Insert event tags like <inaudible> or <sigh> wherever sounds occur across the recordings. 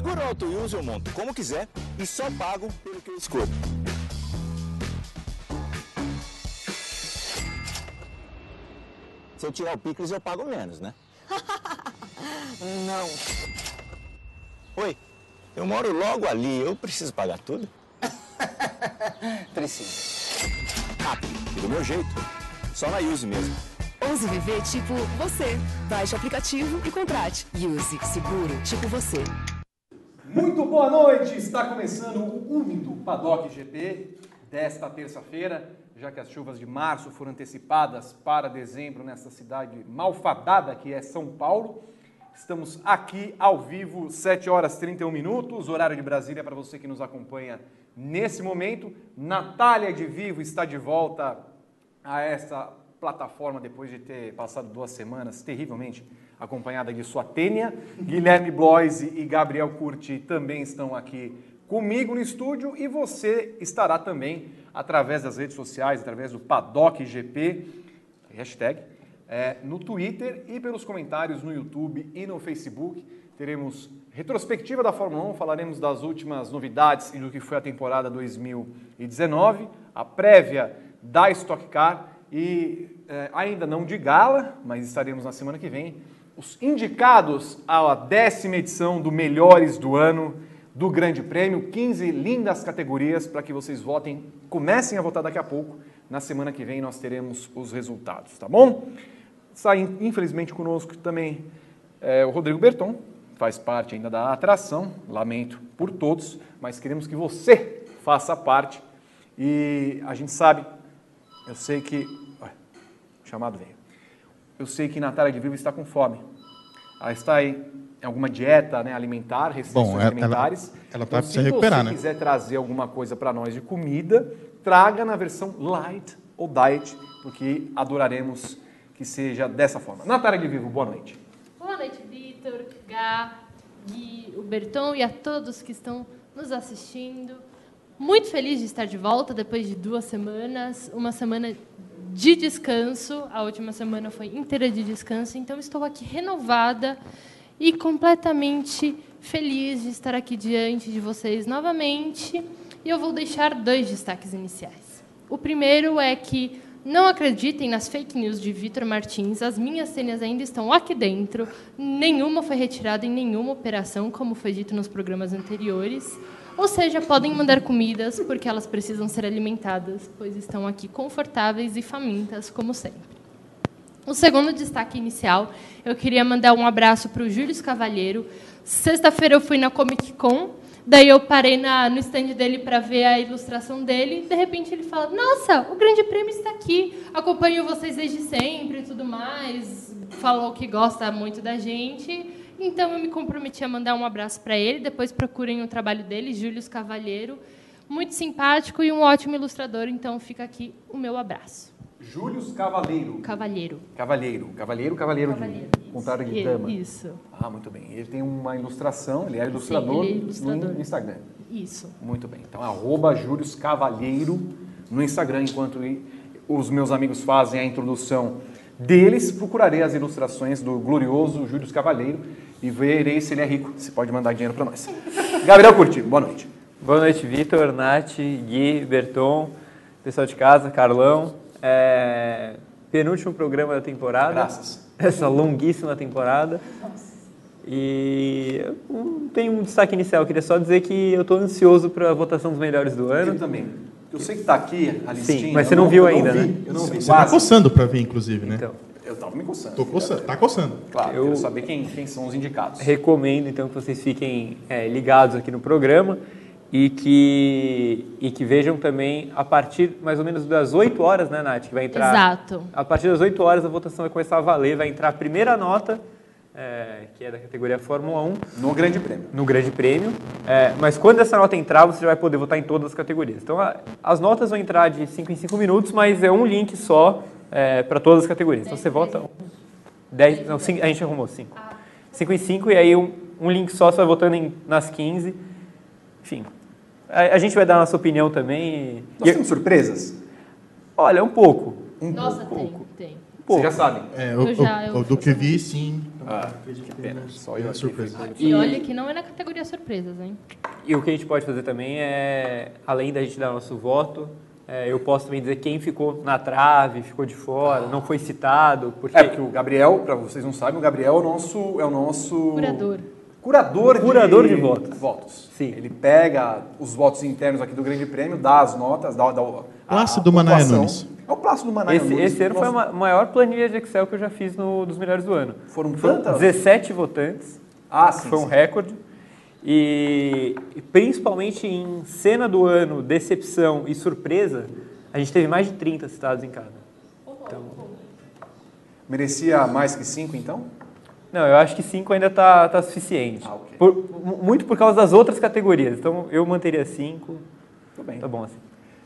Seguro auto use eu monto como quiser e só pago pelo que eu escolho. Se eu tirar o picles, eu pago menos, né? <laughs> Não. Oi, eu moro logo ali, eu preciso pagar tudo? <laughs> Precisa. Rápido, do meu jeito. Só na Use mesmo. Ouse viver tipo você. Baixe o aplicativo e contrate. Use seguro tipo você. Muito boa noite! Está começando o úmido Paddock GP desta terça-feira, já que as chuvas de março foram antecipadas para dezembro nessa cidade malfadada que é São Paulo. Estamos aqui ao vivo, 7 horas 31 minutos, horário de Brasília para você que nos acompanha nesse momento. Natália de Vivo está de volta a essa plataforma depois de ter passado duas semanas terrivelmente acompanhada de sua Tênia. Guilherme Bloise e Gabriel Curti também estão aqui comigo no estúdio e você estará também através das redes sociais, através do Paddock GP, hashtag, é, no Twitter e pelos comentários no YouTube e no Facebook. Teremos retrospectiva da Fórmula 1, falaremos das últimas novidades e do que foi a temporada 2019, a prévia da Stock Car e é, ainda não de gala, mas estaremos na semana que vem, os indicados à décima edição do Melhores do Ano do Grande Prêmio, 15 lindas categorias para que vocês votem, comecem a votar daqui a pouco. Na semana que vem nós teremos os resultados, tá bom? Está infelizmente conosco também é, o Rodrigo Berton, faz parte ainda da atração, lamento por todos, mas queremos que você faça parte. E a gente sabe, eu sei que. O chamado veio. Eu sei que Natália de Vivo está com fome. Ela está aí em alguma dieta né, alimentar, restrições Bom, ela- alimentares. ela então, tá pra se se recuperar, você né? quiser trazer alguma coisa para nós de comida, traga na versão light ou diet, porque adoraremos que seja dessa forma. Natália de Vivo, boa noite. Boa noite, Vitor, Gá, Gui, o Berton e a todos que estão nos assistindo. Muito feliz de estar de volta depois de duas semanas, uma semana de descanso. A última semana foi inteira de descanso, então estou aqui renovada e completamente feliz de estar aqui diante de vocês novamente. E eu vou deixar dois destaques iniciais. O primeiro é que não acreditem nas fake news de Vitor Martins. As minhas senhas ainda estão aqui dentro. Nenhuma foi retirada em nenhuma operação, como foi dito nos programas anteriores. Ou seja, podem mandar comidas porque elas precisam ser alimentadas, pois estão aqui confortáveis e famintas, como sempre. O segundo destaque inicial, eu queria mandar um abraço para o Júlio Cavalheiro. Sexta-feira eu fui na Comic Con, daí eu parei na, no stand dele para ver a ilustração dele. De repente ele fala: Nossa, o Grande Prêmio está aqui, acompanho vocês desde sempre e tudo mais. Falou que gosta muito da gente. Então eu me comprometi a mandar um abraço para ele. Depois procurem o trabalho dele, Júlio Cavalheiro. Muito simpático e um ótimo ilustrador, então fica aqui o meu abraço. Júlio Cavaleiro. Cavalheiro. Cavalheiro. Cavaleiro, cavaleiro, Cavalheiro, de contrário de dama. Isso, Ah, muito bem. Ele tem uma ilustração, ele é ilustrador, ele é ilustrador. no Instagram. isso. Muito bem. Então, arroba Júlio Cavalheiro no Instagram, enquanto os meus amigos fazem a introdução deles, procurarei as ilustrações do glorioso Júlio Cavalheiro e verei se ele é rico, se pode mandar dinheiro para nós. Gabriel Curti, boa noite. Boa noite, Vitor, Nath, Gui, Berton, pessoal de casa, Carlão. É, penúltimo programa da temporada. Graças. Essa longuíssima temporada. E eu não tenho um destaque inicial, eu queria só dizer que eu estou ansioso para a votação dos melhores do Eu ano. também. Eu sei que está aqui a listinha. mas eu você não viu eu ainda, vi, né? Eu não vi. Você tá Quase. coçando pra vir, inclusive, né? Então, Eu tava me coçando. Tô coçando, tá coçando. Claro, Eu- quero saber quem, quem são os indicados. recomendo então que vocês fiquem é, ligados aqui no programa e que, e que vejam também a partir mais ou menos das 8 horas, né, Nath? Que vai entrar. Exato. A partir das 8 horas a votação vai começar a valer, vai entrar a primeira nota, é, que é da categoria Fórmula 1, No Grande Prêmio. no Grande Prêmio. É, mas quando essa nota entrar, você já vai poder votar em todas as categorias. Então, a- as notas vão entrar de 5 em 5 minutos, mas é um link só para todas as categorias. Então, você vota... 10, não, cinco- a gente arrumou 5. 5 em 5, e aí um, um link só, você vai votando em, nas 15. Enfim, a, a gente vai dar a nossa opinião também. e- Nós e- temos surpresas? Olha, um pouco. Um Nossa, pouco. tem, tem. Vocês já sabem. É, Eu o, já- eu o do que vi, sim. Ah, Acredito que pena. é Só eu aqui surpresa. E olha que não é na categoria surpresas, hein? E o que a gente pode fazer também é, além da gente dar nosso voto, é, eu posso também dizer quem ficou na trave, ficou de fora, não foi citado, porque... É, porque o Gabriel, para vocês não sabem, o Gabriel é o nosso... É o nosso Curador. Curador de, Curador de votos. votos. Sim. Ele pega os votos internos aqui do Grande Prêmio, dá as notas, dá, dá a- Plácido a Manaia pontuação. Nunes. É o Plácido Manaia Esse, Nunes. esse ano foi a maior planilha de Excel que eu já fiz no, dos melhores do ano. Foram Foram tantas? 17 votantes, Ah, sim. foi um sim. recorde. E, principalmente em cena do ano, decepção e surpresa, a gente teve mais de 30 citados em cada. Então, Merecia mais que cinco, então? não, eu acho que 5 ainda está tá suficiente. Ah, ok. Por- mu- muito por causa das outras categorias. Então eu manteria 5. Tudo bem. Tá bom assim.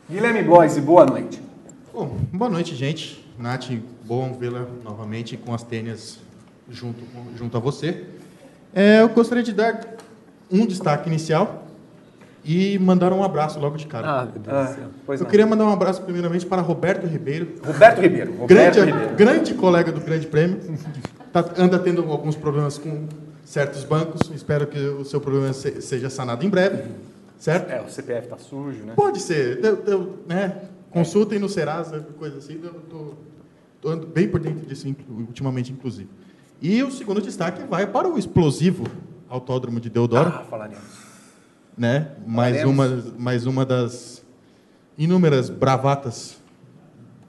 Guilherme Bloise, boa noite. Bom, boa noite, gente. Nath, bom vê-la novamente com as tênias junto, junto a você. É, eu gostaria de dar um destaque inicial e mandar um abraço logo de cara. Ah, meu Deus do Ah, céu. pois eu não. queria mandar um abraço primeiramente para Roberto Ribeiro, Roberto Ribeiro. Roberto grande, Ribeiro. grande colega do Grande Prêmio. Tá- anda tendo alguns problemas com certos bancos. Espero que o seu problema se- seja sanado em breve, certo? É, o CPF tá sujo, né? Pode ser. Eu- eu, né, consultem no Serasa, coisa assim. Eu tô, tô ando bem por dentro disso ultimamente, inclusive. E o segundo destaque vai para o explosivo Autódromo de Deodoro, Ah, falar nisso. né? Mais uma, falaremos. mais uma das inúmeras bravatas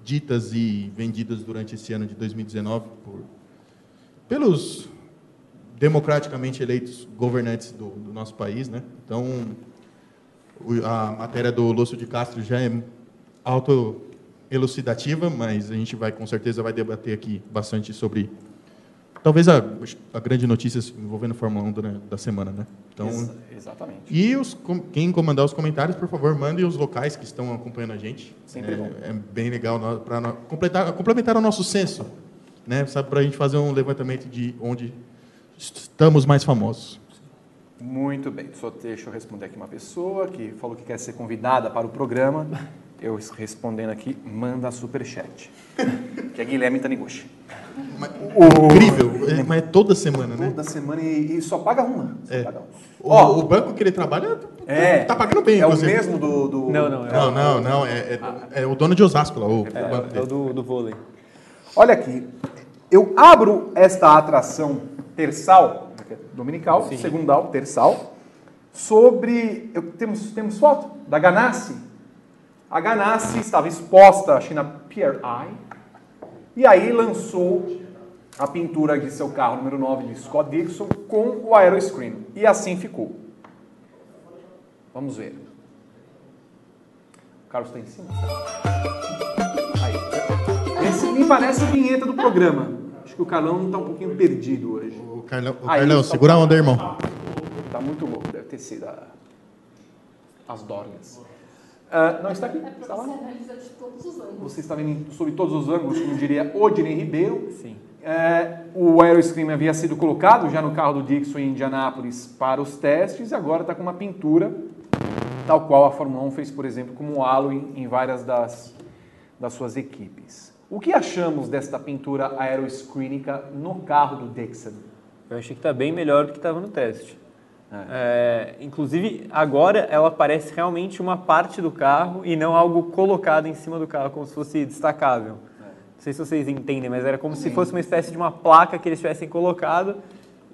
ditas e vendidas durante esse ano de 2019 por, pelos democraticamente eleitos governantes do, do nosso país, né? Então, a matéria do Lúcio de Castro já é auto-elucidativa, mas a gente vai, com certeza, vai debater aqui bastante sobre, talvez, a, a grande notícia envolvendo a Fórmula 1 da, da semana, né? Então, Ex- exatamente. e os, quem comandar os comentários, por favor, mandem os locais que estão acompanhando a gente. Sempre é, bom. é bem legal para completar, complementar o nosso censo, né? Sabe, para a gente fazer um levantamento de onde estamos mais famosos. Muito bem. Só deixa eu responder aqui uma pessoa que falou que quer ser convidada para o programa. <laughs> Eu respondendo aqui, manda superchat. <laughs> que é Guilherme Taniguchi. Incrível, é, mas é toda semana, né? Toda semana e, e só paga uma. Só É. paga uma. O, Ó, o banco que ele trabalha é, tá pagando bem, É o mesmo do... do- Não, não, é, Não, não, não, é, é, é o dono de Osasco lá, o, o banco é, o do, do vôlei. Olha aqui, eu abro esta atração terçal, dominical, segundal, terçal, sobre. eu- temos, temos foto da Ganassi. A Ganassi estava exposta, acho que na Pier Eye, e aí lançou a pintura de seu carro número 9 de Scott Dixon com o aeroscreen. E assim ficou. Vamos ver. O Carlos está em cima? Aí. Esse me parece a vinheta do programa. Acho que o Carlão está um pouquinho perdido hoje. O Carlão, o Aí, Carlão só- segura a onda, irmão. Tá muito louco, deve ter sido a- as dorgas. Ah, não, está aqui. Está lá. Você está vendo sobre todos os ângulos, como diria Odinei Ribeiro. Sim. É, o Aeroscreen havia sido colocado já no carro do Dixon em Indianápolis para os testes e agora está com uma pintura, tal qual a Fórmula 1 fez, por exemplo, como o halo em, em várias das, das suas equipes. O que achamos desta pintura aeroscreenika no carro do Dixon? Eu achei que está bem melhor do que estava no teste. É, inclusive, agora ela parece realmente uma parte do carro e não algo colocado em cima do carro, como se fosse destacável. Não sei se vocês entendem, mas era como se fosse uma espécie de uma placa que eles tivessem colocado.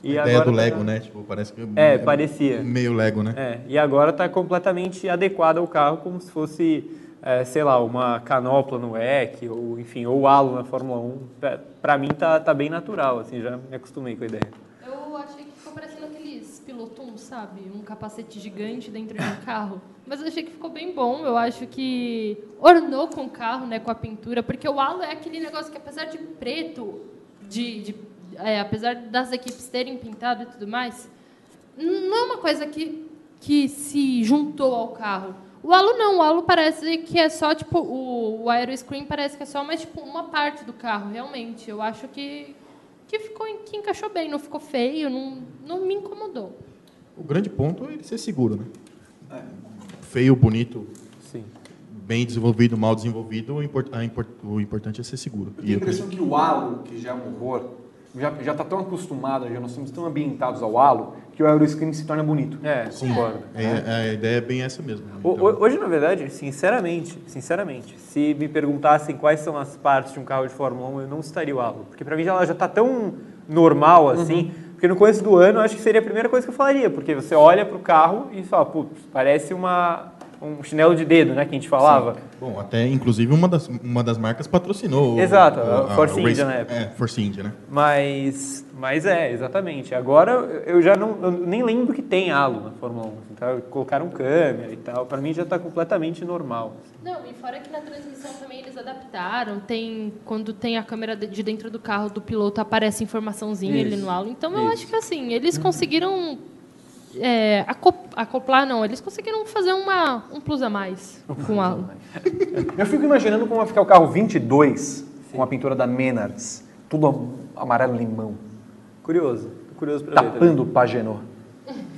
E a ideia agora do tá- Lego, né? Tipo, parece que É, parecia. Meio Lego, né? É, e agora está completamente adequado ao carro, como se fosse, é, sei lá, uma canopla no EC, ou enfim, ou halo na Fórmula 1. Pra- Pra mim tá, tá bem natural, assim, já me acostumei com a ideia. Eu achei que ficou parecendo aqueles pilotons, sabe? Um capacete gigante dentro de um carro. Mas eu achei que ficou bem bom. Eu acho que ornou com o carro, né? Com a pintura. Porque o halo é aquele negócio que, apesar de preto, de, de- é, apesar das equipes terem pintado e tudo mais, não é uma coisa que, que se juntou ao carro. O halo não, o halo parece que é só, tipo, o, o aeroscreen parece que é só mais, tipo, uma parte do carro, realmente. Eu acho que, que ficou que encaixou bem, não ficou feio, não, não me incomodou. O grande ponto é ele ser seguro, né? Feio, bonito, Sim. bem desenvolvido, mal desenvolvido, o, import, a import, o importante é ser seguro. Eu tenho a impressão que o halo, que já é um horror, já já está tão acostumado, já nós estamos tão ambientados ao halo, que o aeroscreen se torna bonito. É, concordo. É, a ideia é bem essa mesmo. O- Então, o- Hoje, na verdade, sinceramente, sinceramente, se me perguntassem quais são as partes de um carro de Fórmula 1, eu não estaria o halo. Porque pra mim ela já tá tão normal assim. Porque no começo do ano acho que seria a primeira coisa que eu falaria. Porque você olha pro carro e fala, putz, parece uma, um chinelo de dedo, né? Que a gente falava. Bom, até inclusive uma das, uma das marcas patrocinou. o- Exato, o- a Force Race- India na época. É, Force India, né? Mas, mas é, exatamente. Agora eu já não, eu nem lembro que tem halo na Fórmula 1. Então, colocaram câmera e tal. Pra mim já tá completamente normal. Não, e fora que na transmissão também eles adaptaram. Tem quando tem a câmera de de dentro do carro do piloto aparece informaçãozinha ali no aula. Então eu isso. acho que assim eles conseguiram é, aco- acoplar, não. Eles conseguiram fazer uma um plus a mais com o aula. Eu fico imaginando como vai ficar o carro 22 com a pintura da Menards, tudo amarelo limão, Curioso. Curioso pra tapando o Pagenot.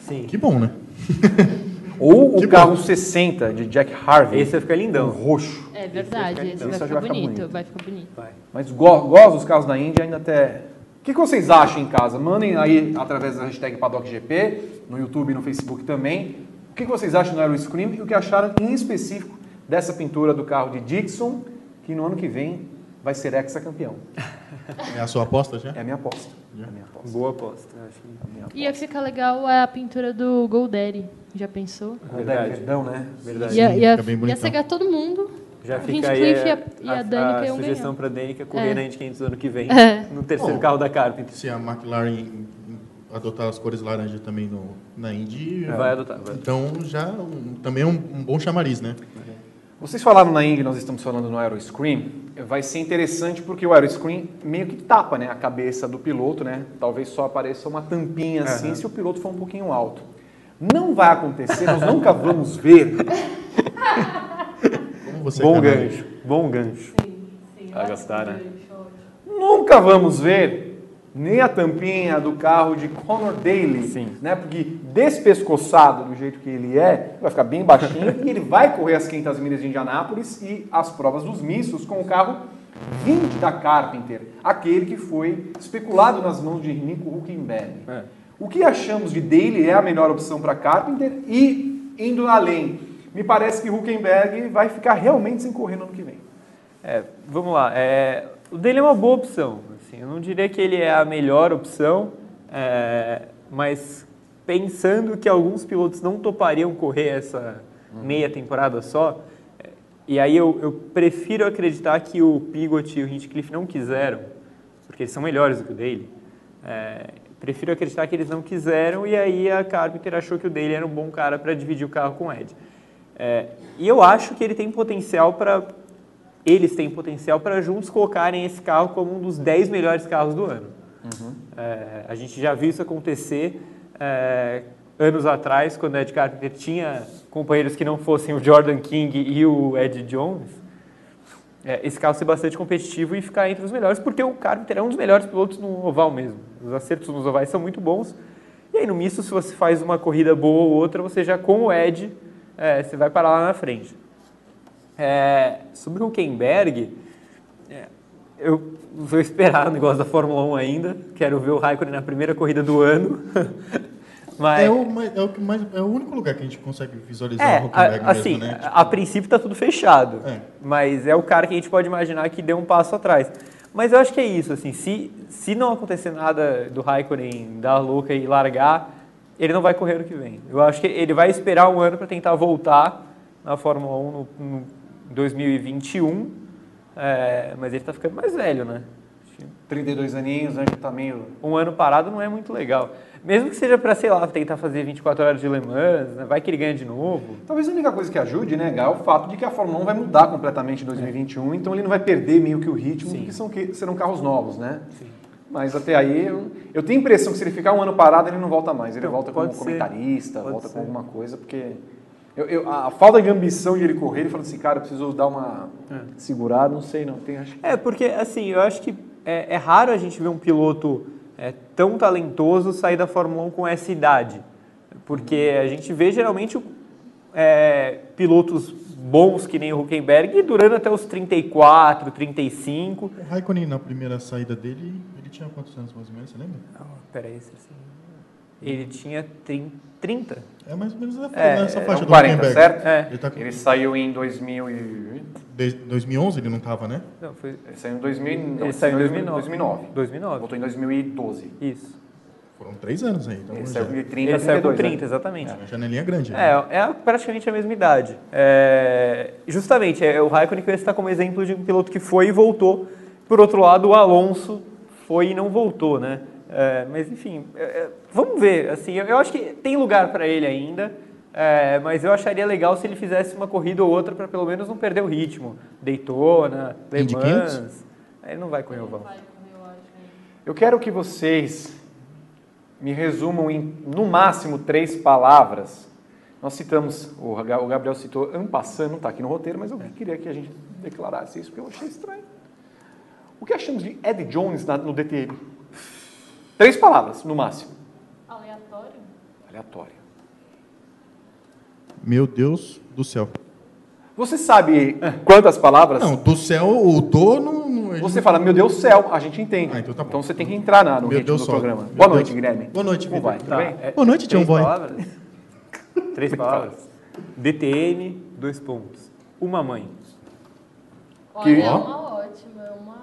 Sim. Que bom, né? <laughs> Ou o Que carro 60 de Jack Harvey, Esse vai ficar um lindão. roxo. É verdade, esse vai já ficar vai ficar bonito, bonito. vai ficar bonito. Vai. Mas go gosto dos carros da Índia ainda até. O que, que vocês acham em casa? Mandem aí através da hashtag PaddockGP, no YouTube e no Facebook também. O que, que vocês acham do Aeroscreen e o que acharam em específico dessa pintura do carro de Dixon, que no ano que vem vai ser ex-campeão. É a sua aposta já? É a minha aposta. É a minha aposta. Boa aposta. eu acho que- A minha aposta. Ia ficar legal a pintura do Goldaddy. Já pensou? Verdade. Verdão, né? Verdade. Ia, ia, fica bem ia cegar todo mundo. Já A fica aí Hinchcliffe e a, a- e a iam sugestão para a Danica correr É. na Indy 500 ano que vem, É. no terceiro Bom. carro da Carpenter. Se a McLaren adotar as cores laranja também no, na Indy, Vai adotar. Vai. então já um- também é um, um bom chamariz, né? Vocês falaram na Ing, nós estamos falando no Aeroscreen. Vai ser interessante porque o Aeroscreen meio que tapa né, a cabeça do piloto, né? Talvez só apareça uma tampinha assim se o piloto for um pouquinho alto. Não vai acontecer, nós nunca vamos ver. <laughs> Você Bom canalha. gancho. Bom gancho. Vai gastar, né? Nunca vamos ver nem a tampinha do carro de Conor Daly, Sim. né? Porque despescoçado do jeito que ele é, vai ficar bem baixinho <laughs> e ele vai correr as 500 milhas de Indianápolis e as provas dos missos com o carro 20 da Carpenter, aquele que foi especulado nas mãos de Nico Huckenberg. É. O que achamos de Daly é a melhor opção para Carpenter e indo além, me parece que Huckenberg vai ficar realmente sem correr no ano que vem. É, vamos lá. É, o dele é uma boa opção. Assim, eu não diria que ele é a melhor opção, é, mas pensando que alguns pilotos não topariam correr essa meia temporada só, é, e aí eu, eu prefiro acreditar que o Pigot e o Hinchcliffe não quiseram, porque eles são melhores do que o dele. É, prefiro acreditar que eles não quiseram e aí a Carpenter achou que o dele era um bom cara para dividir o carro com o Ed. É, e eu acho que ele tem potencial para eles têm potencial para juntos colocarem esse carro como um dos 10 melhores carros do ano. É, a gente já viu isso acontecer é, anos atrás, quando o Ed Carpenter tinha companheiros que não fossem o Jordan King e o Ed Jones. É, esse carro ser bastante competitivo e ficar entre os melhores, porque o Carpenter é um dos melhores pilotos no oval mesmo. Os acertos nos ovais são muito bons. E aí no misto, se você faz uma corrida boa ou outra, você já com o Ed, é, você vai parar lá na frente. É, sobre o Huckenberg, é, eu vou esperar o negócio da Fórmula 1 ainda. Quero ver o Raikkonen na primeira corrida do ano. <laughs> Mas, É o, é, o que mais, é o único lugar que a gente consegue visualizar é, o Huckenberg assim, mesmo, né? a, a princípio tá tudo fechado. É. Mas é o cara que a gente pode imaginar que deu um passo atrás. Mas eu acho que é isso, assim, se, se não acontecer nada do Raikkonen dar louca e largar, ele não vai correr ano que vem. Eu acho que ele vai esperar um ano para tentar voltar na Fórmula 1 no, no 2021, é, mas ele está ficando mais velho, né? Acho que 32 aninhos, né? Já tá meio. Um ano parado não é muito legal. Mesmo que seja para, sei lá, tentar fazer 24 horas de Le Mans, né? vai que ele ganha de novo. Talvez a única coisa que ajude, né, Gal, é o fato de que a Fórmula 1 vai mudar completamente em 2021, então ele não vai perder meio que o ritmo, Sim. porque são, que- serão carros novos, né? Mas até aí, eu, eu tenho a impressão que se ele ficar um ano parado, ele não volta mais. Ele Então, volta como ser. comentarista, Pode volta ser. com alguma coisa, porque eu- eu- a, falta de ambição de ele correr, ele falou assim, cara, eu preciso dar uma segurada, não sei não, tem acho que... É, porque, assim, eu acho que é, é raro a gente ver um piloto é, tão talentoso sair da Fórmula 1 com essa idade. Porque a gente vê, geralmente, é, pilotos bons que nem o Huckenberg e durando até os 34, 35. O Raikkonen, na primeira saída dele, ele tinha quantos anos mais ou menos, você lembra? Não, peraí, se- ele tinha 30. É mais ou menos essa, É, nessa é faixa um do 40, Huckenberg. certo? É. Ele tá com... Ele saiu em 2000 e... de- 2011 ele não tava, né? Não, foi, Ele saiu em 2000, não, ele saiu em 2009. 2009. 2009. Voltou em 2012. Isso. Foram três anos aí. Então Ele saiu de 30 Ele a saiu com 32, 30, né? exatamente. uma janelinha grande. né? É, é praticamente a mesma idade. É, justamente, é o Raikkonen que citar como exemplo de um piloto que foi e voltou. Por outro lado, o Alonso foi e não voltou, né? É, mas enfim, é, é, vamos ver. Assim, eu, eu acho que tem lugar para ele ainda, é, mas eu acharia legal se ele fizesse uma corrida ou outra para pelo menos não perder o ritmo. Daytona, Le Mans. Ele não vai correr o vão. Eu quero que vocês me resumam em, no máximo, três palavras. Nós citamos, o Ga- o Gabriel citou, ano passando, não está aqui no roteiro, mas eu queria que a gente declarasse isso, porque eu achei estranho. O que achamos de Ed Jones no DTM? Três palavras, no máximo. Aleatório? Aleatório. Meu Deus do céu. Você sabe quantas palavras? Não, do céu, o do não. Você fala, meu Deus do céu, a gente entende. Ah, então tá bom. você tem que entrar na, no Meu ritmo Deus do programa. Meu Boa Deus. noite, Guilherme. Boa noite, Como vai? Tá, bem? é- Boa noite, Tião três Boy. palavras? Três palavras. DTN, dois pontos. Uma mãe. Olha, Que- é uma ótima, é uma...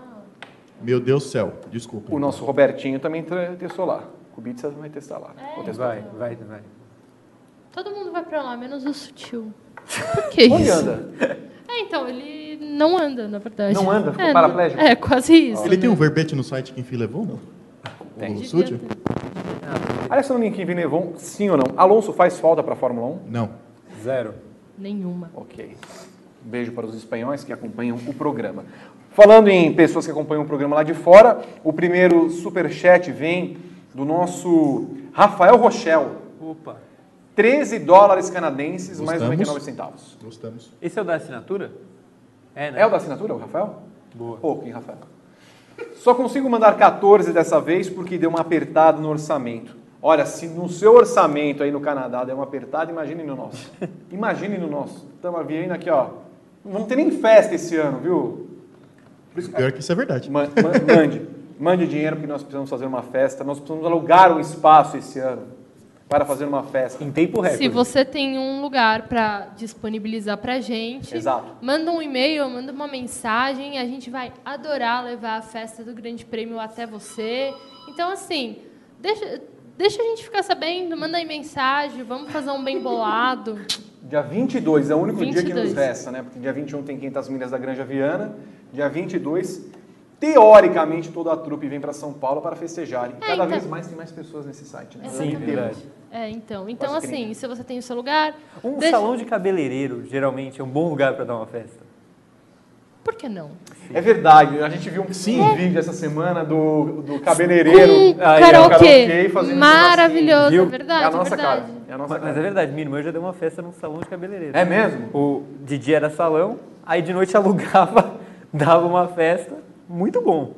Meu Deus do céu. Desculpa. O nosso Robertinho também testou lá. O Kubica vai testar lá. É. Vai, vai, vai. Todo mundo vai pra lá, menos o sutil. Por <laughs> que Onde isso? anda? É, então, ele não anda, na verdade. Não anda? Ficou é, paraplégico? É, quase isso. Ele tem né? um verbete no site que enfim levou, não? Tem. O Sutil? Aliás, falando em Kevin Levon, sim ou não? Alonso faz falta para a Fórmula 1? Não. Zero. Nenhuma. Ok. Um beijo para os espanhóis que acompanham o programa. Falando em pessoas que acompanham o programa lá de fora, o primeiro superchat vem do nosso Rafael Rochel. Opa. 13 dólares canadenses, mais Gostamos. 99 centavos. Gostamos. Esse é o da assinatura? É, né? É o da assinatura, o Rafael? Boa. Pouco, hein, Rafael? Só consigo mandar 14 dessa vez porque deu uma apertada no orçamento. Olha, se no seu orçamento aí no Canadá deu uma apertada, imagine no nosso. <laughs> Imagine no nosso. Estamos vindo aqui, ó. Não vamos ter nem festa esse ano, viu? Por isso, Pior que isso é verdade. Ma- ma- Mande. Mande dinheiro porque nós precisamos fazer uma festa. Nós precisamos alugar um espaço esse ano para fazer uma festa. Em tempo recorde. Se você tem um lugar para disponibilizar pra gente, Exato. manda um e-mail, manda uma mensagem, a gente vai adorar levar a festa do Grande Prêmio até você. Então, assim, deixa, deixa a gente ficar sabendo, manda aí mensagem, vamos fazer um bem bolado. Dia 22 é o único dia que nos 22. resta, né? Porque dia 21 tem 500 milhas da Granja Viana. Dia 22, teoricamente, toda a trupe vem para São Paulo para festejar. E É, cada então. vez mais tem mais pessoas nesse site, né? Sim, verdade. É, então, então Quase assim, 30. se você tem o seu lugar, Um deixa- salão de cabeleireiro, geralmente, é um bom lugar para dar uma festa. por que não? É verdade, a gente viu um, Sim. vídeo essa semana do, do cabeleireiro. Um é, karaokê karaokê fazendo maravilhoso, é verdade, é a é nossa verdade. cara. É a nossa Mas, mas é cara. verdade, minha irmã já deu uma festa num salão de cabeleireiro. É mesmo? O de dia era salão, aí de noite alugava, <laughs> dava uma festa. Muito bom.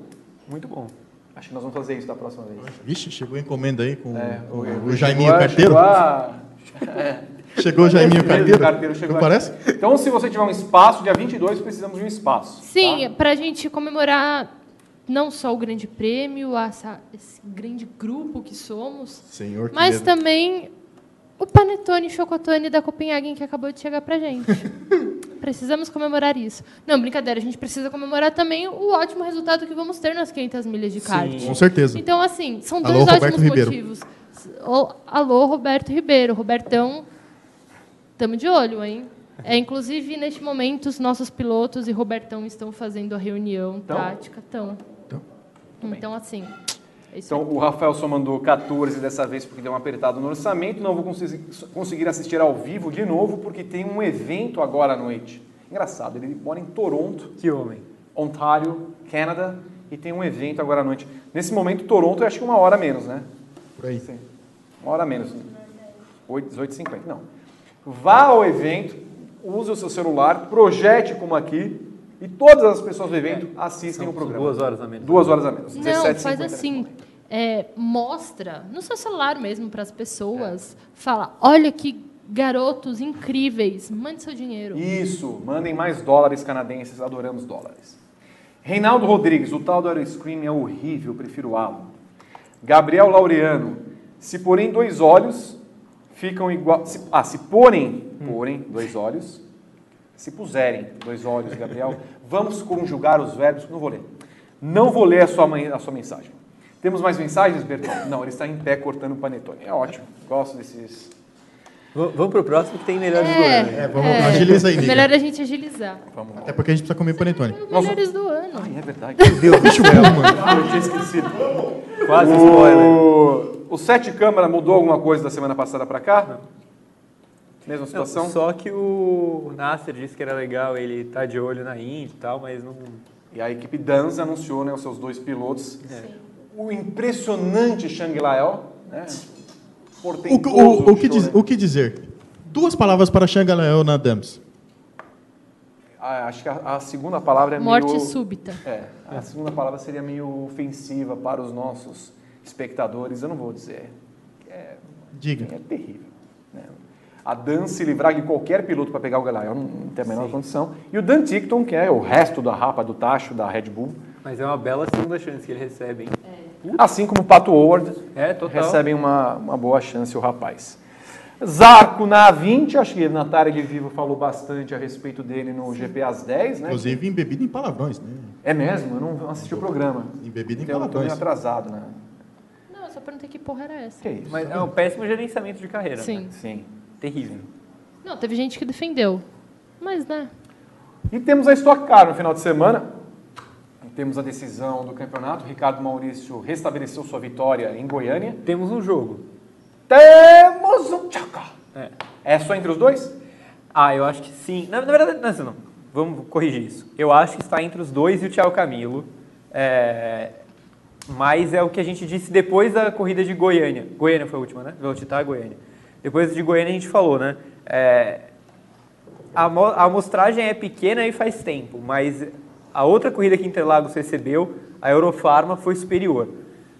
Muito bom. Acho que nós vamos fazer isso da próxima vez. Vixe, chegou a encomenda aí com É, o, o, chegou Jaiminho a- Carteiro. chegou a- <laughs> Chegou o Jaiminho Esse Carteiro. carteiro chegou Não parece? Então, se você tiver um espaço, dia 22, precisamos de um espaço. Sim, tá? pra gente comemorar não só o Grande Prêmio, essa- esse grande grupo que somos, Senhor, que mas medo. também o Panetone Chocotone da Copenhagen que acabou de chegar pra gente. <laughs> Precisamos comemorar isso. Não, brincadeira, a gente precisa comemorar também o ótimo resultado que vamos ter nas 500 milhas de kart. Com certeza. Então, assim, são Alô, dois Roberto ótimos Ribeiro. motivos. Alô, Roberto Ribeiro. Robertão, estamos de olho, hein? É, inclusive, neste momento, os nossos pilotos e Robertão estão fazendo a reunião Tão? tática. Estão. Então, Então, assim, Então, aí. o Rafael só mandou 14 dessa vez porque deu um apertado no orçamento. Não vou conseguir assistir ao vivo de novo porque tem um evento agora à noite. Engraçado, ele mora em Toronto, Que homem. Ontário, Canadá, e tem um evento agora à noite. Nesse momento, Toronto, eu acho que uma hora menos, né? por aí. Sim. Uma hora menos. 8, 18h50. Não. Vá ao evento, use o seu celular, projete como aqui, e todas as pessoas do evento assistem São- o programa. duas horas a menos. Duas horas a menos. Não, 17h50 faz assim. é, mostra no seu celular mesmo para as pessoas. Fala, olha que garotos incríveis. Mande seu dinheiro. Isso, mandem mais dólares canadenses, adoramos dólares. Reinaldo Rodrigues, o tal do Aeroscream é horrível, prefiro halo. Gabriel Laureano, se porem dois olhos, ficam igual. se- ah, se porem, porem, dois olhos. Se puserem, dois olhos, Gabriel. <laughs> Vamos conjugar os verbos. Não vou ler. Não vou ler a sua, a sua mensagem. Temos mais mensagens, Bertão? Não, ele está em pé cortando panetone. É ótimo. Gosto desses. V- Vamos pro próximo que tem melhores do É, ano. É, vamos, agiliza aí, é melhor a gente agilizar. Vamos lá. Até porque a gente precisa comer panetone. Melhores do ano. Ai, é verdade. Deus, bicho bom, mano. Eu tinha esquecido. Quase spoiler. O, o Sete Câmara mudou alguma coisa da semana passada para cá? Mesma Não, situação? só que o Nasser disse que era legal ele tá de olho na Indy e tal, mas não. E a equipe Danz anunciou né, os seus dois pilotos. O impressionante Shangri-La, né? O, o, o, que diz- né? o que dizer? Duas palavras para Xangalael na Dams. Ah, acho que a, a segunda palavra é Morte meio... súbita. É, a segunda palavra seria meio ofensiva para os nossos espectadores. Eu não vou dizer. É, Diga. é terrível. A Dan se livrar de qualquer piloto para pegar o Galael não, não tem a menor condição. E o Dan Tickton, que é o resto da rapa do tacho da Red Bull, Mas é uma bela segunda chance que ele recebe, hein? assim como o Pato Howard, É, total. recebem uma, uma boa chance o rapaz. Zarco na A20, acho que Natália de Vivo falou bastante a respeito dele no GP às 10, né? Inclusive embebido em palavrões, né? É mesmo, eu não assisti o programa. Embebido em Eu tô meio palavrões. atrasado, né? Não, eu só perguntei que porra era essa. Que isso? Mas é um péssimo gerenciamento de carreira. Sim. né? Sim. Terrível. Não, teve gente que defendeu. Mas, né? E temos a Stock Car no final de semana. Temos a decisão do campeonato. Ricardo Maurício restabeleceu sua vitória em Goiânia. Temos um jogo. Temos um tchaca. É. É só entre os dois? Ah, eu acho que sim. Na, na verdade, não, não, não. Vamos corrigir isso. Eu acho que está entre os dois e o Thiago Camilo. É, mas é o que a gente disse depois da corrida de Goiânia. Goiânia foi a última, né? Velocitar Goiânia. Depois de Goiânia a gente falou, né? É, a, mo- a amostragem é pequena e faz tempo, mas a outra corrida que Interlagos recebeu, a Eurofarma, foi superior.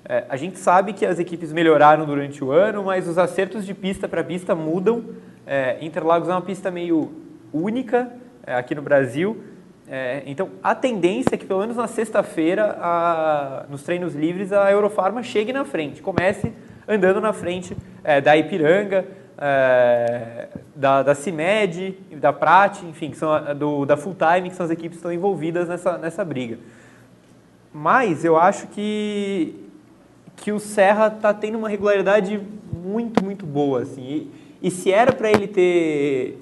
É, a gente sabe que as equipes melhoraram durante o ano, mas os acertos de pista para pista mudam. É, Interlagos é uma pista meio única é, aqui no Brasil. É, então, a tendência é que, pelo menos na sexta-feira, nos treinos livres, a Eurofarma chegue na frente, comece andando na frente é, da Ipiranga, é, da, da CIMED, da Prat, enfim, que são a- do, da Full Time, que são as equipes que estão envolvidas nessa, nessa briga. Mas eu acho que, que o Serra está tendo uma regularidade muito, muito boa. Assim. E, e se era para ele ter,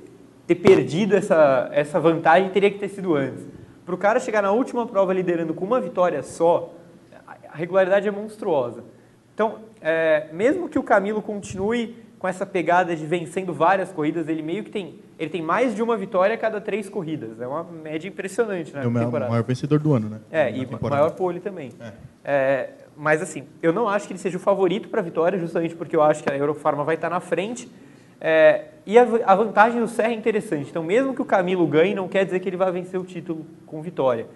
ter perdido essa, essa vantagem, teria que ter sido antes. Para o cara chegar na última prova liderando com uma vitória só, a- a regularidade é monstruosa. Então, é, mesmo que o Camilo continue com essa pegada de vencendo várias corridas, ele meio que tem, ele tem mais de uma vitória a cada três corridas. É uma média impressionante na É o maior, vencedor do ano, né? É, Na e temporada. maior pole também. É, mas assim, eu não acho que ele seja o favorito para a vitória, justamente porque eu acho que a Eurofarma vai estar na frente. É, e a, a vantagem do Serra é interessante. Então, mesmo que o Camilo ganhe, não quer dizer que ele vai vencer o título com vitória.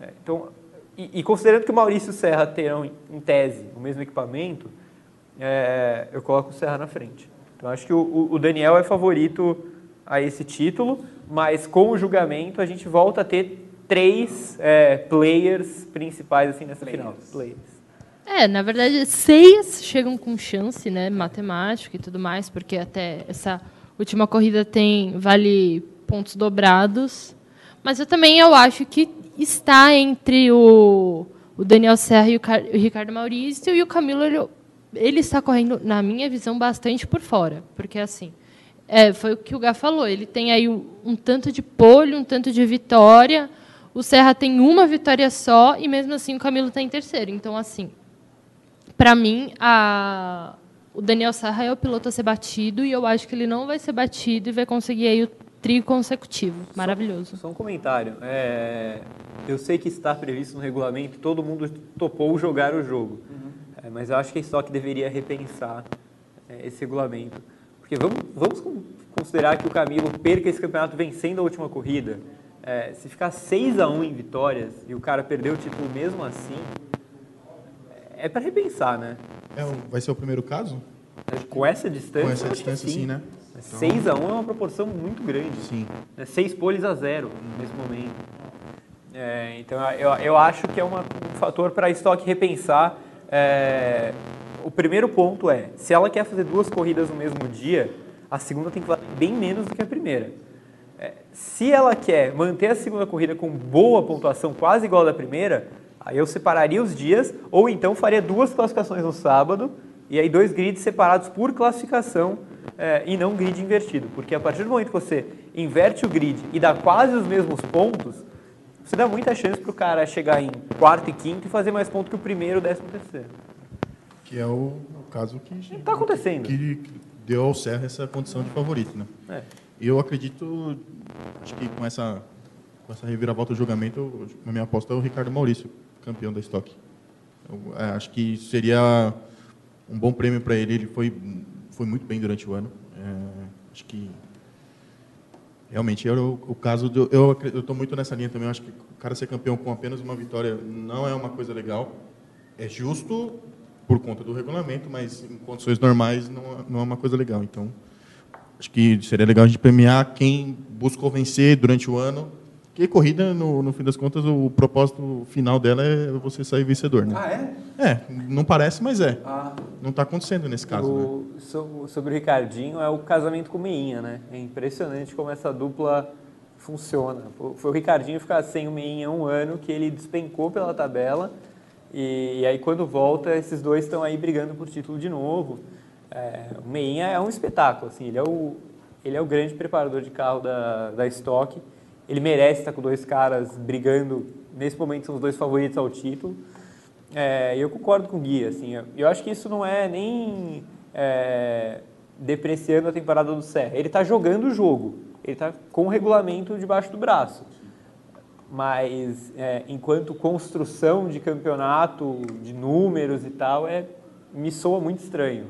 É, então, e, e considerando que o Maurício e o Serra terão, em- tese, o mesmo equipamento, é, eu coloco o Serra na frente. Então, acho que o, o- Daniel é favorito a esse título, mas com o julgamento a gente volta a ter três é, players principais assim nessa final. Players. É, na verdade, seis chegam com chance, né, matemática e tudo mais, porque até essa última corrida tem vale pontos dobrados. Mas eu também eu acho que está entre o, o Daniel Serra e o, Car- o Ricardo Maurício e o Camilo ele, ele está correndo, na minha visão, bastante por fora, porque assim é, foi o que o Gá falou. Ele tem aí um, um tanto de pole, um tanto de vitória. O Serra tem uma vitória só e mesmo assim o Camilo está em terceiro. Então assim, para mim, a- o Daniel Serra é o piloto a ser batido e eu acho que ele não vai ser batido e vai conseguir aí o trio consecutivo. Maravilhoso. Só um comentário. É, eu sei que está previsto no regulamento, todo mundo topou jogar o jogo. É, mas eu acho que a Stock deveria repensar é, esse regulamento. Porque vamos, vamos con- considerar que o Camilo perca esse campeonato vencendo a última corrida. É, se ficar 6 a 1 em vitórias e o cara perder o título mesmo assim, é para repensar, né? É o- vai ser o primeiro caso? Com essa distância, Com essa que distância, sim. sim, né? 6 a 1 é uma proporção muito grande. Sim. Né? Seis poles a zero nesse momento. É, então, eu, eu acho que é uma, um fator para a Stock repensar. É, o primeiro ponto é, se ela quer fazer duas corridas no mesmo dia, a segunda tem que valer bem menos do que a primeira. É, se ela quer manter a segunda corrida com boa pontuação, quase igual à da primeira, aí eu separaria os dias, ou então faria duas classificações no sábado, e aí dois grids separados por classificação, é, e não grid invertido. Porque a partir do momento que você inverte o grid e dá quase os mesmos pontos, você dá muita chance para o cara chegar em quarto e quinto e fazer mais pontos que o primeiro e décimo terceiro. Que é o, o caso que, Está acontecendo. que deu ao Serra essa condição de favorito, né? É. Eu acredito, acho que com essa, com essa reviravolta do julgamento, a minha aposta é o Ricardo Maurício, campeão da Stock. Eu, é, acho que seria um bom prêmio para ele. Ele foi, foi muito bem durante o ano. É, acho que realmente era o, o caso. Do, eu estou muito nessa linha também. Acho que o cara ser campeão com apenas uma vitória não é uma coisa legal. É justo por conta do regulamento, mas em condições normais não, não é uma coisa legal. Então, acho que seria legal a gente premiar quem buscou vencer durante o ano. Porque corrida, no, no fim das contas, o propósito final dela é você sair vencedor, né? Ah, é? É, não parece, mas é. Ah, Não está acontecendo nesse caso, né? O- so- sobre o Ricardinho é o casamento com o Meinha, né? É impressionante como essa dupla funciona. Fo- Foi o Ricardinho ficar sem o Meinha um ano que ele despencou pela tabela e, e aí quando volta esses dois estão aí brigando por título de novo. É, o Meinha é um espetáculo, assim, ele é o, ele é o grande preparador de carro da, da Stock. Ele merece estar com dois caras brigando, nesse momento são os dois favoritos ao título. É, eu concordo com o Gui, assim, eu, acho que isso não é nem é, depreciando a temporada do Serra. Ele está jogando o jogo, ele está com o regulamento debaixo do braço. Mas é, enquanto construção de campeonato, de números e tal, é, me soa muito estranho.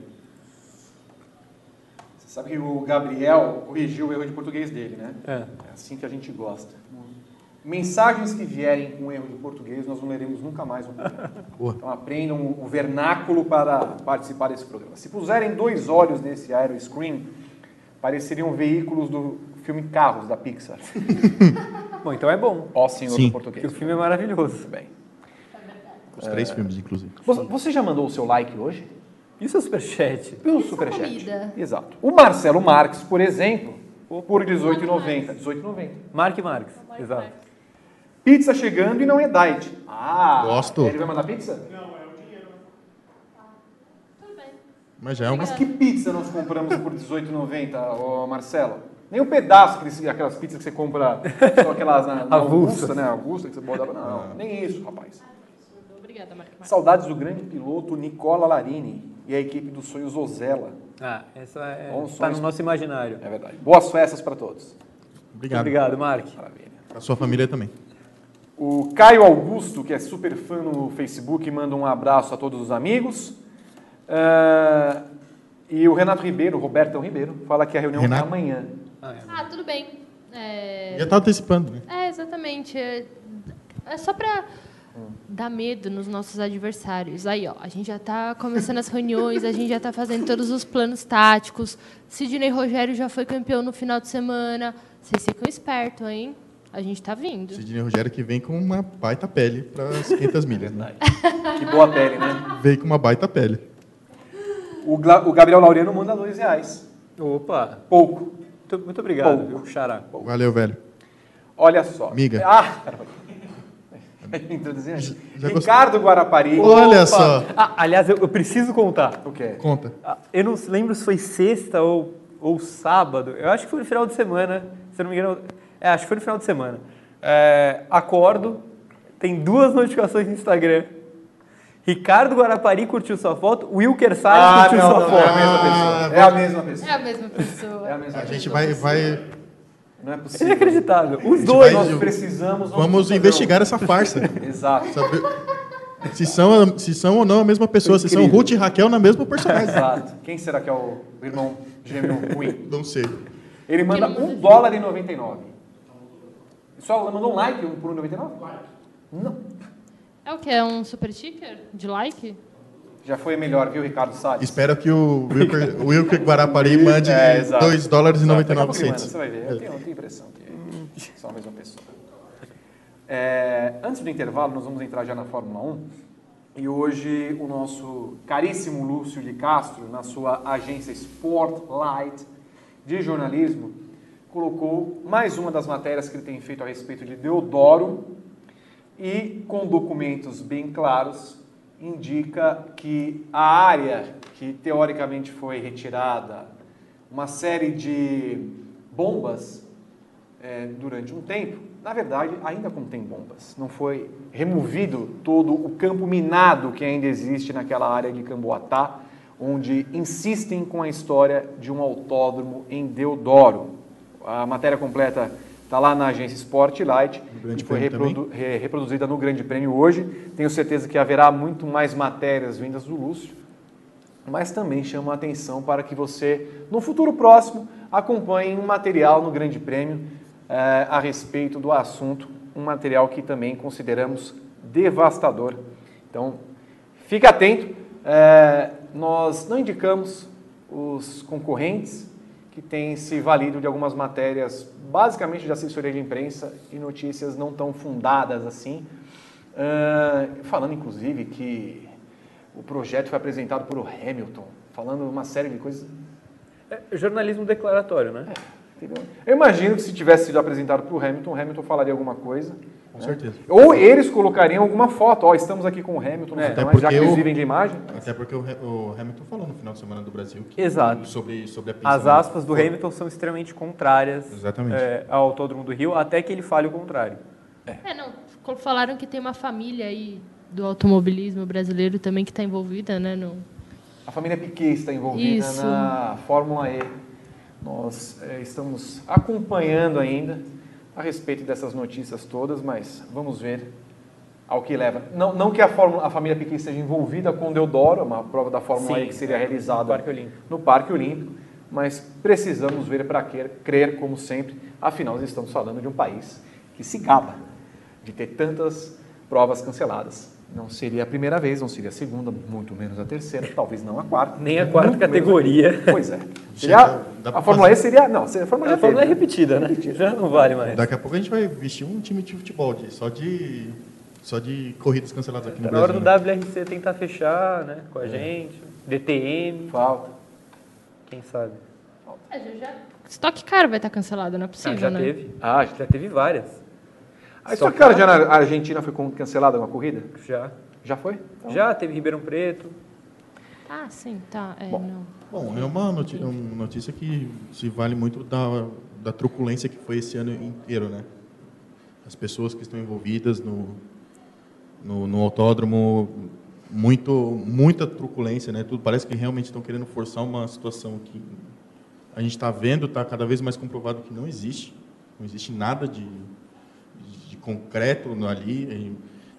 Sabe que o Gabriel corrigiu o erro de português dele, né? É. É assim que a gente gosta. Mensagens que vierem com erro de português, nós não leremos nunca mais programa. <laughs> Então aprendam o vernáculo para participar desse programa. Se puserem dois olhos nesse aeroscreen, pareceriam veículos do filme Carros, da Pixar. <laughs> Bom, então é bom, Ó senhor Sim. do porque português. o filme é maravilhoso. Muito bem. Os três filmes, inclusive. Você- Você já mandou o seu like hoje? E o seu superchat? Pelo Isso é Superchat. comida. Exato. O Marcelo Marques, por exemplo, por R$18,90. R$18,90. Mark Marques, exato. Pizza chegando e não é diet. Ah, Gosto. Ele vai mandar pizza? Mas já é uma. Mas que pizza nós compramos por R$18,90, ô Marcelo? Nem um pedaço, aqueles- aquelas pizzas que você compra, só aquelas na, na. <laughs> Augusta, né? Augusta, que você bota... Não, nem isso, rapaz. Obrigada, Marco. Saudades do grande piloto Nicola Larini e a equipe do Sonhos Ozella. Ah, essa é, Bons tá no nosso imaginário. É verdade. Boas festas para todos. Obrigado. Obrigado, Mark. Maravilha. Para sua família também. O Caio Augusto, que é super fã no Facebook, manda um abraço a todos os amigos. Ah, e o Renato Ribeiro, Roberto Ribeiro, fala que a reunião é amanhã. Ah, é. Ah, tudo bem. É, Já tá antecipando, né? é, exatamente. É, é só pra dar medo nos nossos adversários. Aí, ó, a gente já tá começando as reuniões, a gente já tá fazendo todos os planos táticos. Sidney Rogério já foi campeão no final de semana. Vocês ficam espertos, hein? A gente tá vindo. Sidney Rogério que vem com uma baita pele para as 500 milhas, né? Que boa pele, né? Veio com uma baita pele. O, Gla- o Gabriel Laureano manda dois reais. Opa, Pouco. muito, muito obrigado, Pouco. viu, Xará. Valeu, velho. Olha só. Miga. Ah, <laughs> Já Ricardo Guarapari. Olha Opa! só. Ah, aliás, eu, eu preciso contar. O quê? Conta. Ah, Eu não lembro se foi sexta ou, ou sábado. Eu acho que foi no final de semana. Se eu não me engano. É, acho que foi no final de semana. É, acordo, tem duas notificações no Instagram. Ricardo Guarapari curtiu sua foto, Wilker Salles Ah, curtiu não, sua não, foto. é a mesma pessoa. É a mesma pessoa. É a mesma pessoa. É a mesma A pessoa. gente vai, vai Não é <laughs> possível. Inacreditável. Os dois. vai- Nós precisamos. vamos investigar essa farsa. <laughs> Exato. Saber se são, se são ou não a mesma pessoa, se são. Ruth e Raquel na mesma personagem. Exato. Quem será que é o irmão gêmeo ruim? Não sei. Ele manda um dólar e 99. Só mandou um like um por 1,99? Não. É o que? É um super sticker de like? Já foi melhor, viu, Ricardo Salles? Espero que o Wilker, o Wilker Guarapari <laughs> mande É, exato. 2 dólares e Exato. 99 Daqui a pouco ele manda, centos. Você vai ver, eu tenho, eu tenho impressão que é só a mesma pessoa. É, antes do intervalo, nós vamos entrar já na Fórmula 1. E hoje o nosso caríssimo Lúcio de Castro, na sua agência Sportlight de jornalismo, colocou mais uma das matérias que ele tem feito a respeito de Deodoro e com documentos bem claros indica que a área que teoricamente foi retirada, uma série de bombas é, durante um tempo, na verdade ainda contém bombas. Não foi removido todo o campo minado que ainda existe naquela área de Camboatá, onde insistem com a história de um autódromo em Deodoro. A matéria completa está lá na agência Sportlight Grande e foi reprodu- re- reproduzida no Grande Prêmio hoje. Tenho certeza que haverá muito mais matérias vindas do Lúcio, mas também chama a atenção para que você, no futuro próximo, acompanhe um material no Grande Prêmio eh, a respeito do assunto, um material que também consideramos devastador. Então, fique atento, eh, nós não indicamos os concorrentes que têm se valido de algumas matérias, basicamente de assessoria de imprensa e notícias não tão fundadas assim, Ah, falando inclusive que o projeto foi apresentado por o Hamilton, falando uma série de coisas. É jornalismo declaratório, né? entendeu? Eu imagino que se tivesse sido apresentado por Hamilton, o Hamilton falaria alguma coisa. Com né? certeza. Ou eles colocariam alguma foto, ó, estamos aqui com o Hamilton, É, então, já que eles vivem de imagem. Até porque o, o Hamilton falou no final de semana do Brasil que- Exato. sobre, sobre a pista. As aspas do Foi- Hamilton são extremamente contrárias Exatamente. é, ao Autódromo do Rio, até que ele fale o contrário. É, não. Falaram que tem uma família aí do automobilismo brasileiro também que está envolvida, né? No... A família Piquet está envolvida Isso. na Fórmula E. Nós eh, estamos acompanhando ainda a respeito dessas notícias todas, mas vamos ver ao que leva. Não, não que a, Fórmula, a família Piquet esteja envolvida com o Deodoro, uma prova da Fórmula Sim, E que seria é, realizada no Parque Olímpico. no Parque Olímpico, mas precisamos ver para crer, crer como sempre, afinal nós estamos falando de um país que se gaba de ter tantas provas canceladas. Não seria a primeira vez, não seria a segunda, muito menos a terceira, talvez não a quarta. Nem a quarta categoria. a- Pois é. Seria, a Fórmula E seria. Não, a Fórmula já A fórmula é né? repetida, né? Já não vale mais. Daqui a pouco a gente vai vestir um time de futebol de, só, de, só de corridas canceladas aqui no Tá na hora Brasil. do né? WRC tentar fechar né, com a gente, DTM, Falta. quem sabe. É, já, já... Stock Car vai estar cancelado, não é Ah, possível, já né? teve. Ah, já teve várias. A sua cara já na Argentina foi cancelada uma corrida? Já. Já foi? Já teve Ribeirão Preto. Ah, sim, tá. É, Bom. não. Bom, é uma noti- uma notícia que se vale muito da, da truculência que foi esse ano inteiro, né? As pessoas que estão envolvidas no, no, no autódromo, muito, muita truculência, né? Tudo parece que realmente estão querendo forçar uma situação que a gente está vendo, está cada vez mais comprovado que não existe. Não existe nada de concreto ali. A gente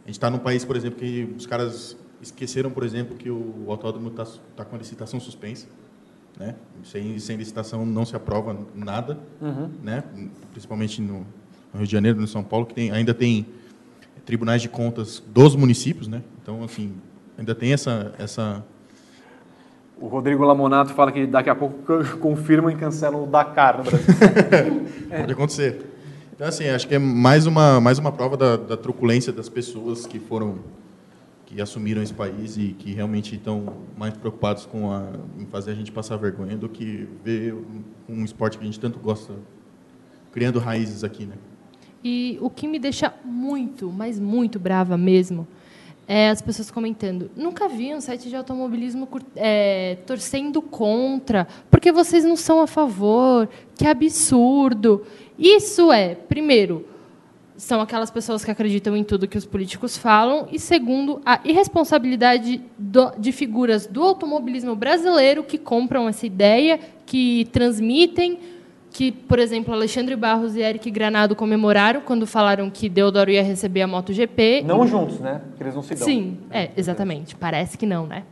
está num país, por exemplo, que os caras esqueceram, por exemplo, que o autódromo está tá com a licitação suspensa. Né? Sem, sem licitação não se aprova nada, né? principalmente no, no Rio de Janeiro, no São Paulo, que tem, ainda tem tribunais de contas dos municípios. Né? Então, assim, ainda tem essa, essa, O Rodrigo Lamonato fala que daqui a pouco <laughs> confirmam e cancelam o Dakar no Brasil. <laughs> <laughs> Pode acontecer. Então, assim, acho que é mais uma, mais uma prova da, da truculência das pessoas que foram, que assumiram esse país e que realmente estão mais preocupados com a, em fazer a gente passar vergonha do que ver um, esporte que a gente tanto gosta criando raízes aqui, né? E o que me deixa muito, mas muito brava mesmo, é as pessoas comentando. Nunca vi um site de automobilismo é, torcendo contra, porque vocês não são a favor, que absurdo. Isso é, primeiro, são aquelas pessoas que acreditam em tudo que os políticos falam, e segundo, a irresponsabilidade do- de figuras do automobilismo brasileiro que compram essa ideia, que transmitem, que, por exemplo, Alexandre Barros e Eric Granado comemoraram quando falaram que Deodoro ia receber a MotoGP. Não juntos, né? Porque eles não se dão. Sim, é, exatamente. Parece que não, né?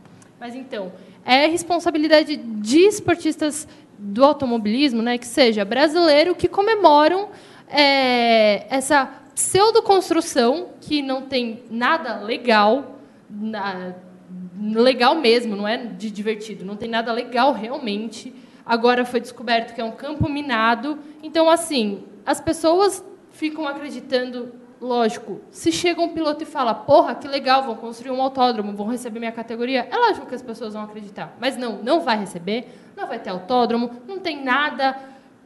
Mas então, é responsabilidade de esportistas do automobilismo, né, que seja brasileiro, que comemoram é, essa pseudoconstrução que não tem nada legal na- legal mesmo, não é de divertido, não tem nada legal realmente. Agora foi descoberto que é um campo minado, então assim, as pessoas ficam acreditando, lógico, se chega um piloto e fala, porra, que legal, vão construir um autódromo, vão receber minha categoria, é lógico que as pessoas vão acreditar. Mas não, não vai receber, não vai ter autódromo, não tem nada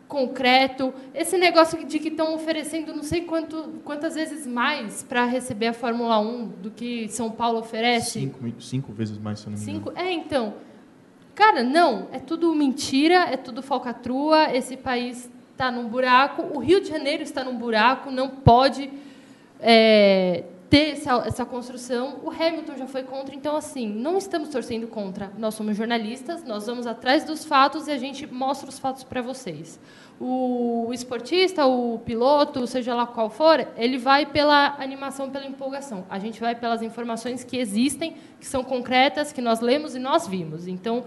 concreto. Esse negócio de que estão oferecendo não sei quanto, quantas vezes mais para receber a Fórmula 1 do que São Paulo oferece. Cinco, cinco vezes mais, se eu não me engano. Cinco? É, então. Cara, não, é tudo mentira, é tudo falcatrua, esse país está num buraco, o Rio de Janeiro está num buraco, não pode é, ter essa, essa, construção. O Hamilton já foi contra, então, assim, não estamos torcendo contra. Nós somos jornalistas, nós vamos atrás dos fatos e a gente mostra os fatos para vocês. O, esportista, o piloto, seja lá qual for, ele vai pela animação, pela empolgação. A gente vai pelas informações que existem, que são concretas, que nós lemos e nós vimos. Então,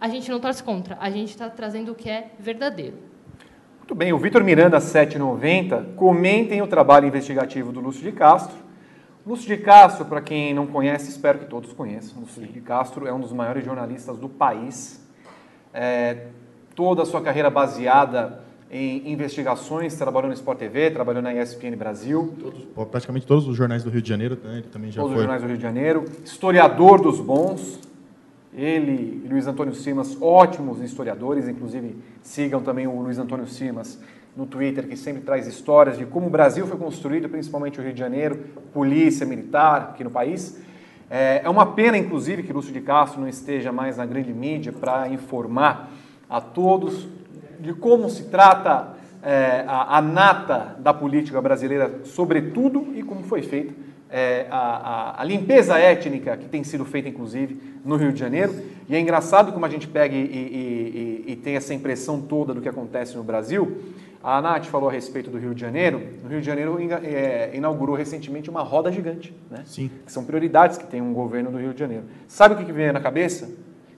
a gente não torce contra, a gente está trazendo o que é verdadeiro. Muito bem, o Vitor Miranda 790 comentem o trabalho investigativo do Lúcio de Castro. Lúcio de Castro, para quem não conhece, espero que todos conheçam. Lúcio de Castro é um dos maiores jornalistas do país. É, toda a sua carreira baseada em investigações, trabalhou no Sport TV, trabalhou na ESPN Brasil. Todos, praticamente todos os jornais do Rio de Janeiro, né? ele também já todos foi. os jornais do Rio de Janeiro. Historiador dos bons, ele e Luiz Antônio Simas, ótimos historiadores, inclusive sigam também o Luiz Antônio Simas no Twitter, que sempre traz histórias de como o Brasil foi construído, principalmente o Rio de Janeiro, polícia militar aqui no país. É, é uma pena, inclusive, que Lúcio de Castro não esteja mais na grande mídia para informar a todos de como se trata é, a, a nata da política brasileira, sobretudo, e como foi feita é, a, a, a, limpeza étnica que tem sido feita, inclusive, no Rio de Janeiro. E é engraçado como a gente pega e, e, e, e, tem essa impressão toda do que acontece no Brasil. A Nath falou a respeito do Rio de Janeiro. No Rio de Janeiro é, inaugurou recentemente uma roda gigante, né? Sim. que são prioridades que tem um governo do Rio de Janeiro. Sabe o que, que vem na cabeça?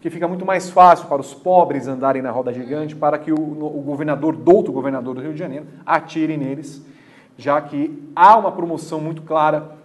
Que fica muito mais fácil para os pobres andarem na roda gigante para que o, o governador, douto governador do Rio de Janeiro, atire neles, já que há uma promoção muito clara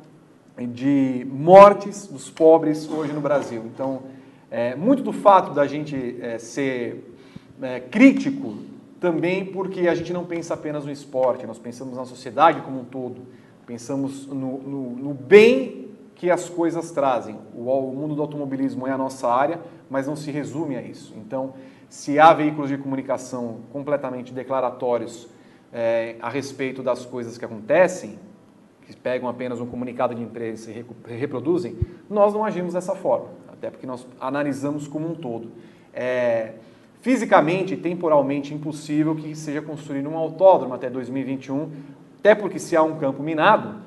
de mortes dos pobres hoje no Brasil. Então, é, muito do fato da gente é, ser é, crítico também porque a gente não pensa apenas no esporte, nós pensamos na sociedade como um todo, pensamos no, no, no bem que as coisas trazem. O, o mundo do automobilismo é a nossa área, mas não se resume a isso. Então, se há veículos de comunicação completamente declaratórios é, a respeito das coisas que acontecem, que pegam apenas um comunicado de imprensa e reproduzem, nós não agimos dessa forma, até porque nós analisamos como um todo. É fisicamente e temporalmente impossível que seja construído um autódromo até 2021, até porque se há um campo minado,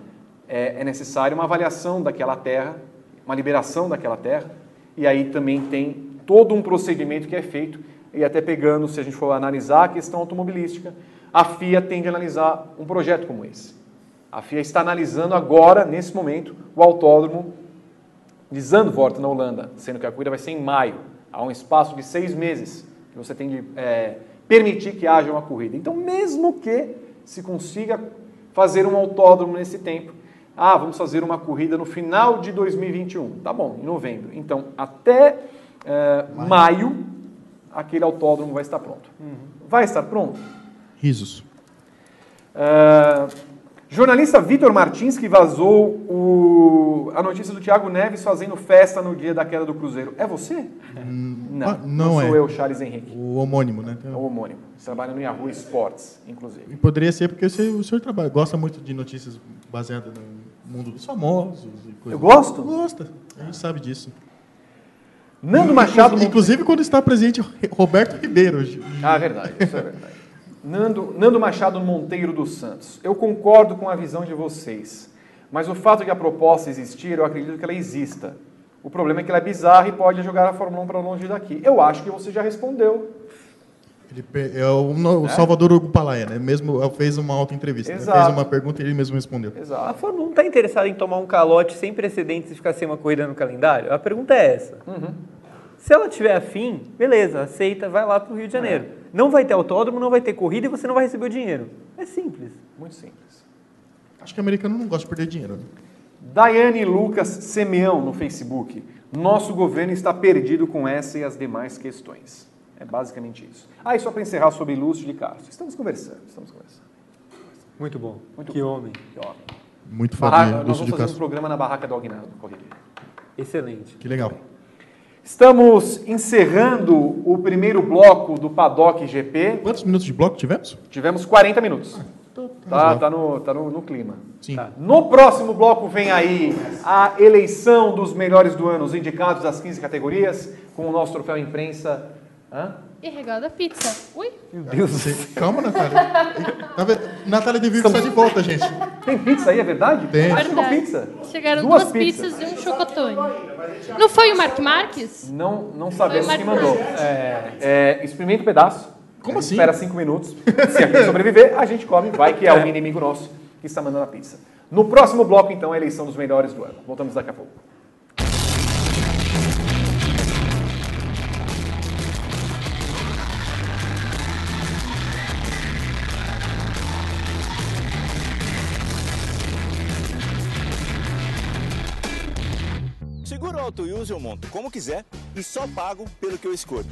é, é necessário uma avaliação daquela terra, uma liberação daquela terra, e aí também tem todo um procedimento que é feito, e até pegando, se a gente for analisar a questão automobilística, a FIA tem de analisar um projeto como esse. A FIA está analisando agora, nesse momento, o autódromo de Zandvoort, na Holanda, sendo que a corrida vai ser em maio. Há um espaço de seis meses que você tem de é, permitir que haja uma corrida. Então, mesmo que se consiga fazer um autódromo nesse tempo, ah, vamos fazer uma corrida no final de 2021. Tá bom, em novembro. Então, até é, maio. maio, aquele autódromo vai estar pronto. Uhum. Vai estar pronto? Risos. Uh, Jornalista Vitor Martins que vazou o, a notícia do Thiago Neves fazendo festa no dia da queda do Cruzeiro. É você? Hum, não, ah, não, não sou é. eu, Charles Henrique. O homônimo, né? É o homônimo. Você trabalha no Yahoo Sports, inclusive. E poderia ser porque o senhor, o senhor trabalha, gosta muito de notícias baseadas no mundo dos famosos. Eu gosto? Gosta. A gente sabe disso. Nando Machado. Inclusive quando está presente Roberto Ribeiro. Ah, verdade. Isso é verdade. Nando, Nando Machado Monteiro dos Santos. Eu concordo com a visão de vocês, mas o fato de a proposta existir, eu acredito que ela exista. O problema é que ela é bizarra e pode jogar a Fórmula 1 para longe daqui. Eu acho que você já respondeu. Ele é o, o Salvador Hugo Palaia, né? Mesmo fez uma auto-entrevista. Né? Fez uma pergunta e ele mesmo respondeu. Exato. A Fórmula 1 está interessada em tomar um calote sem precedentes e ficar sem uma corrida no calendário? A pergunta é essa. Uhum. Se ela tiver afim, beleza, aceita, vai lá para o Rio de Janeiro. É. Não vai ter autódromo, não vai ter corrida e você não vai receber o dinheiro. É simples. Muito simples. Acho que o americano não gosta de perder dinheiro. Né? Daiane Lucas Semeão no Facebook. Nosso governo está perdido com essa e as demais questões. É basicamente isso. Ah, e só para encerrar sobre Lúcio de Castro. Estamos conversando, estamos conversando. Muito bom. Muito que bom. homem. Que ótimo. Muito foda, nós vamos de fazer um programa na Barraca do Aguinaldo. Corrida. Excelente. Que legal. Estamos encerrando o primeiro bloco do Paddock GP. Quantos minutos de bloco tivemos? Tivemos 40 minutos. Tá, razoável. tá, no, tá no, no clima. Sim. Tá. No próximo bloco vem aí a eleição dos melhores do ano, os indicados das 15 categorias, com o nosso troféu imprensa. Hã? E regada pizza. Ui, Meu Deus do céu. Calma, Natália. Natália de Vivo está de volta, gente. Tem pizza aí, é verdade? Tem. Chegou Verdade. pizza. chegaram Duas duas, pizzas. pizzas. e um chocotone. Não foi o Mark Marques? Não, não sabemos quem mandou. É, é, experimenta um pedaço. Como assim? Espera cinco minutos. Se alguém sobreviver, a gente come. Vai que é algum inimigo nosso que está mandando a pizza. No próximo bloco, então, a eleição dos melhores do ano. Voltamos daqui a pouco. Auto use eu monto como quiser e só pago pelo que eu escolho.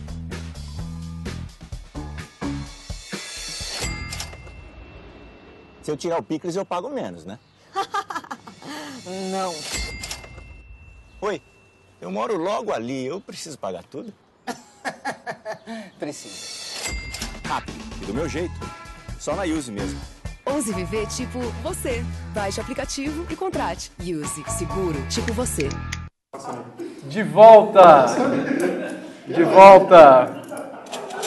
Se eu tirar o picles, eu pago menos, né? <laughs> Não. Oi, eu moro logo ali, eu preciso pagar tudo? <laughs> Precisa. Rápido e do meu jeito. Só na Use mesmo. Ouse viver tipo você. Baixe o aplicativo e contrate. Use Seguro tipo você. De volta! De volta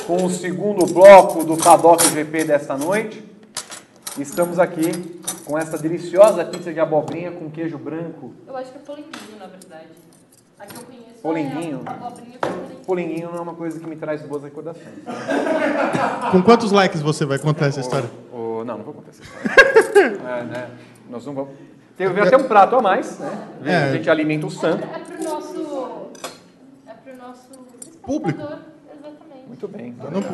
com o segundo bloco do Paddock GP desta noite. Estamos aqui com essa deliciosa pizza de abobrinha com queijo branco. Eu acho que é polenguinho, na verdade. A que eu conheço Polenguinho? é abobrinha com polenguinho. Polenguinho não é uma coisa que me traz boas recordações. <laughs> Com quantos likes você vai contar essa história? O- não, não vou contar essa história. <laughs> É, né? Nós não vamos. Teve até um prato a mais, né? É. A gente alimenta o santo. É pro nosso. É pro nosso. Público. Exatamente. Muito bem. Ele se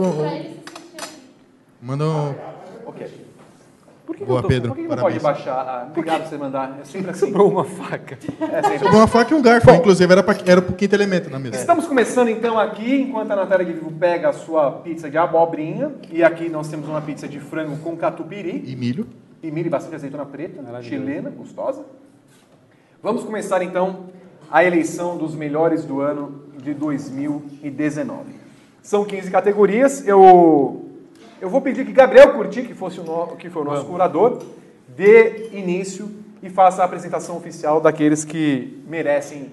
sentir. Manda um... Ok. Por que Boa, tô- Pedro. Por que que não pode baixar? Ah, obrigado por você mandar. É sempre <laughs> assim. Sobrou uma faca. É sempre Sobrou uma faca e um garfo, inclusive era, pra, era pro quinto elemento na mesa. Estamos começando então aqui, enquanto a Natália de Vivo pega a sua pizza de abobrinha. E aqui nós temos uma pizza de frango com catupiry E milho. E milho e bastante azeitona preta, chilena, gostosa. Vamos começar então a eleição dos melhores do ano de 2019. São 15 categorias. Eu, eu vou pedir que Gabriel Curti, que, fosse o no- que foi o nosso curador, dê início e faça a apresentação oficial daqueles que merecem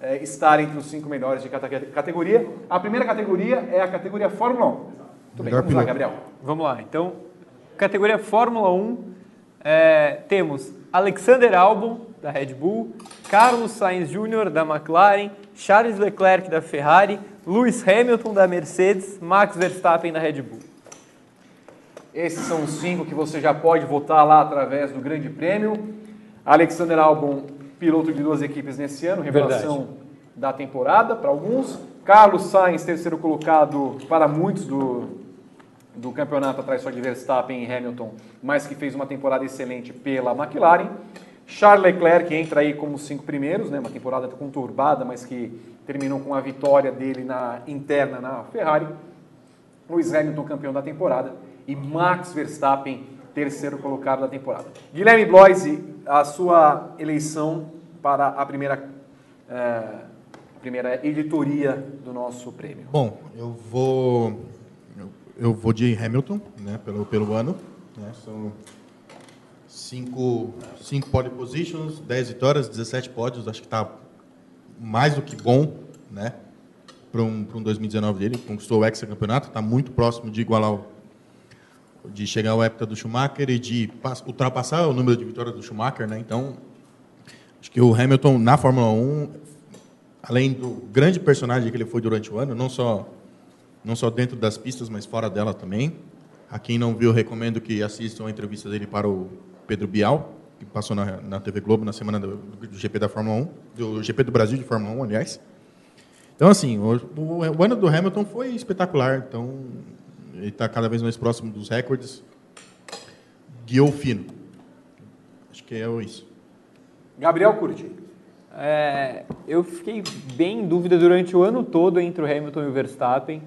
eh, estar entre os cinco melhores de cada categoria. A primeira categoria é a categoria Fórmula 1. Muito bem, vamos lá. Gabriel. Vamos lá. Então, categoria Fórmula 1, é, temos Alexander Albon, da Red Bull, Carlos Sainz Jr., da McLaren, Charles Leclerc, da Ferrari, Lewis Hamilton, da Mercedes, Max Verstappen, da Red Bull. Esses são os cinco que você já pode votar lá através do Grande Prêmio. Alexander Albon, piloto de duas equipes nesse ano, revelação da temporada para alguns. Carlos Sainz, terceiro colocado para muitos do, do campeonato, atrás só de Verstappen e Hamilton, mas que fez uma temporada excelente pela McLaren. Charles Leclerc entra aí como os cinco primeiros, né, uma temporada conturbada, mas que terminou com a vitória dele na interna na Ferrari. Lewis Hamilton campeão da temporada e Max Verstappen terceiro colocado da temporada. Guilherme Bloise, a sua eleição para a primeira, a primeira editoria do nosso prêmio. Bom, eu vou. Eu, vou de Hamilton, né? Pelo, pelo ano. Né, são cinco, cinco pole positions, 10 vitórias, 17 pódios. Acho que está mais do que bom, né? Para um, um 2019 dele. Conquistou o hexacampeonato, está muito próximo de igualar o, de chegar ao hepta do Schumacher e de pas- ultrapassar o número de vitórias do Schumacher, né? Então, acho que o Hamilton na Fórmula 1 além do grande personagem que ele foi durante o ano, não só não só dentro das pistas, mas fora dela também. A quem não viu, recomendo que assistam a entrevista dele para o Pedro Bial, que passou na, na TV Globo na semana do, do GP da Fórmula 1, do GP do Brasil de Fórmula 1, aliás. Então, assim, o, o, o ano do Hamilton foi espetacular. Então, ele está cada vez mais próximo dos recordes. Guiou fino. Acho que é isso. Gabriel Curti. É, eu fiquei bem em dúvida durante o ano todo entre o Hamilton e o Verstappen.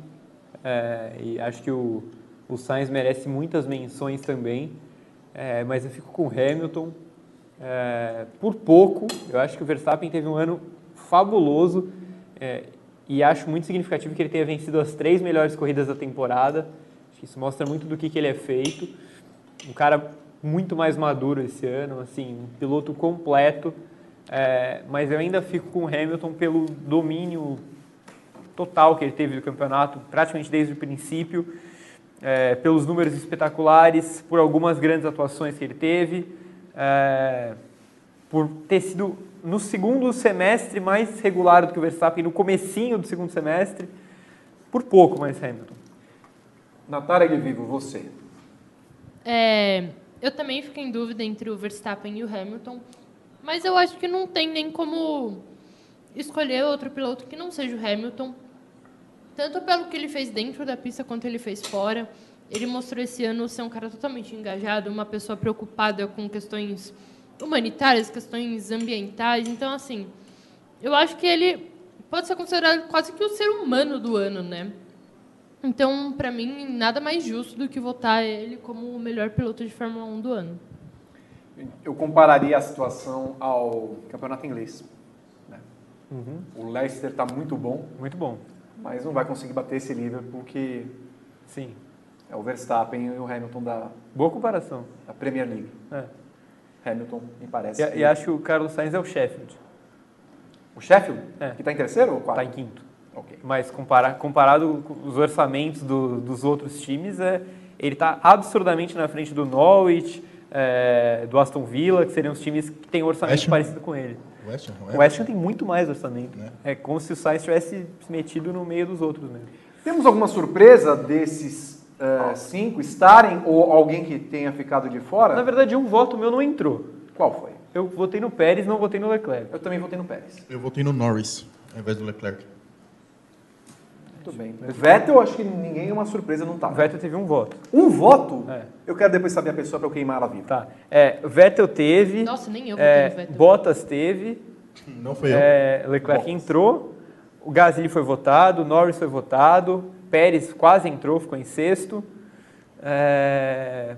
É, e acho que o, o Sainz merece muitas menções também. É, mas eu fico com o Hamilton. É, por pouco, eu acho que o Verstappen teve um ano fabuloso. é, e acho muito significativo que ele tenha vencido as três melhores corridas da temporada. Acho que isso mostra muito do que, que ele é feito. Um cara muito mais maduro esse ano, assim, um piloto completo. É, mas eu ainda fico com o Hamilton pelo domínio total que ele teve do campeonato, praticamente desde o princípio, é, pelos números espetaculares, por algumas grandes atuações que ele teve, é, por ter sido no segundo semestre mais regular do que o Verstappen, no comecinho do segundo semestre, por pouco mais Hamilton. Natália de Vivo, você. É, eu também fico em dúvida entre o Verstappen e o Hamilton, mas eu acho que não tem nem como escolher outro piloto que não seja o Hamilton, tanto pelo que ele fez dentro da pista quanto ele fez fora. Ele mostrou esse ano ser um cara totalmente engajado, uma pessoa preocupada com questões humanitárias, questões ambientais. Então, assim, eu acho que ele pode ser considerado quase que o ser humano do ano, né? Então, para mim, nada mais justo do que votar ele como o melhor piloto de Fórmula 1 do ano. Eu compararia a situação ao campeonato inglês. né? O Leicester está muito bom, Muito bom. Mas não vai conseguir bater esse Liverpool que Sim. é o Verstappen e o Hamilton da, Boa comparação. da Premier League. É. Hamilton, me parece. E, que- e acho que o Carlos Sainz é o Sheffield. O Sheffield, É. que está em terceiro ou quarto? Está em quinto. Ok. Mas compara, comparado com os orçamentos do- dos outros times, é, ele está absurdamente na frente do Norwich, é, do Aston Villa, que seriam os times que têm orçamento West Ham. parecido com ele. West Ham, O West Ham tem muito mais orçamento. Né? É como se o Sainz tivesse se metido no meio dos outros mesmo. Temos alguma surpresa desses eh, cinco estarem ou alguém que tenha ficado de fora? Na verdade, um voto meu não entrou. Qual foi? Eu votei no Pérez, não votei no Leclerc. Eu também votei no Pérez. Eu votei no Norris, ao invés do Leclerc. Muito bem. O Vettel, acho que ninguém é uma surpresa, não tá. O Vettel teve um voto. Um voto? É. Eu quero depois saber a pessoa para eu queimar ela viva. Tá. É, o Vettel teve. Nossa, nem eu é, Vettel. Bottas teve. Não foi eu. É, Leclerc Bottas. entrou. O Gasly foi votado. O Norris foi votado. Pérez quase entrou, ficou em sexto. É,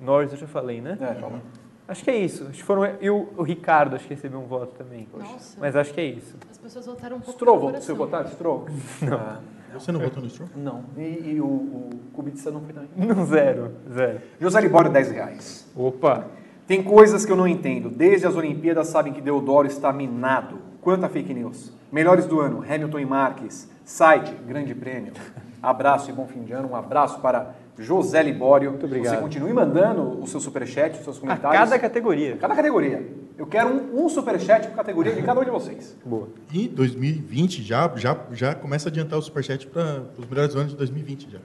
Norris eu já falei, né? É, fala. Acho que é isso. Acho que foram... E o, o Ricardo acho que recebeu um voto também. Nossa. Mas acho que é isso. As pessoas votaram um pouco Stroll, pelo votou- você coração. votar? Stroll? <laughs> Não. Você não votou no Stroll? não. E, e o, o Kubica não foi também. <laughs> No zero. Zero. José Libório, 10 reais. Opa. Tem coisas que eu não entendo. Desde as Olimpíadas sabem que Deodoro está minado. Quanta fake news. Melhores do ano, Hamilton e Marques. Site, grande prêmio. <laughs> Abraço e bom fim de ano. Um abraço para José Libório. Muito obrigado. Você continue mandando o seu superchat, os seus A comentários. cada categoria. Cada categoria. Eu quero um, um superchat por categoria de cada um de vocês. Boa. E 2020 já, já, já começa a adiantar o superchat para os melhores anos de 2020 já.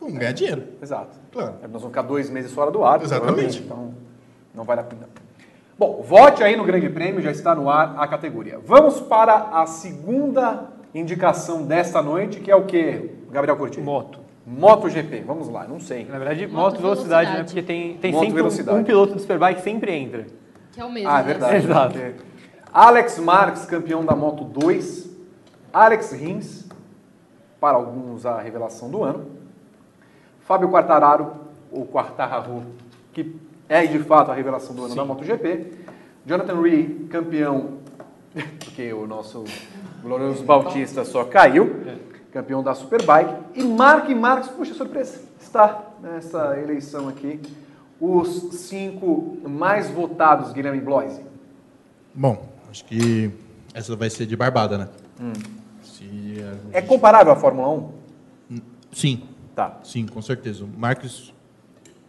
Vamos ganhar dinheiro, Exato. claro. Nós vamos ficar dois meses fora do ar. Exatamente. Então, não vale a pena. Bom, vote aí no Grande Prêmio, já está no ar a categoria. Vamos para a segunda indicação desta noite, que é o quê, Gabriel Curti? Moto. MotoGP, vamos lá, não sei. Na verdade, Moto moto, velocidade, né? velocidade. Porque tem, tem Moto sempre um- velocidade. um, piloto do Superbike que sempre entra. Que é o mesmo. Ah, é né? verdade. Exato. porque Alex Marques, campeão da Moto 2. Alex Rins, para alguns a revelação do ano. Fábio Quartararo, ou Quartararo, que é de fato a revelação do ano da MotoGP. Jonathan Ree, campeão, <laughs> porque o nosso glorioso Bautista só caiu, campeão da Superbike. E Mark Marques, puxa, surpresa, está nessa eleição aqui. Os cinco mais votados, Guilherme Bloise. Bom, acho que essa vai ser de barbada, né? Se a É gente- comparável à Fórmula 1? Sim, Tá. sim, com certeza. O Marques,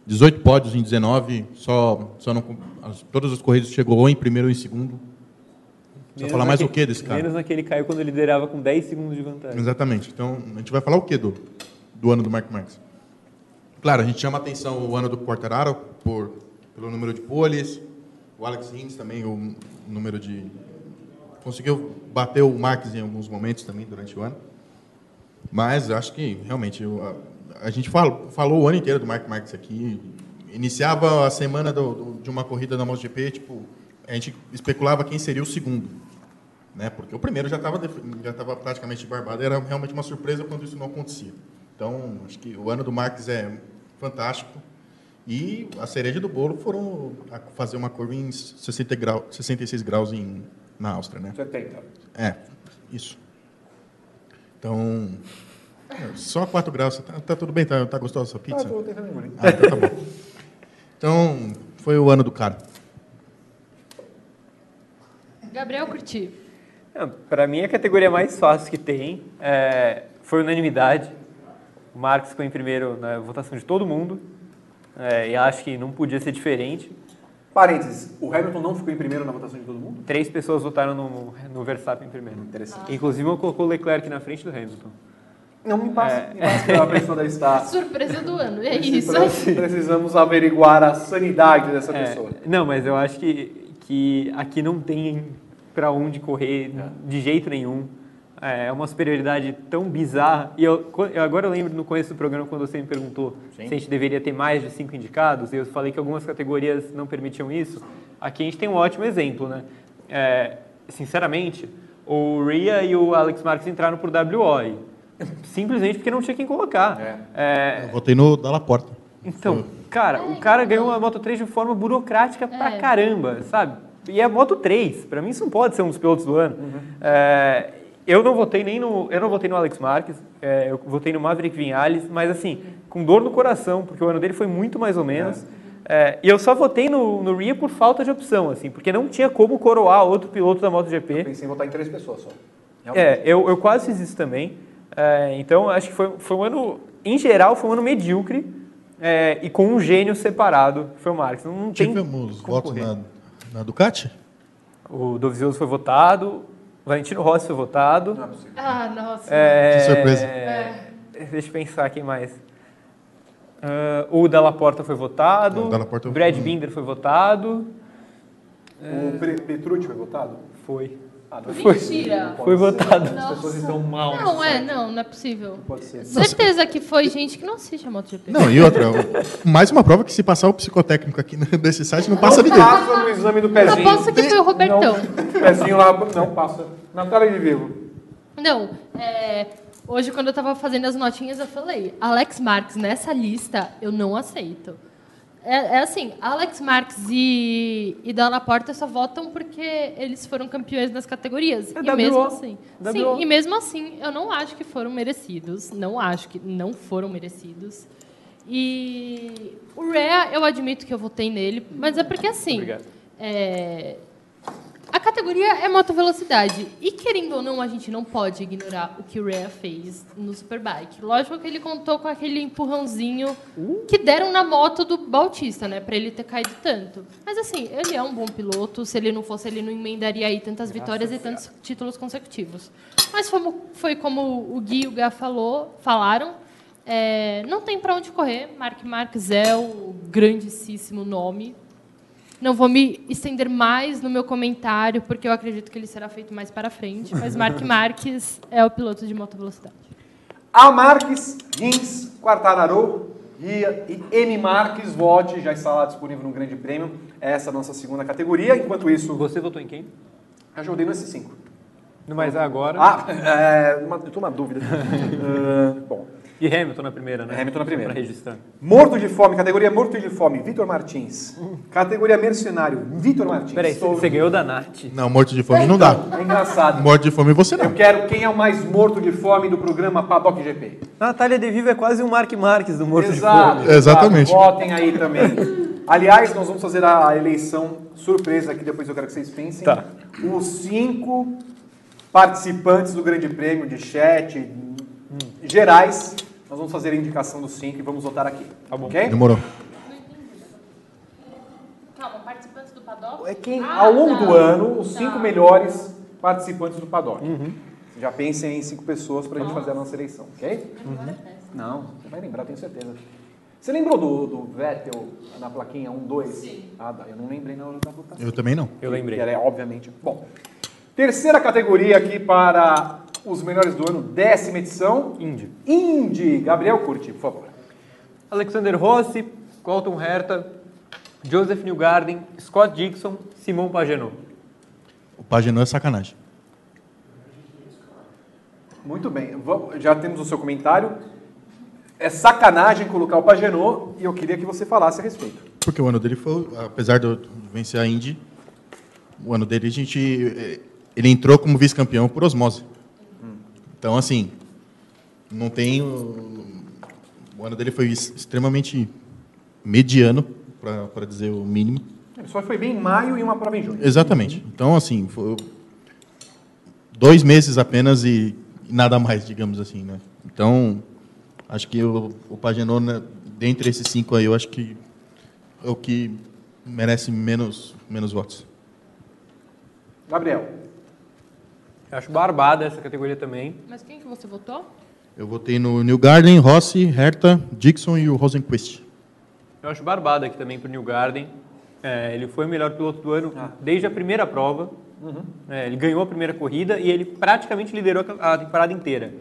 18 pódios em 19, só, só não, as- todas as corridas chegou ou em primeiro ou em segundo. Precisa falar mais o que desse cara? Menos naquele caiu quando ele liderava com 10 segundos de vantagem. Exatamente. Então, a gente vai falar o que do, do ano do Mark Marques? Claro, a gente chama atenção o ano do Quartararo por, pelo número de poles, o Alex Rins também, o número de... Conseguiu bater o Marques em alguns momentos também durante o ano. Mas acho que, realmente, a, a gente fala- falou o ano inteiro do Mark Marques aqui, iniciava a semana do- do- de uma corrida da MotoGP, tipo, a gente especulava quem seria o segundo. Né? Porque o primeiro já estava já tava praticamente barbado. Era realmente uma surpresa quando isso não acontecia. Então, acho que o ano do Marques é fantástico. E a cereja do bolo foram a fazer uma curva em 60 grau, 66 graus em, na Áustria. Né? 70. É, isso. Então, só 4 graus. Tá, tá tudo bem? Tá, tá gostosa a sua Ah, pizza? tô tentando engolir. Ah, então tá bom. Então, foi o ano do cara. Gabriel Curti. Para mim, a categoria mais fácil que tem é, foi unanimidade. O Marcos ficou em primeiro na votação de todo mundo. é, e acho que não podia ser diferente. Parênteses, o Hamilton não ficou em primeiro na votação de todo mundo? Três pessoas votaram no, no Verstappen em primeiro. Interessante. Inclusive, eu colocou o Leclerc na frente do Hamilton. Não, me passa, É. me passa que a pessoa deve estar. Surpresa do ano. É isso. Precisamos- Precisamos averiguar a sanidade dessa É, pessoa. não, mas eu acho que, que aqui não tem para onde correr de jeito nenhum. É uma superioridade tão bizarra. E eu, eu- agora eu lembro no começo do programa quando você me perguntou se a gente deveria ter mais de cinco indicados. E eu falei que algumas categorias não permitiam isso. Aqui a gente tem um ótimo exemplo, né? É, sinceramente, o Ria e o Alex Marques entraram por WO. e Simplesmente porque não tinha quem colocar. É, Eu votei no Dalla Porta. então, cara, o cara ganhou uma Moto 3 de forma burocrática pra É. caramba, sabe? E é Moto 3, pra mim isso não pode ser um dos pilotos do ano. É, eu não votei nem no, eu não votei no Alex Marques, é, eu votei no Maverick Vinhales, mas assim, com dor no coração, porque o ano dele foi muito mais ou menos. É, e eu só votei no, no Ria por falta de opção, assim, porque não tinha como coroar outro piloto da MotoGP. Pensei em votar em três pessoas só. Realmente. É, eu, eu quase fiz isso também. É, então, acho que foi, foi um ano, em geral, foi um ano medíocre é, e com um gênio separado, que foi o Marques. Não, não tem Tivemos votos na, na Ducati? O Dovizioso foi votado, Valentino Rossi foi votado. Não é possível. Ah, nossa. É, Que surpresa. Deixa eu pensar quem mais. Ah, o Dalla Porta foi votado, Não, o Dalla Porta- Brad Binder foi votado. O Petrucci foi votado? Foi. Ah, não Mentira. pode Foi votado. As pessoas estão mal. Não, nesse é, não, não é possível. Pode ser. Certeza que foi gente que não assiste a MotoGP. Não, e outra, mais uma prova que se passar o psicotécnico aqui desse site não passa ninguém. Passa no exame do pezinho. Aposto que foi o Robertão. Não, <laughs> pezinho lá, não passa. Na tela de vivo. Não, é, hoje quando eu tava fazendo as notinhas eu falei, Alex Marques nessa lista eu não aceito. É, é assim, Alex Marques e, e Dalla Porta só votam porque eles foram campeões nas categorias. É e WO. mesmo assim. WO. Sim, e mesmo assim, eu não acho que foram merecidos. Não acho que não foram merecidos. E o Rhea, eu admito que eu votei nele, mas é porque assim. Obrigado. é, a categoria é moto velocidade. E querendo ou não, a gente não pode ignorar o que o Rhea fez no Superbike. Lógico que ele contou com aquele empurrãozinho que deram na moto do Bautista, né? Pra ele ter caído tanto. Mas assim, ele é um bom piloto. Se ele não fosse, ele não emendaria aí tantas vitórias e tantos títulos consecutivos. Mas foi, foi como o Gui e o Gá falou, falaram. é, não tem pra onde correr. Mark Marques é o grandíssimo nome não vou me estender mais no meu comentário, porque eu acredito que ele será feito mais para frente. Mas <laughs> Mark Marques é o piloto de moto velocidade. A Marques, Rins, Quartararo e, e M Marques, vote, já está lá disponível no Grande Prêmio. Essa é a nossa segunda categoria. Enquanto isso, Você votou em quem? ajudei nesses cinco. No mais agora. Ah, é, uma, eu estou uma dúvida. <laughs> Ah, bom, E Hamilton na primeira, né? Hamilton na primeira. Registrar. Morto de Fome, categoria Morto de Fome, Vitor Martins. Categoria Mercenário, Vitor Martins. Peraí, Estou- você ganhou da Nath. Não, morto de fome não dá. É engraçado. Morto de fome você Eu não. quero quem é o mais morto de fome do programa Paddock GP. Natália De Vivo é quase um Mark Marques do Morto Exato, de Fome. Exatamente. Votem aí também. Aliás, nós vamos fazer a eleição surpresa aqui, depois eu quero que vocês pensem. Tá. Os cinco participantes do Grande Prêmio de chat hum, gerais. Nós vamos fazer a indicação dos cinco e vamos votar aqui. Tá bom. Ok? Demorou. Calma, participantes do paddock? É quem, Ah, ao longo tá. do ano, os Tá. cinco melhores participantes do Paddock. Uhum. Já pensem em cinco pessoas pra gente fazer a nossa eleição, ok? Uhum. Não, você vai lembrar, tenho certeza. Você lembrou do, do Vettel na plaquinha 1, 2? Sim. Ah. Eu não lembrei na hora da votação. Eu também não. Eu lembrei. E ela é, obviamente. Bom, terceira categoria aqui para os melhores do ano, décima edição. Indy. Indy. Gabriel Curti, por favor. Alexander Rossi, Colton Herta, Joseph Newgarden, Scott Dixon, Simon Pagenaud. O Pagenot é sacanagem. Muito bem, já temos o seu comentário. É sacanagem colocar o Pagenot e eu queria que você falasse a respeito. Porque o ano dele foi, apesar de eu vencer a Indy, o ano dele a gente. eh, Ele entrou como vice-campeão por osmose. Então, assim, não tem. O, ano dele foi ex- extremamente mediano, para dizer o mínimo. Ele só foi bem em maio e uma prova em junho. Exatamente. Então, assim, foi dois meses apenas e, nada mais, digamos assim, né? Então, acho que o, o Pagenot, né, dentre esses cinco aí, eu acho que é o que merece menos, menos votos. Gabriel, Eu acho barbada essa categoria também. Mas quem que você votou? Eu votei no New Garden, Rossi, Herta, Dixon e o Rosenquist. Eu acho barbada aqui também pro New Garden. É, ele foi o melhor piloto do ano desde a primeira prova. É, ele ganhou a primeira corrida e ele praticamente liderou a temporada inteira.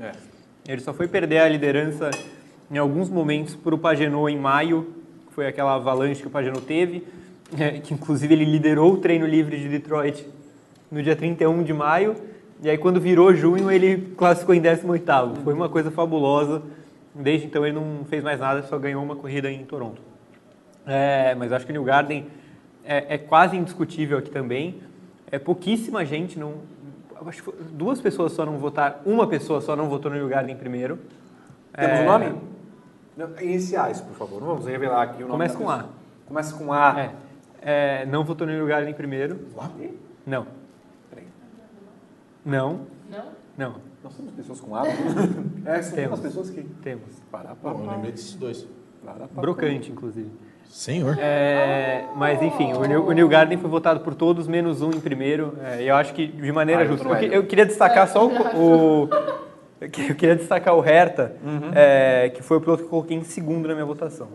Ele só foi perder a liderança em alguns momentos para o Pagenot em maio, que foi aquela avalanche que o Pagenot teve, é, <laughs> que inclusive ele liderou o treino livre de Detroit no dia 31 de maio. E aí quando virou junho ele classificou em 18º. Foi uma coisa fabulosa. Desde então ele não fez mais nada, só ganhou uma corrida em Toronto. É, mas acho que o New Garden é, é quase indiscutível aqui também. É pouquíssima gente não. Acho que duas pessoas só não votaram, uma pessoa só não votou no New Garden primeiro. temos o É, nome? Não, Iniciais, por favor. Não vamos revelar aqui o nome. Começa com pessoa. Começa com A. É, é, não votou no New Garden primeiro. Não. Não. Não? Não. Nós temos pessoas com A? <laughs> é, são Temos. as pessoas que. Temos. Pará, Bom, eu lembrei desses dois. Brocante, inclusive. Senhor. É, mas enfim, o New, o New Garden foi votado por todos, menos um em primeiro. É, e eu acho que de maneira Ah, justa. Eu, eu queria destacar só o. o- eu <laughs> que- eu queria destacar o Herta, é, que foi o piloto que eu coloquei em segundo na minha votação.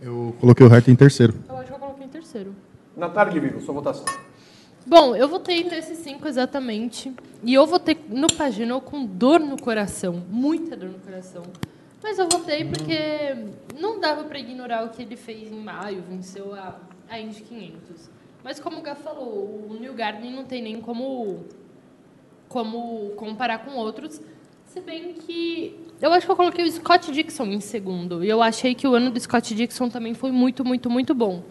Eu coloquei o Herta em terceiro. Eu acho que eu coloquei em terceiro. Natália de Vivo, sua votação. Bom, eu votei nesses cinco exatamente. E eu votei no Paginot com dor no coração. Muita dor no coração. Mas eu votei porque não dava para ignorar o que ele fez em maio, venceu a, a Indy 500. Mas como o Gá falou, o New Garden não tem nem como, como comparar com outros. Se bem que eu acho que eu coloquei o Scott Dixon em segundo. E eu achei que o ano do Scott Dixon também foi muito, muito, muito bom.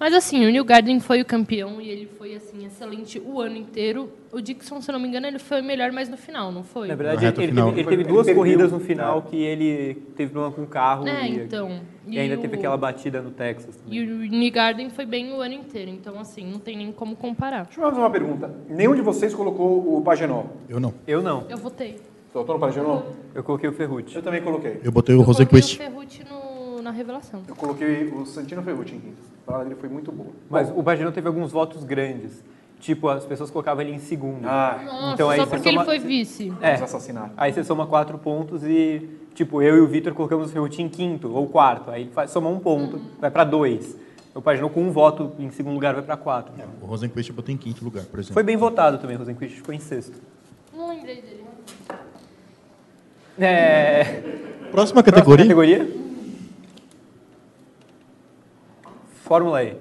Mas assim, o New Garden foi o campeão e ele foi assim excelente o ano inteiro. O Dixon, se eu não me engano, ele foi o melhor mais no final, não foi? Na verdade, ele, final. teve, ele teve ele duas perdeu, corridas no final que ele teve problema com o carro É, e, então. e ainda o- teve aquela batida no Texas. também. E o New Garden foi bem o ano inteiro, então assim, não tem nem como comparar. Deixa eu fazer uma pergunta. Nenhum de vocês colocou o Pagenot. Eu não. Eu não. Eu votei. Você votou no Pagenot? Eu coloquei o Ferrucci. Eu também coloquei. Eu botei o eu coloquei o. Ferrucci no, na revelação. Eu coloquei o Santino Ferrucci em quinto. A parada dele foi muito boa. Mas Bom, o Paginot teve alguns votos grandes. Tipo, as pessoas colocavam ele em segundo. Ah, Nossa, Então, aí só você porque ele soma- foi vice. É. assassinar. Aí você soma quatro pontos e, tipo, eu e o Vitor colocamos o Ferrucci em quinto ou quarto. Aí soma um ponto, vai pra dois. O Paginot com um voto em segundo lugar vai pra quatro. O Rosenquist botei em quinto lugar, por exemplo. Foi bem votado também, o Rosenquist ficou em sexto. Não lembrei dele. É... Próxima Próxima categoria. categoria. Fórmula E.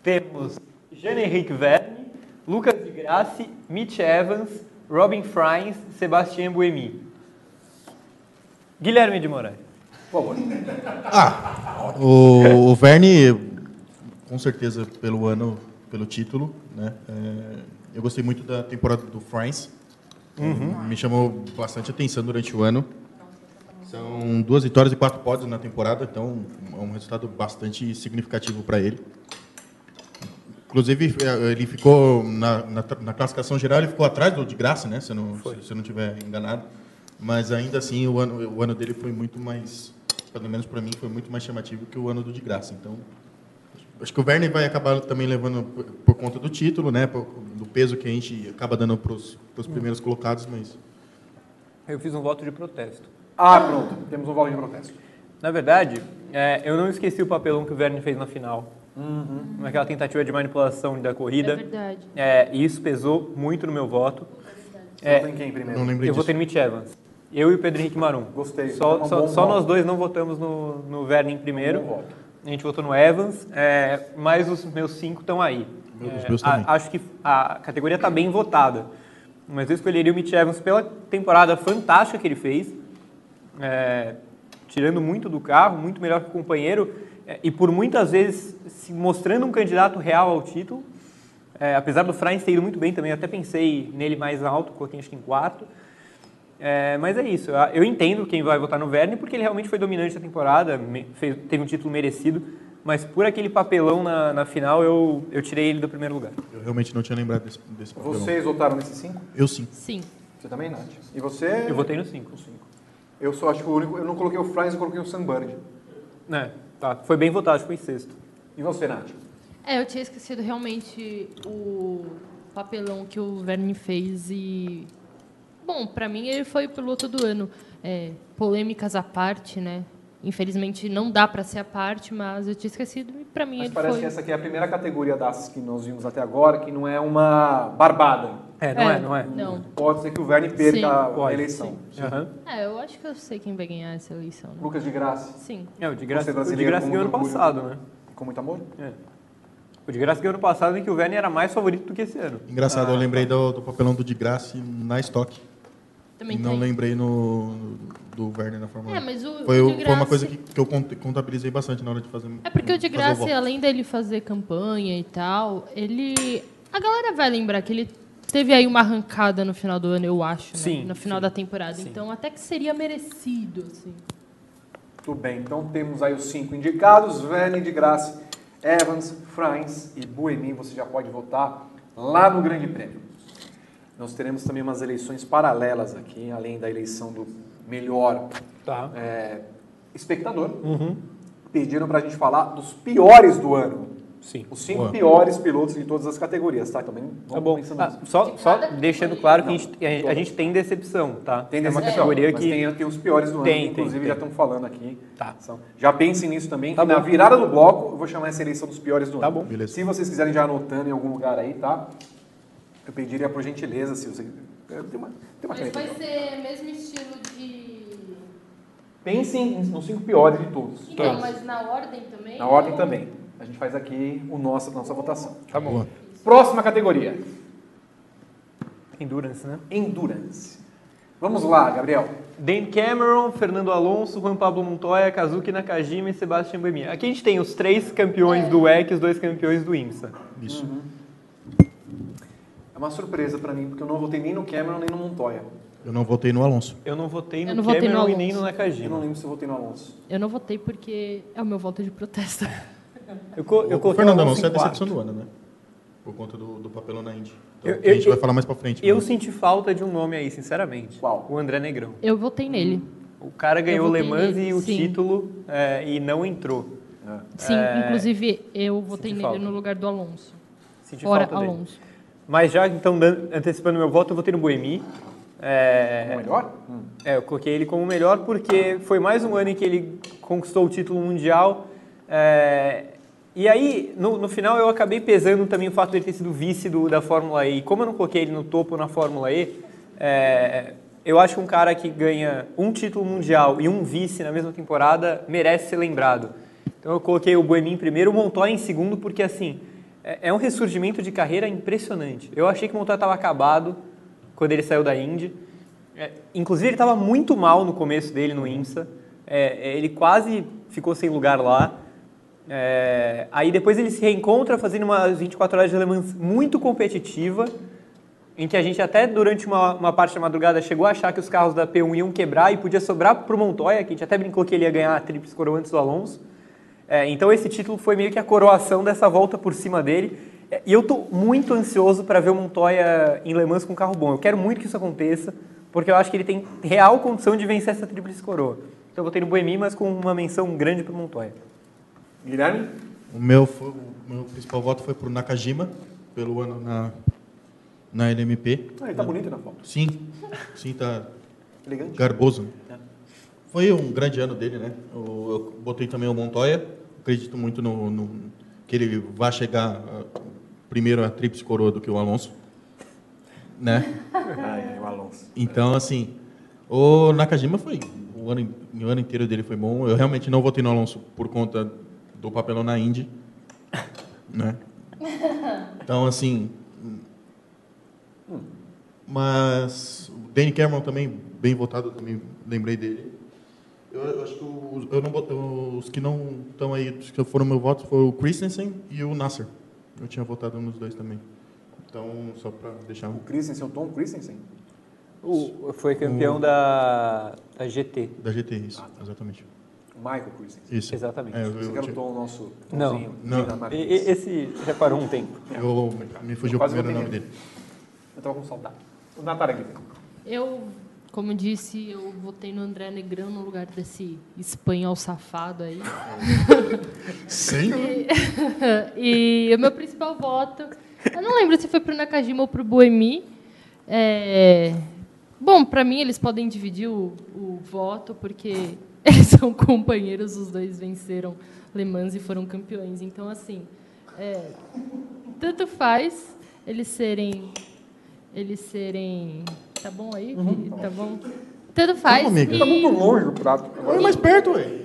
Temos Jean-Henrique Verne, Lucas de Grassi, Mitch Evans, Robin Fries, Sebastien Buemi. Guilherme de Moraes. Por favor. O, o Verne, com certeza, pelo ano, pelo título, né? É, eu gostei muito da temporada do France. Me chamou bastante atenção durante o ano. São duas vitórias e quatro pódios na temporada, então é um resultado bastante significativo para ele. Inclusive, eh, ele ficou na, na, na classificação geral, ele ficou atrás do de graça, né? Se eu não, se, se eu não tiver enganado. Mas ainda assim, o ano, o ano dele foi muito mais, pelo menos para mim, foi muito mais chamativo que o ano do de graça. Então, acho que o Werner vai acabar também levando por, por conta do título, né? Por- do peso que a gente acaba dando para os primeiros colocados, mas Eu fiz um voto de protesto. Ah, pronto. Temos um voto de protesto. Na verdade, é, eu não esqueci o papelão que o Verne fez na final. Naquela tentativa de manipulação da É corrida. verdade. É, e isso pesou muito no meu voto. Você É, em quem primeiro? não lembrei eu disso. votei no Mitch Evans. Eu e o Pedro Henrique Marum. Gostei. Só, É só, só nós dois não votamos no, no Verne em primeiro. Um bom voto. a gente votou no Evans, é, mas os meus cinco estão aí. É, meus a- também. acho que a categoria está bem votada, mas eu escolheria o Mitch Evans pela temporada fantástica que ele fez, é, tirando muito do carro, muito melhor que o companheiro, é, e por muitas vezes se mostrando um candidato real ao título. É, apesar do Frains ter ido muito bem também, eu até pensei nele mais alto, coloquei acho que em quarto. É, mas é isso, eu- entendo quem vai votar no Verne, porque ele realmente foi dominante na temporada, fez- teve um título merecido, mas por aquele papelão na, na final, eu, eu tirei ele do primeiro lugar. Eu realmente não tinha lembrado desse, desse papelão. Vocês votaram nesses cinco? Eu sim. Sim. Você também, Nath? E você? Eu votei no 5. Eu só acho que o único. Eu não coloquei o Franz, eu coloquei o Sunbird. É, tá, foi bem votado, acho que foi em sexto. E você, Nath? É, eu tinha esquecido realmente o papelão que o Verne fez e... Bom, pra mim ele foi o piloto do ano. É, polêmicas à parte, né? Infelizmente não dá pra ser à parte, mas eu tinha esquecido e pra mim Mas ele parece foi... que essa aqui é a primeira categoria das que nós vimos até agora, que não é uma barbada. É, não é, não é. Não. Pode ser que o Verne perca Sim. a Pode, eleição. Aham. É, eu acho que eu sei quem vai ganhar essa eleição, né? Lucas de Graça, Sim. É, o de graça, Você o de graça com ganhou ano passado, né? com muito amor? É. O de graça ganhou ano passado em que o Verne era mais favorito do que esse ano. Engraçado, eu lembrei do, do papelão do de graça na estoque. Também não tem. lembrei no, do Werner na Fórmula 1. É, mas o, Foi, o foi uma coisa que, que eu cont- contabilizei bastante na hora de fazer. É porque o de graça, além dele fazer campanha e tal, ele. A galera vai lembrar que ele teve aí uma arrancada no final do ano, eu acho. né? Sim, No final sim, da temporada. sim. Então até que seria merecido, assim. Tudo bem, então temos aí os cinco indicados: Verne de Graça, Evans, Franz e Buemi. Você já pode votar lá no Grande Prêmio. Nós teremos também umas eleições paralelas aqui, além da eleição do melhor Tá. é, espectador. Uhum. Pediram para a gente falar dos piores do ano. Sim. Os cinco Boa. piores pilotos de todas as categorias, tá? Também vamos Tá bom. pensando Ah, nisso. só De só deixando claro que a gente, a gente- a gente tem decepção, tá? Tem é uma decepção, categoria mas que... tem, tem os piores do ano, Tem, que tem, inclusive tem. já estão falando aqui. Tá. São- Já pensem nisso também, Tá na virada do bloco eu vou chamar essa eleição dos piores do Tá ano. bom. Beleza. Se vocês quiserem já anotando em algum lugar aí, tá? Eu pediria por gentileza, se você... Tem uma, tem uma aqui, ó. ser mesmo estilo de. Pensem nos cinco piores de todos. Então, mas na ordem também? Na ordem também. A gente faz aqui o nosso, a nossa votação. Tá bom. Próxima categoria. Endurance, né? Endurance. Vamos lá, Gabriel. Dan Cameron, Fernando Alonso, Juan Pablo Montoya, Kazuki Nakajima e Sebastian Buemi. Aqui a gente tem os três campeões do WEC e os dois campeões do IMSA. Isso. É uma surpresa pra mim, porque eu não votei nem no Cameron nem no Montoya. Eu não votei no Alonso. Eu não votei no Eu não votei no Cameron e Alonso. nem no Eu não Nakajima. lembro se eu votei no Alonso. Eu não votei porque é o meu voto de protesto. <laughs> Eu, co- eu o coloquei Fernando Alonso é a decepção do ano, né? Por conta do, do papelão na Indy. Então, Eu- que a gente eu- vai falar mais pra frente. Eu senti falta de um nome aí, sinceramente. Qual? O André Negrão. Eu votei nele. O cara ganhou o Le Mans nele, e o sim. título é, e não entrou. Sim, inclusive eu votei nele falta. no lugar do Alonso. Senti Fora falta dele. Mas já então antecipando meu voto, eu votei no Buemi. É, O melhor? É, eu coloquei ele como o melhor porque foi mais um ano em que ele conquistou o título mundial. É, e aí, no, no final, eu acabei pesando também o fato de ele ter sido vice do, da Fórmula E. E como eu não coloquei ele no topo na Fórmula E, é, eu acho que um cara que ganha um título mundial e um vice na mesma temporada merece ser lembrado. Então eu coloquei o Buemi em primeiro, o Montoya em segundo, porque assim, é, é um ressurgimento de carreira impressionante. Eu achei que o Montoya estava acabado quando ele saiu da Indy. É, inclusive, ele estava muito mal no começo dele no IMSA. É, ele quase ficou sem lugar lá. É, aí depois ele se reencontra fazendo uma 24 horas de Le Mans muito competitiva, em que a gente até durante uma, uma parte da madrugada chegou a achar que os carros da P1 iam quebrar e podia sobrar para o Montoya, que a gente até brincou que ele ia ganhar a Tríplice Coroa antes do Alonso. É, então esse título foi meio que a coroação dessa volta por cima dele. É, E eu estou muito ansioso para ver o Montoya em Le Mans com um carro bom. Eu quero muito que isso aconteça, porque eu acho que ele tem real condição de vencer essa Tríplice Coroa. Então eu votei no Boemi, mas com uma menção grande para o Montoya. Guilherme? O meu, foi- o meu principal voto foi pro Nakajima, pelo ano na, na LMP. Ah, ele tá bonito na foto. Sim, sim, tá Elegante. garboso. Foi um grande ano dele, né? Eu, eu botei também o Montoya. Acredito muito no, no- que ele vai chegar ah, primeiro a tríplice coroa do que o Alonso, né? <laughs> Ai, o Alonso. Então, assim, o Nakajima foi o ano, o ano inteiro dele foi bom. Eu realmente não votei no Alonso por conta dou papelão na Indy, né? <laughs> Então, assim... Mas o Danny Cameron também, bem votado, também lembrei dele. Eu, eu acho que os, eu não, os que não estão aí, os que foram meu voto, foi o Christensen e o Nasser. Eu tinha votado nos dois também. Então, só para deixar... O Christensen, o Tom Christensen. O, foi campeão da, da GT. Da GT, isso, exatamente. O Michael Christensen. Isso. Exatamente. É, eu, Você eu, quer o Tom, nosso Não, Tomzinho não. E- esse já parou um tempo. eu- me fugiu o primeiro nome dele. Eu tava com saudade. O Natália Guilherme. Eu, como disse, eu votei no André Negrão no lugar desse espanhol safado aí. Sim? <laughs> <laughs> e o meu principal voto, eu não lembro se foi pro Nakajima ou pro Boemi. É, bom, para mim eles podem dividir o, o voto porque <laughs> eles são companheiros, os dois venceram Le Mans e foram campeões. Então assim, é, tanto faz eles serem eles serem, tá bom aí? Tá bom. Tanto faz. amiga. e- Tá muito longe o prato. Olha mais perto, ué.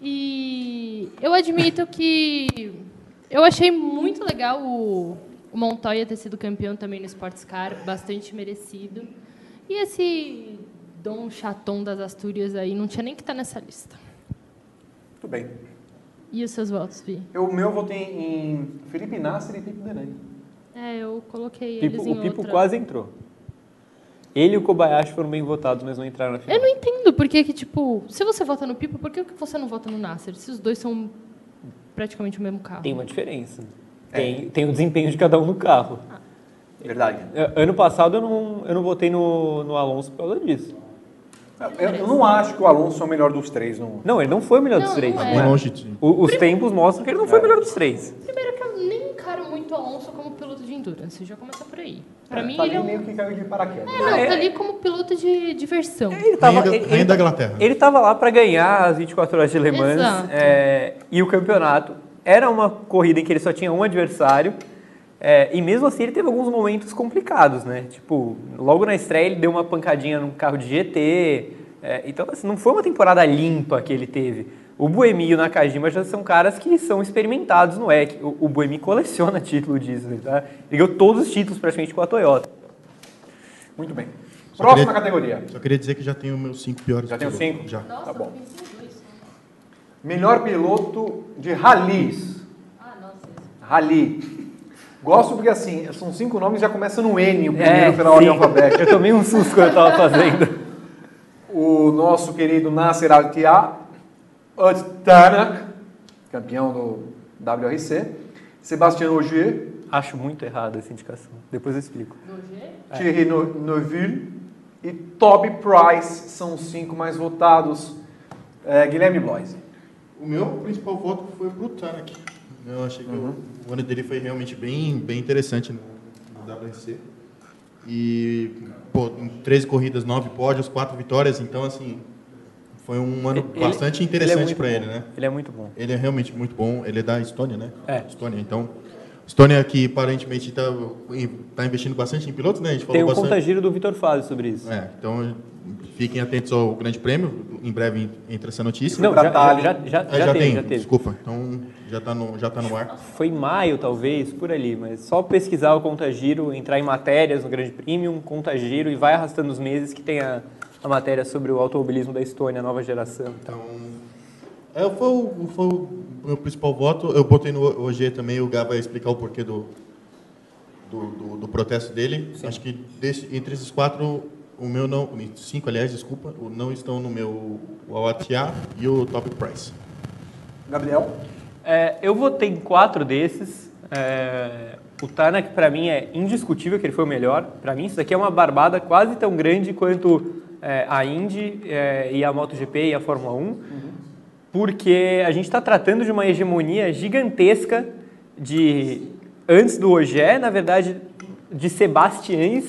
E eu admito que eu achei muito legal o, o Montoya ter sido campeão também no Sports Car, bastante merecido. E esse Dom Chaton das Astúrias aí não tinha nem que estar nessa lista. Muito bem. E os seus votos, Vi? Eu, o meu eu votei em Felipe Nasser e Pipo Denani. É, eu coloquei Pipo- eles em o Pipo outra. quase entrou. Ele e o Kobayashi foram bem votados, mas não entraram na final. Eu não entendo porque que, tipo, se você vota no Pipo, por que que você não vota no Nasser? Se os dois são praticamente o mesmo carro. Tem uma diferença. É. Tem, tem o desempenho de cada um no carro. Verdade. É, Ano passado eu não, eu não votei no, no Alonso por causa disso. Eu, eu não acho que o Alonso é o melhor dos três. Não. Não, ele não foi o melhor Não, dos três. não Bem é. longe de... O- os tempos mostram que ele não foi o melhor dos três. Primeiro que eu nem encaro muito o Alonso endurance, já começa por aí. Pra mim, tá ele é um... meio que caiu de paraquedas. É, não, tá ali como piloto de diversão. Ele tava, ele, ele- da Inglaterra. ele tava lá para ganhar as 24 horas de Le Mans é, e o campeonato. Era uma corrida em que ele só tinha um adversário. é, e mesmo assim ele teve alguns momentos complicados, né? Tipo, logo na estreia ele deu uma pancadinha num carro de GT. é, então, assim, não foi uma temporada limpa que ele teve. O Buemi e o Nakajima já são caras que são experimentados no EC. O, o Buemi coleciona <laughs> título disso, tá? Ele ganhou todos os títulos praticamente com a Toyota. Muito bem. Só Próxima queria- categoria. Só queria dizer que já tenho meus cinco piores. Já pilotos. cinco? Já. Tá bom. Melhor piloto de rallies. Ah, nossa. Rally. Gosto porque assim, são cinco nomes já começa no N, o primeiro É, pela ordem alfabética. Eu tomei um susto quando eu tava fazendo. O nosso querido Nasser Al-Tia, Ed Tanak, campeão do WRC, Sebastian Ogier, Acho muito errado essa indicação. Depois eu explico. Thierry No- Neuville e Toby Price são os cinco mais votados. É, Guilherme Bloise. O meu principal voto foi pro Tanak. Eu achei que Uhum. o, o ano dele foi realmente bem, bem interessante no, no WRC. E, pô, em 13 corridas, 9 pódios, 4 vitórias. Então, assim, foi um ano Ele- bastante ele é interessante para ele, né? Ele é muito bom. Ele é realmente muito bom. Ele é da Estônia, né? É. Estônia, então... Estônia que aparentemente está tá investindo bastante em pilotos, né? A gente falou Tem um bastante. contagiro do Vitor Fazio sobre isso. É, então fiquem atentos ao Grande Prêmio. Em breve entra essa notícia. Não, já, já, já, É, já, já teve, tem, já teve. desculpa. Então já está no, já tá no ar. Foi em maio, talvez, por ali, mas só pesquisar o contagiro, entrar em matérias no Grande Prêmio, contagiro, e vai arrastando os meses que tem a, a matéria sobre o automobilismo da Estônia, nova geração. Então, é, foi, o, foi o meu principal voto. Eu botei no OG também, o Gá vai explicar o porquê do, do, do, do protesto dele. Acho que desse, entre esses quatro, o meu não. Cinco, aliás, desculpa, o não estão no meu o Awatia e o Top Price. Gabriel. É, eu votei em quatro desses. É, o Tanak, para mim, é indiscutível que ele foi o melhor. Para mim, isso daqui é uma barbada quase tão grande quanto é, a Indy é, e a MotoGP e a Fórmula 1. Porque a gente está tratando de uma hegemonia gigantesca de, antes do Ogé, na verdade, de Sebastiães,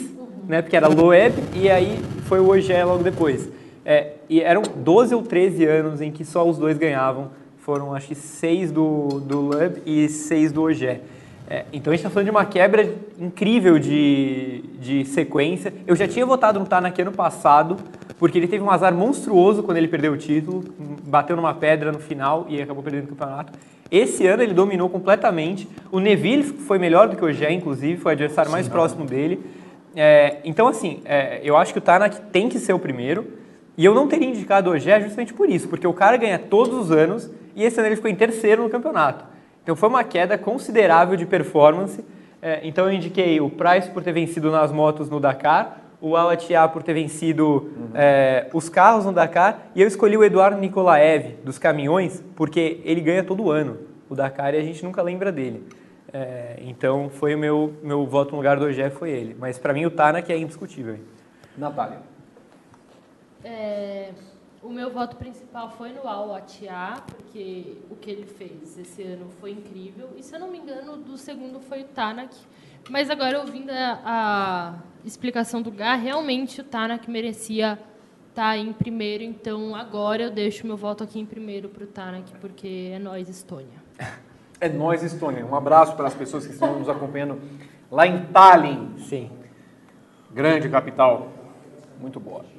né, porque era Loeb, e aí foi o Ogé logo depois. É, e eram 12 ou 13 anos em que só os dois ganhavam. Foram, acho que, seis do, do Loeb e seis do Ogé. É, então a gente está falando de uma quebra incrível de, de sequência. Eu já tinha votado no Tanak ano passado, porque ele teve um azar monstruoso quando ele perdeu o título, bateu numa pedra no final e acabou perdendo o campeonato. Esse ano ele dominou completamente. O Neville foi melhor do que o Gé, inclusive, foi o adversário mais próximo dele. É, então, assim, é, eu acho que o Tanak tem que ser o primeiro. E eu não teria indicado o Gé justamente por isso, porque o cara ganha todos os anos e esse ano ele ficou em terceiro no campeonato. Então foi uma queda considerável de performance. É, então eu indiquei o Price por ter vencido nas motos no Dakar, o Alatia por ter vencido uhum. é, os carros no Dakar, e eu escolhi o Eduardo Nikolaev dos caminhões, porque ele ganha todo ano o Dakar e a gente nunca lembra dele. É, então foi o meu, meu voto no lugar do Ogé, foi ele. Mas para mim o Tanak é indiscutível. Natália. É, o meu voto principal foi no Al Atiá, porque o que ele fez esse ano foi incrível. E se eu não me engano, do segundo foi o Tanak. Mas agora, ouvindo a, a explicação do Gá, realmente o Tanak merecia estar tá em primeiro. Então agora eu deixo meu voto aqui em primeiro para o Tanak, porque é nós, Estônia. É nós, Estônia. Um abraço para as pessoas que estão nos acompanhando lá em Tallinn. Sim. Grande capital. Muito boa.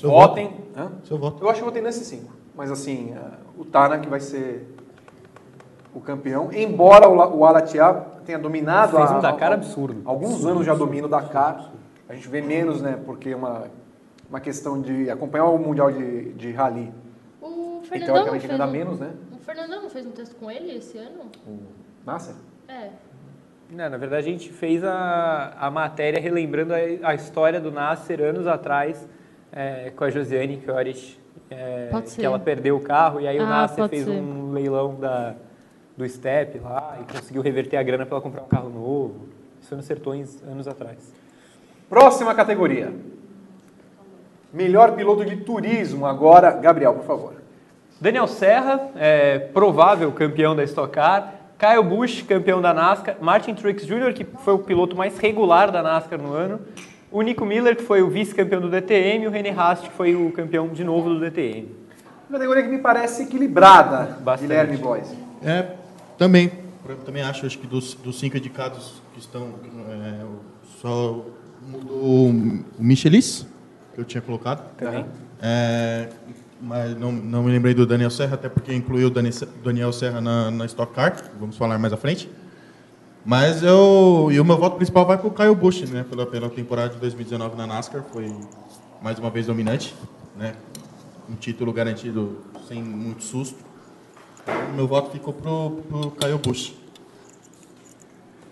Seu Votem. Voto. Seu voto. Eu acho que eu votei nesses cinco. Mas assim, o Tanak vai ser o campeão. Embora o Alatia tenha dominado... Fez um a, Dakar a, absurdo. Alguns absurdo, anos já domina o Dakar. A gente vê menos, né? Porque é uma, uma questão de acompanhar o Mundial de, de Rally. O E Fernandão, teoricamente fez ainda um, menos, né? o Fernandão não fez um texto com ele esse ano? O Nasser? É. Não, na verdade, a gente fez a, a matéria relembrando a, a história do Nasser anos atrás é, com a Josiane Kioris, é, Pode que ela perdeu o carro e aí o Ah, Nasser pode fez ser. um leilão da, do Step lá e conseguiu reverter a grana para ela comprar um carro novo. Isso foi nos Sertões anos atrás. Próxima categoria. Melhor piloto de turismo. Agora, Gabriel, por favor. Daniel Serra, é, provável campeão da Stock Car. Kyle Busch, campeão da NASCAR. Martin Truex Jr., que foi o piloto mais regular da NASCAR no ano. O Nico Miller, que foi o vice-campeão do DTM. E o René Rast, que foi o campeão de novo do DTM. Uma categoria que me parece equilibrada, Bastante. Guilherme Blois. É, também. Eu também acho, acho que dos, dos cinco indicados que estão. É, só mudou o Michelis, que eu tinha colocado. Também. É, mas não, não me lembrei do Daniel Serra, até porque incluiu o Dani- Daniel Serra na, na Stock Car, vamos falar mais à frente. Mas eu. E o meu voto principal vai para o Kyle Busch, né? Pela, pela temporada de 2019 na NASCAR, foi mais uma vez dominante, né? Um título garantido sem muito susto. O meu voto ficou pro, pro Kyle Busch.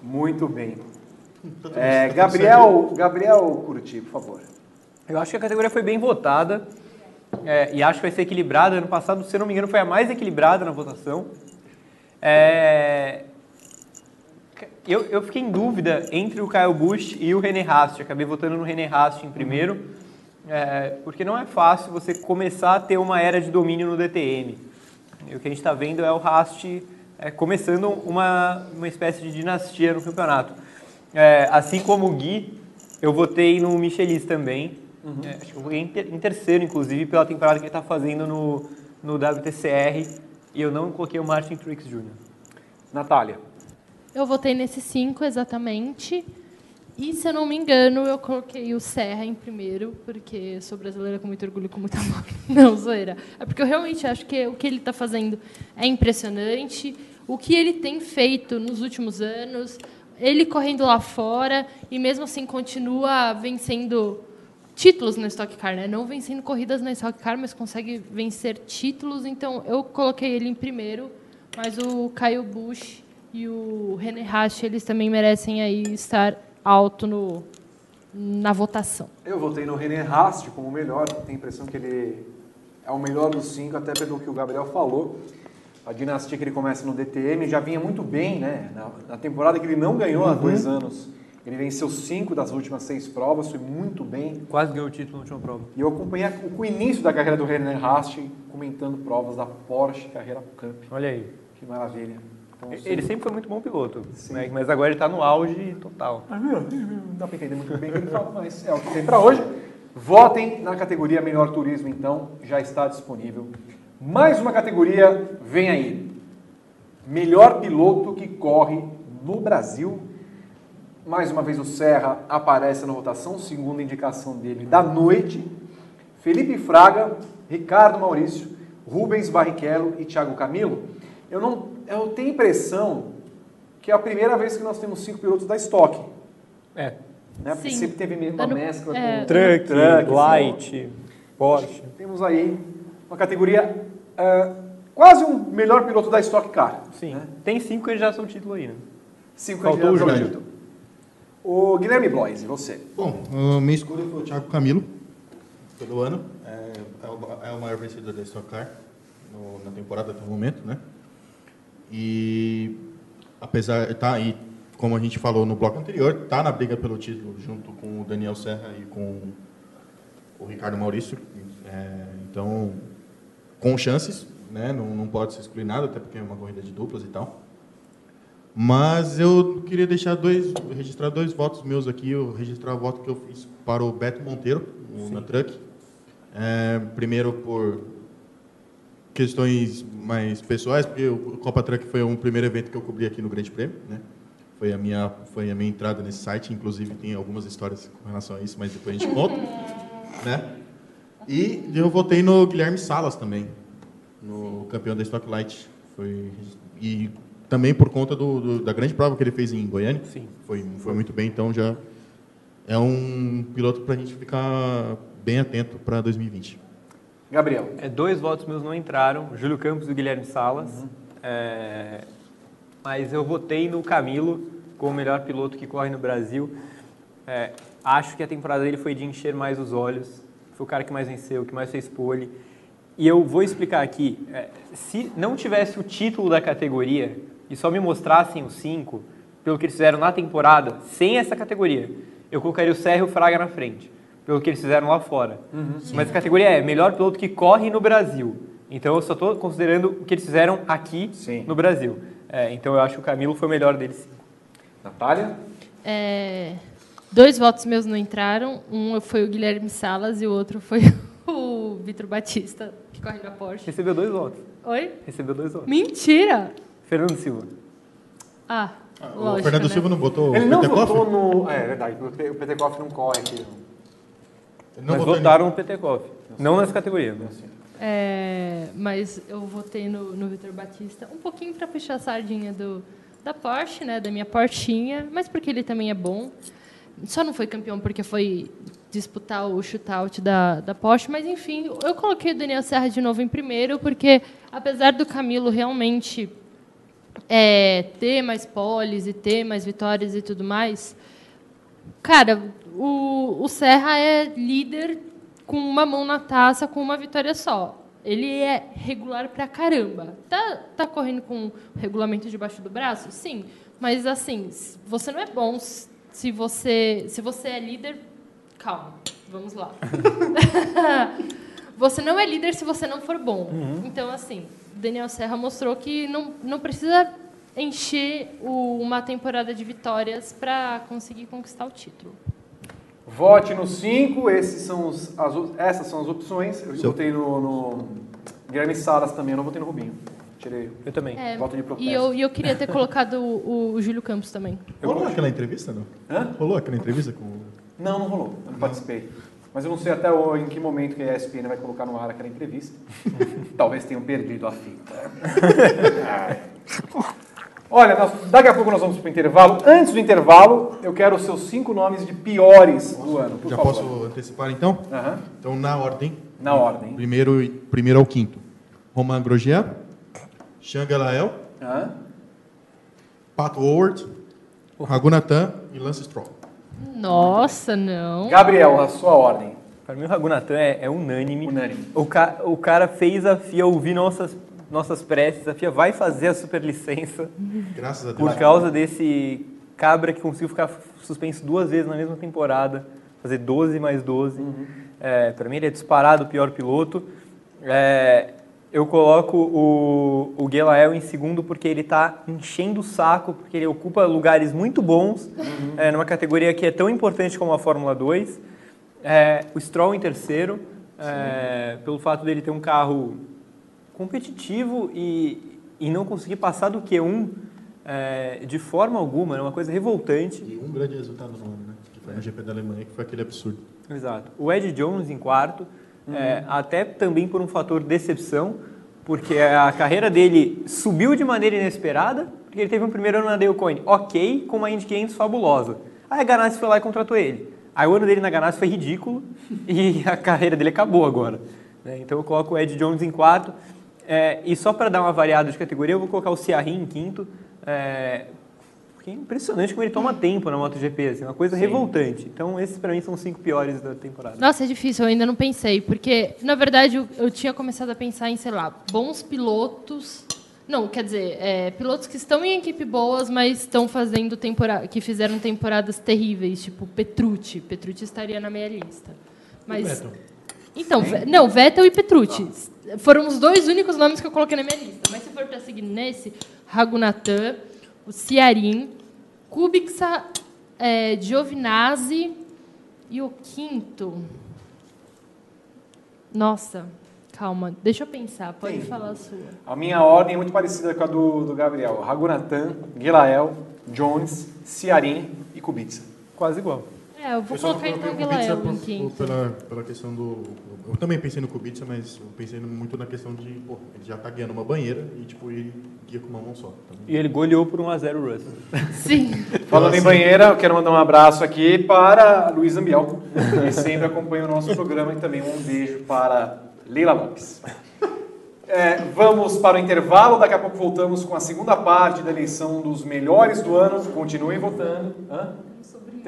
Muito bem. <laughs> É, Gabriel, Gabriel Curti, por favor. Eu acho que a categoria foi bem votada é, e acho que vai ser equilibrada. Ano passado, se não me engano, foi a mais equilibrada na votação. É, eu, eu fiquei em dúvida entre o Kyle Busch e o René Rast. Acabei votando no René Rast em primeiro, é, porque não é fácil você começar a ter uma era de domínio no DTM. E o que a gente está vendo é o Rast é, começando uma, uma espécie de dinastia no campeonato. É, assim como o Gui, eu votei no Michelis também. É, acho que eu votei em terceiro, inclusive, pela temporada que ele está fazendo no, no WTCR. E eu não coloquei o Martin Truex Jr. Natália. Eu votei nesses cinco exatamente. E, se eu não me engano, eu coloquei o Serra em primeiro, porque sou brasileira com muito orgulho e com muito <laughs> amor. Não, zoeira. É porque eu realmente acho que o que ele está fazendo é impressionante. O que ele tem feito nos últimos anos, ele correndo lá fora, e mesmo assim continua vencendo títulos na Stock Car, né? Não vencendo corridas na Stock Car, mas consegue vencer títulos. Então, eu coloquei ele em primeiro, mas o Kyle Busch e o René Rasch, eles também merecem aí estar alto no, na votação. Eu votei no René Rast como o melhor. Tenho a impressão que ele é o melhor dos cinco, até pelo que o Gabriel falou. A dinastia que ele começa no DTM já vinha muito bem, né? Na, na temporada que ele não ganhou há dois anos, ele venceu cinco das últimas seis provas, foi muito bem. Quase ganhou o título na última prova. E eu acompanhei o início da carreira do René Rast comentando provas da Porsche Carreira Cup. Olha aí. Que maravilha. Então, Ele sempre foi muito bom piloto, né? mas agora ele está no auge total. Meu, Não dá para entender muito bem o que ele fala, mas é o que tem para hoje. Votem na categoria Melhor Turismo, então, já está disponível. Mais uma categoria vem aí. Melhor piloto que corre no Brasil. Mais uma vez o Serra aparece na votação, segunda indicação dele da noite. Felipe Fraga, Ricardo Maurício, Rubens Barrichello e Thiago Camilo. Eu, não, eu tenho a impressão que é a primeira vez que nós temos cinco pilotos da Stock. É. Né? Porque Sim. sempre teve uma Ano- mescla é. com Truck, Truck, Light, Porsche. Temos aí uma categoria ah, quase um melhor piloto da Stock Car. Sim. né? Tem cinco candidatos ao título aí, né? Cinco Faltou candidatos o ao título. O Guilherme Blois, e você? Bom, a minha escolha foi o Thiago Camilo, pelo ano. É, é o, é o maior vencedor da Stock Car no- na temporada até o momento, né? E apesar, tá, e como a gente falou no bloco anterior, tá na briga pelo título junto com o Daniel Serra e com o Ricardo Maurício. É, então, com chances, né? Não, não pode se excluir nada, até porque é uma corrida de duplas e tal. Mas eu queria deixar dois, registrar dois votos meus aqui. Eu registrar o voto que eu fiz para o Beto Monteiro, o, na Truck. É, primeiro por questões mais pessoais, porque o Copa Truck foi um primeiro evento que eu cobri aqui no Grande Prêmio, né? Foi a minha foi a minha entrada nesse site, inclusive tem algumas histórias com relação a isso, mas depois a gente conta, <laughs> né? E eu votei no Guilherme Salas também, no campeão da Stock Light. Foi e também por conta do, do- da grande prova que ele fez em Goiânia. Sim. Foi foi muito bem, então já é um piloto para a gente ficar bem atento para 2020. Gabriel. É, dois votos meus não entraram, Júlio Campos e Guilherme Salas. É, mas eu votei no Camilo como o melhor piloto que corre no Brasil. É, acho que a temporada dele foi de encher mais os olhos. Foi o cara que mais venceu, que mais fez pole. E eu vou explicar aqui. é, se não tivesse o título da categoria e só me mostrassem os cinco, pelo que eles fizeram na temporada, sem essa categoria, eu colocaria o Serra e o Fraga na frente, pelo que eles fizeram lá fora. Mas a categoria é melhor piloto que corre no Brasil. Então eu só estou considerando o que eles fizeram aqui Sim. no Brasil. É, então eu acho que o Camilo foi o melhor deles. Natália? É, dois votos meus não entraram. Um foi o Guilherme Salas e o outro foi <laughs> o Vitor Batista, que corre na Porsche. Recebeu dois votos. Oi? Recebeu dois votos. Mentira! Fernando Silva. Ah, o lógico, Fernando né? Silva não botou Ele o não votou no... É, é verdade, o Petekoff não corre aqui. Não Mas votaram no Petekoff. Não nessa categoria. Mas... É, mas eu votei no, no Vitor Batista, um pouquinho para puxar a sardinha do, da Porsche, né, da minha Portinha, mas porque ele também é bom. Só não foi campeão porque foi disputar o shootout da, da Porsche, mas enfim, eu coloquei o Daniel Serra de novo em primeiro, porque apesar do Camilo realmente é, ter mais poles e ter mais vitórias e tudo mais, Cara, o, o Serra é líder com uma mão na taça, com uma vitória só. Ele é regular pra caramba. Tá, tá correndo com o regulamento debaixo do braço? Sim. Mas, assim, você não é bom se você, se você é líder... Calma, vamos lá. <laughs> você não é líder se você não for bom. Então, assim, Daniel Serra mostrou que não, não precisa encher o- uma temporada de vitórias para conseguir conquistar o título. Vote no 5, esses são os, as, o- essas são as opções. Eu Seu- votei no, no Guilherme Salas também, eu não votei no Rubinho. Tirei. Eu também. É, Voto de protesto. e eu, e eu queria ter colocado o, o Júlio Campos também. Rolou aquela entrevista, não? Hã? Rolou aquela entrevista com o... Não, não rolou, eu não participei. Mas eu não sei até o- em que momento que a ESPN vai colocar no ar aquela entrevista. <laughs> Talvez tenham perdido a fita. <laughs> <laughs> Olha, nós- daqui a pouco nós vamos para o intervalo. Antes do intervalo, eu quero os seus cinco nomes de piores do ano, por Já favor. posso antecipar, então? Aham. Então, na ordem. Na ordem. Primeiro, primeiro ao quinto. Romain Grosjean, Jean Gelael, Aham. Pat Howard, Ragunatan e Lance Stroll. Nossa, não. Gabriel, a sua ordem. Para mim, o Ragunatan é, é unânime. Unânime. O, ca, o cara fez a FIA ouvir nossas, nossas preces. A FIA vai fazer a superlicença Graças a Deus. por causa desse cabra que conseguiu ficar suspenso duas vezes na mesma temporada, fazer 12 mais 12. É, para mim, ele é disparado o pior piloto. É, eu coloco o, o Gelael em segundo porque ele está enchendo o saco, porque ele ocupa lugares muito bons é, numa categoria que é tão importante como a Fórmula 2. É, o Stroll em terceiro, é, pelo fato dele ter um carro competitivo e, e não conseguir passar do Q1 é, de forma alguma, é uma coisa revoltante. E um grande resultado no ano, né? Que foi no GP da Alemanha, que foi aquele absurdo. Exato. O Ed Jones em quarto, é, até também por um fator decepção, porque a carreira dele subiu de maneira inesperada, porque ele teve um primeiro ano na Dale Coyne ok, com uma Indy 500 fabulosa. Aí a Ganassi foi lá e contratou ele. Aí o ano dele na Ganassi foi ridículo <laughs> e a carreira dele acabou agora. né? Então eu coloco o Ed Jones em quarto. É, e só para dar uma variada de categoria, eu vou colocar o Ciarrin em quinto. É, porque é impressionante como ele toma tempo na MotoGP, assim, uma coisa revoltante. Então esses para mim são os cinco piores da temporada. Nossa, é difícil, eu ainda não pensei, porque, na verdade, eu, eu tinha começado a pensar em, sei lá, bons pilotos. Não, quer dizer, é, pilotos que estão em equipe boas, mas estão fazendo temporada, que fizeram temporadas terríveis, tipo Petrucci. Petrucci estaria na minha lista. Mas Vettel. então, não, Vettel e Petrucci foram os dois únicos nomes que eu coloquei na minha lista. Mas se for para seguir nesse, Ragunathan, o Ciarin, Kubica, é, Giovinazzi e o quinto. Nossa, calma, deixa eu pensar. Pode Quem? falar a sua. A minha ordem é muito parecida com a do, do Gabriel. Ragunathan, Gilael, Jones, Ciarin e Kubica. Quase igual. É, eu vou Eu colocar então Guilherme em quinto. Pela, pela questão do. Eu também pensei no Kubica, mas eu pensei muito na questão de, pô, ele já tá guiando uma banheira e, tipo, ele guia com uma mão só. Então, E ele goleou por 1x0 o Russell. <laughs> Sim. Falando em banheira, eu quero mandar um abraço aqui para Luiz Ambiel, que sempre acompanha o nosso programa, e também um beijo para Leila Lopes. É, vamos para o intervalo, daqui a pouco voltamos com a segunda parte da eleição dos melhores do ano. Continuem votando. Hã?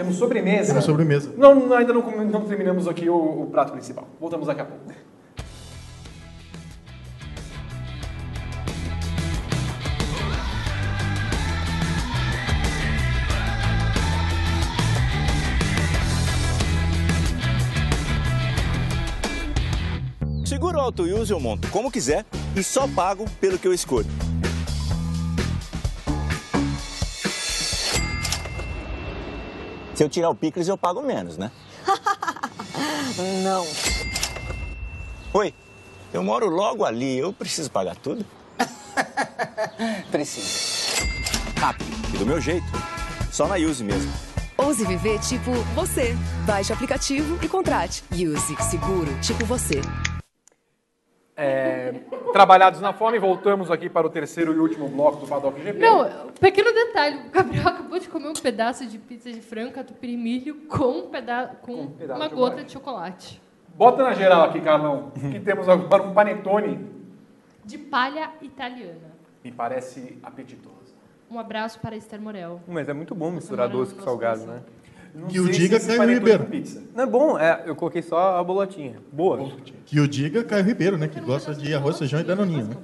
Temos sobremesa. Temos sobremesa. Não, ainda não, não terminamos aqui o, o prato principal. Voltamos daqui a pouco. Seguro auto use eu monto como quiser e só pago pelo que eu escolho. Se eu tirar o picles, eu pago menos, né? <laughs> Não. Oi, eu moro logo ali, eu preciso pagar tudo? <laughs> Precisa. Rápido e do meu jeito. Só na Use mesmo. Ouse viver tipo você. Baixe o aplicativo e contrate. Use Seguro tipo você. É, trabalhados na fome, voltamos aqui para o terceiro e último bloco do Paddock GP. Não, pequeno detalhe, o Gabriel acabou de comer um pedaço de pizza de frango, catupiry e milho com, um peda com um pedaço uma de gota chocolate. de chocolate. Bota na geral aqui, Carlão, que temos agora um panetone. De palha italiana. Me parece apetitoso. Um abraço para Esther Morel. Mas é muito bom misturar Semana doce com do salgado, né? Não Que o diga Caio Ribeiro. com pizza. Não é bom, é, eu coloquei só a bolotinha. Boa. Que o diga Caio Ribeiro, né? Que gosta de arroz, feijão e danoninho, né?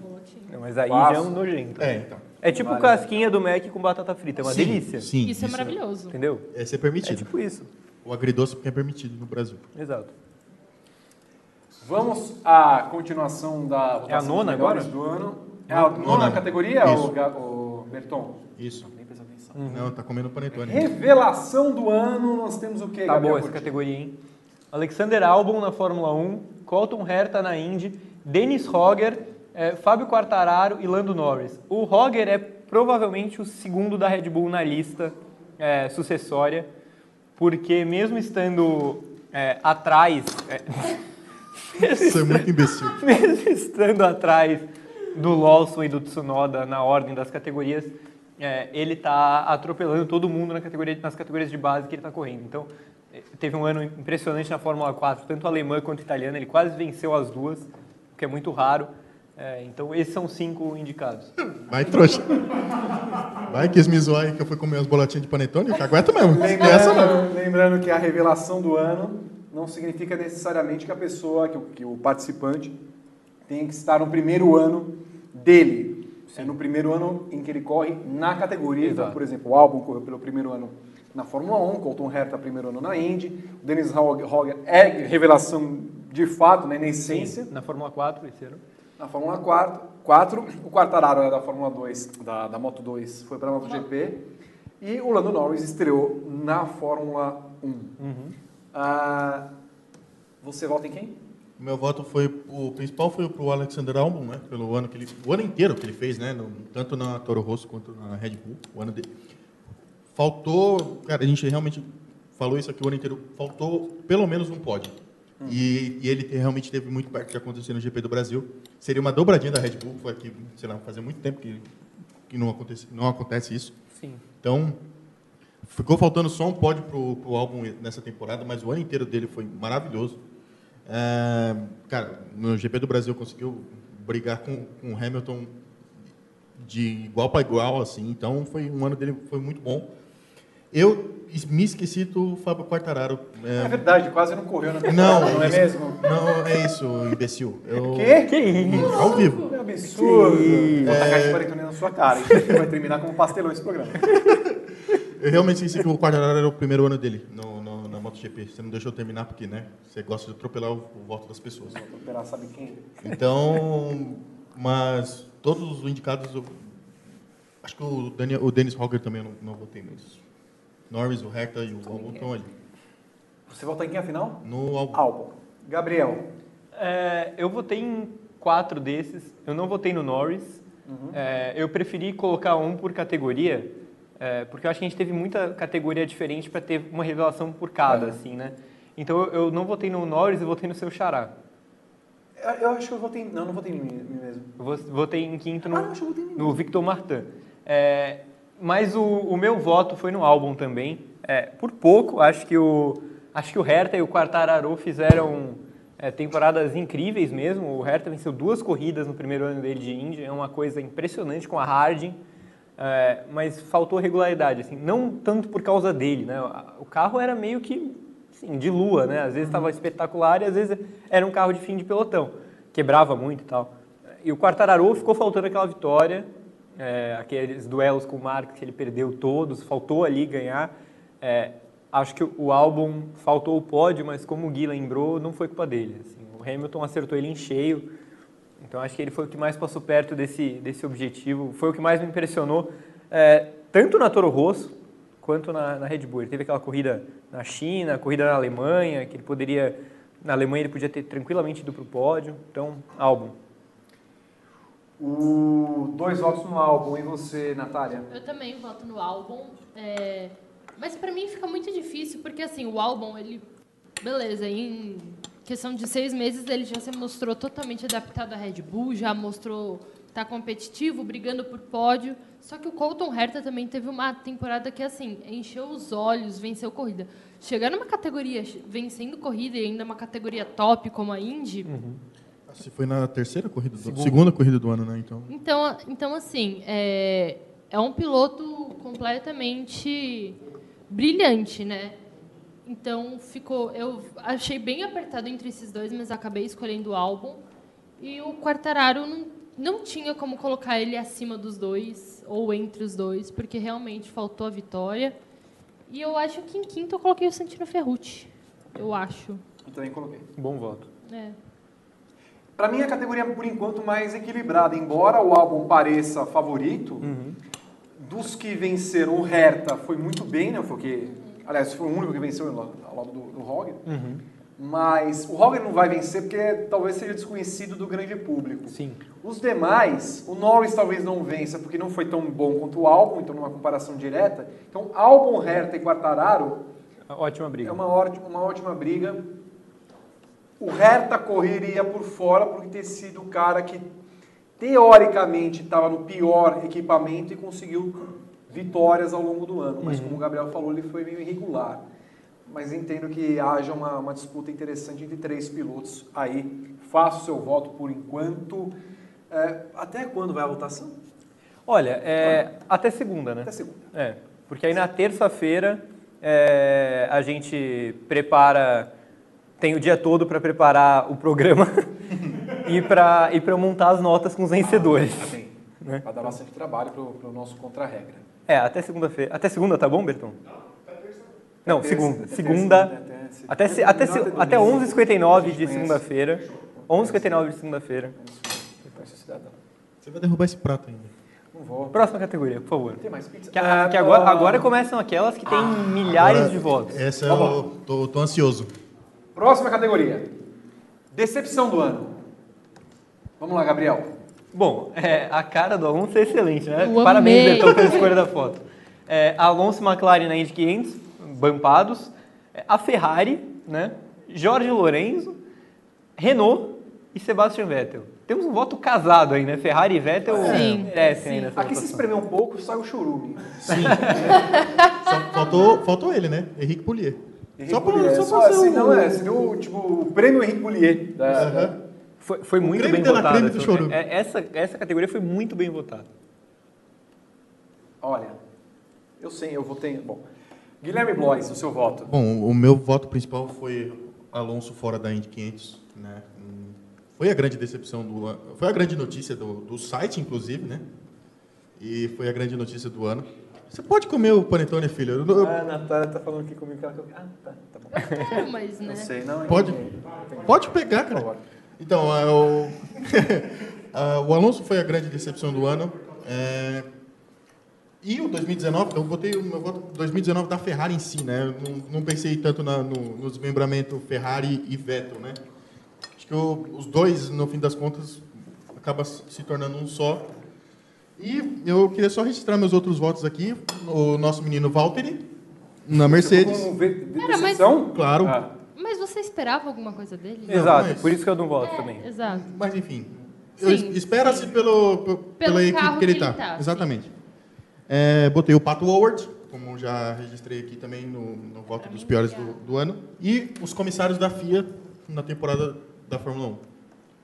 Não, mas aí Faço. já é um nojento. É, então. É tipo casquinha do Mac com batata frita, é uma Sim, delícia. Sim. Isso, é maravilhoso. Entendeu? É ser É permitido. tipo isso. O agridoce porque é permitido no Brasil. Exato. Vamos à continuação da votação É a nona agora? do ano. É a nona, Nona. categoria, o, o Berton? Isso. Atenção. Não, tá comendo panetone. Revelação do ano, nós temos o quê, Tá Gabriel boa essa Curti? categoria, hein? Alexander Albon na Fórmula 1, Colton Herta na Indy, Dennis Hogger, eh, Fábio Quartararo e Lando Norris. O Hogger é provavelmente o segundo da Red Bull na lista eh, sucessória, porque mesmo estando eh, atrás, <laughs> Isso é muito imbecil. mesmo estando atrás do Lawson e do Tsunoda na ordem das categorias, é, ele está atropelando todo mundo na categoria, nas categorias de base que ele está correndo. Então, eh, teve um ano impressionante na Fórmula 4, tanto alemã quanto italiana, ele quase venceu as duas, o que é muito raro. É, então, esses são os cinco indicados. Vai, trouxa. Vai, quis me zoar aí que eu fui comer as bolotinhas de panetone. Cagueta mesmo. Essa não. Lembrando, lembrando que a revelação do ano não significa necessariamente que a pessoa, que o, que o participante, tem que estar no primeiro ano dele. É no primeiro ano em que ele corre na categoria. Então, Exato. por exemplo, o álbum correu pelo primeiro ano na Fórmula 1, Colton Herta primeiro ano na Indy, o Dennis Hogger é revelação de fato, né, na essência. Na Fórmula 4, esse ano. Na Fórmula 4, 4 o Quartararo é da Fórmula 2, da, da Moto 2, foi para a MotoGP. E o Lando Norris estreou na Fórmula 1. Ah, você vota em quem? O meu voto foi, o principal foi pro Alexander Albon, né? Pelo ano que ele, o ano inteiro que ele fez, né? no- tanto na Toro Rosso quanto na Red Bull, o ano dele. Faltou, cara, a gente realmente falou isso aqui o ano inteiro, faltou pelo menos um pódio. E, e ele te- realmente teve muito perto de acontecer no GP do Brasil. Seria uma dobradinha da Red Bull, foi aqui, sei lá, fazia muito tempo que, que não, acontece, não acontece isso. Sim. Então, ficou faltando só um pódio pro, pro álbum nessa temporada, mas o ano inteiro dele foi maravilhoso. É, cara, no GP do Brasil conseguiu brigar com, com o Hamilton de igual para igual, assim. Então, foi um ano dele foi muito bom. Eu me esqueci do Fábio Quartararo. É É, verdade, quase não correu na não, não é isso- mesmo? Não, é isso, imbecil. Eu, Quê? Que isso? Ao vivo. É absurdo. Vou tacar de panetone na sua cara. hein? Vai terminar como pastelão esse programa. <laughs> Eu realmente esqueci que o Quartararo era o primeiro ano dele no, MotoGP. Você não deixou eu terminar porque, né? Você gosta de atropelar o, o voto das pessoas. Esperar, sabe quem? Então, mas todos os indicados, eu, acho que o, Daniel, o Dennis Hogger também eu não, não votei, mas Norris, o Herta e o Albon estão ali. Você votou em quem afinal? No Albon. Albon. Gabriel. É, eu votei em quatro desses. Eu não votei no Norris. É, eu preferi colocar um por categoria, é, porque eu acho que a gente teve muita categoria diferente para ter uma revelação por cada, assim, né? Então eu, eu não votei no Norris, eu votei no seu Xará. Eu, eu acho que eu votei. Não, não votei em mim, mim mesmo. Eu vo- votei em quinto no, Ah, em no Victor Martin. É, mas o, o meu voto foi no álbum também. É, por pouco, acho que o acho que o Hertha e o Quartararo fizeram é, temporadas incríveis mesmo. O Hertha venceu duas corridas no primeiro ano dele de Indy, é uma coisa impressionante com a Harding. É, mas faltou regularidade, assim, não tanto por causa dele, né? O carro era meio que assim, de lua, né? Às vezes estava espetacular e às vezes era um carro de fim de pelotão, quebrava muito e tal. E o Quartararo ficou faltando aquela vitória, é, aqueles duelos com o Marques que ele perdeu todos, faltou ali ganhar. É, acho que o álbum faltou o pódio, mas como o Gui lembrou, não foi culpa dele. assim. o Hamilton acertou ele em cheio, então acho que ele foi o que mais passou perto desse, desse objetivo, foi o que mais me impressionou, é, tanto na Toro Rosso quanto na, na Red Bull. Ele teve aquela corrida na China, corrida na Alemanha, que ele poderia, na Alemanha ele podia ter tranquilamente ido para o pódio, então álbum. O dois votos no álbum. E você, Natália? Eu também voto no álbum. é, Mas pra mim fica muito difícil, porque assim, o álbum, ele. Beleza, em questão de seis meses ele já se mostrou totalmente adaptado à Red Bull, já mostrou tá competitivo, brigando por pódio. Só que o Colton Herta também teve uma temporada que, assim, encheu os olhos, venceu corrida. Chegar numa categoria vencendo corrida e ainda uma categoria top como a Indy, Se foi na terceira corrida, do, segunda corrida do ano, né? Então, Então, então assim, é, é um piloto completamente brilhante, né? Então ficou, eu achei bem apertado entre esses dois, mas acabei escolhendo o álbum. E o Quartararo não, não tinha como colocar ele acima dos dois ou entre os dois, porque realmente faltou a vitória. E eu acho que em quinto eu coloquei o Santino Ferrucci. Eu acho. Eu também coloquei. Bom voto. É. Pra mim, a categoria, por enquanto, mais equilibrada. Embora o álbum pareça favorito, dos que venceram, o Hertha foi muito bem, né? Foi o que, aliás, foi o único que venceu ao lado do, do Roger. Mas o Roger não vai vencer porque talvez seja desconhecido do grande público. Sim. Os demais, o Norris talvez não vença porque não foi tão bom quanto o álbum, então numa comparação direta. Então, álbum, Hertha e Quartararo Ótima briga. é uma ótima, uma ótima briga. O Hertha correria por fora por ter sido o cara que teoricamente estava no pior equipamento e conseguiu vitórias ao longo do ano. Mas como o Gabriel falou, ele foi meio irregular. Mas entendo que haja uma, uma disputa interessante entre três pilotos aí. Faço seu voto por enquanto. É, até quando vai a votação? Olha, é, até segunda, né? Até segunda. É, porque aí na terça-feira é, a gente prepara, tem o dia todo para preparar o programa e <laughs> para e pra montar as notas com os vencedores. Tem. Né? Vai dar bastante trabalho para o nosso contra-regra. É, até segunda-feira. Até segunda, tá bom, Berton? Não, Até segunda. terça, Segunda. até Até, se- até, até 11h59 de segunda-feira. 11h59 de segunda-feira. Você vai derrubar esse prato ainda. Não vou. Próxima categoria, por favor. Tem mais pizza? Que, a- Ah, que agora, ah, agora começam aquelas que têm milhares Agora, de votos. Essa Tá eu tô, tô ansioso. Próxima categoria. Decepção do ano. Vamos lá, Gabriel. Bom, é, a cara do Alonso é excelente, né? Eu Parabéns, amei. Bertão, pela escolha da foto. É, Alonso e McLaren na Indy 500, bampados. É, A Ferrari, né? Jorge Lorenzo, Renault e Sebastian Vettel. Temos um voto casado aí, né? Ferrari e Vettel Sim, merecem sim. nessa Aqui se espremer um pouco, sai o churume. <laughs> Só faltou, faltou ele, né? Henrique Poulier. Henrique Só pra, Poulier. só assim, o- não é, seria o, tipo, o prêmio Henrique Poulier. Da, Aham. Foi, foi muito creme bem de la votada. creme do chorume. É, Essa, essa categoria foi muito bem votada. Olha, eu sei, eu votei. Bom, Guilherme Blois, o seu voto. Bom, o meu voto principal foi Alonso fora da Indy 500, né? Foi a grande decepção do ano, foi a grande notícia do, do site, inclusive, né? E foi a grande notícia do ano. Você pode comer o panetone, filho? Eu- eu- Ah, a Natália tá falando aqui comigo que ela. Ah, tá, tá bom. É, mas, né? Não sei, não. Pode, pode pegar, cara. Então, ah, o, ah, <laughs> o Alonso foi a grande decepção do ano. é, e o 2019, eu botei o meu voto 2019 da Ferrari em si, né? Eu Não, não pensei tanto na, no, no desmembramento Ferrari e Vettel, né? Acho que o- os dois, no fim das contas, acaba se tornando um só. E eu queria só registrar meus outros votos aqui. O nosso menino Valtteri, na Mercedes. Cara, mas-? Claro. Ah, Mas você esperava alguma coisa dele? Exato, mas- por isso que eu não voto também. Exato. Mas enfim, espera-se pelo, pe- pela equipe que ele está. tá, Exatamente. É, botei o Pato Howard, como já registrei aqui também no, no voto dos piores do, do ano. E os comissários da FIA na temporada da Fórmula 1.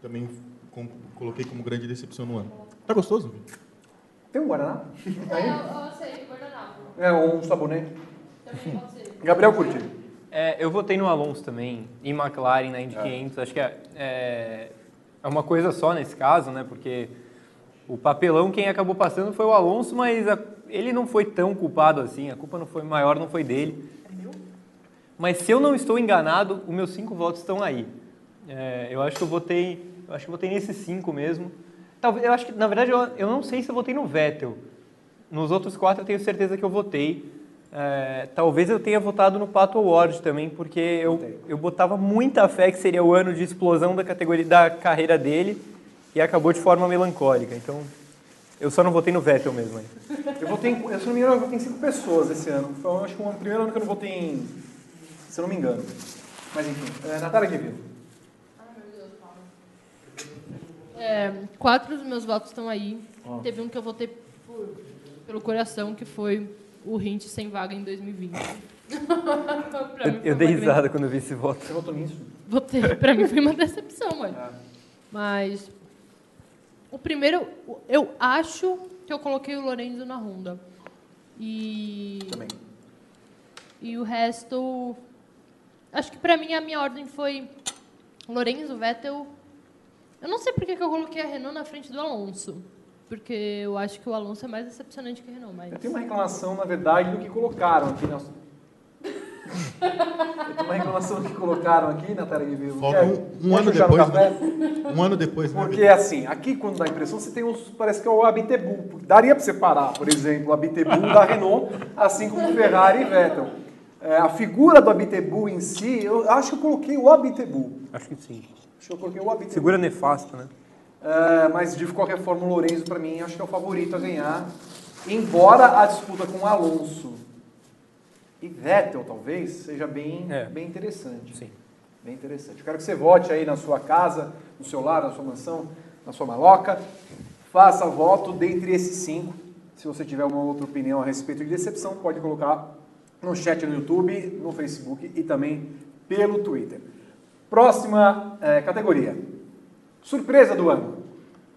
Também com- coloquei como grande decepção no ano. Tá gostoso? Tem um Guaraná? É, eu sei, guardanapo. É, um sabonete. Também pode ser. Gabriel Curti. É, eu votei no Alonso também, e McLaren na Indy 500. Acho que é, é, é uma coisa só nesse caso, né? Porque o papelão quem acabou passando foi o Alonso, mas a- ele não foi tão culpado assim. A culpa não foi maior, não foi dele. Mas se eu não estou enganado, os meus cinco votos estão aí. É, eu acho que eu votei, eu acho que eu votei nesses cinco mesmo. Talvez, eu acho que na verdade eu, eu não sei se eu votei no Vettel. Nos outros quatro eu tenho certeza que eu votei. É, talvez eu tenha votado no Pato Award também, porque eu, eu botava muita fé que seria o ano de explosão da categoria da carreira dele e acabou de forma melancólica. Então, eu só não votei no Vettel mesmo. aí. Eu votei, em, eu, se não me engano, eu votei em cinco pessoas esse ano. Foi, acho que o primeiro ano que eu não votei em. Se eu não me engano. Mas enfim, é, Natália Guevara. É, quatro dos meus votos estão aí. Ó. Teve um que eu votei por- pelo coração, que foi o Hint sem vaga em 2020. <laughs> Pra Eu, eu dei risada quando eu vi esse voto. Você votou nisso? Votei. Pra mim foi uma decepção, mano. Ah. Mas o primeiro, eu acho que eu coloquei o Lorenzo na Honda. E Também. e o resto acho que pra mim a minha ordem foi Lorenzo, Vettel. Eu não sei por que eu coloquei a Renault na frente do Alonso. Porque eu acho que o Alonso é mais decepcionante que a Renault, mas Eu tenho uma reclamação, na verdade, do que colocaram aqui. Na... <laughs> Eu tenho uma reclamação do que colocaram aqui, Natália Guevara. Falta Quer- um, um quer ano depois, café? né? Um ano depois, né? Porque assim, aqui quando dá impressão, você tem uns. Parece que é o Abitebu. Daria para separar, por exemplo, o Abitebu da Renault, assim como o Ferrari e Vettel. É, a figura do Abitebu em si, eu acho que eu coloquei o Abitebu. Acho que sim. Acho que eu coloquei o Abitebu. Figura nefasta, né? É, mas de qualquer forma, o Lourenço, para mim, acho que é o favorito a ganhar. Embora a disputa com o Alonso e Vettel, talvez, seja bem, É. bem interessante. Sim. Bem interessante. Eu quero que você vote aí na sua casa, no seu lar, na sua mansão, na sua maloca. Faça voto dentre esses cinco. Se você tiver uma outra opinião a respeito de decepção, pode colocar no chat no YouTube, no Facebook e também pelo Twitter. Próxima eh, categoria. Surpresa do ano.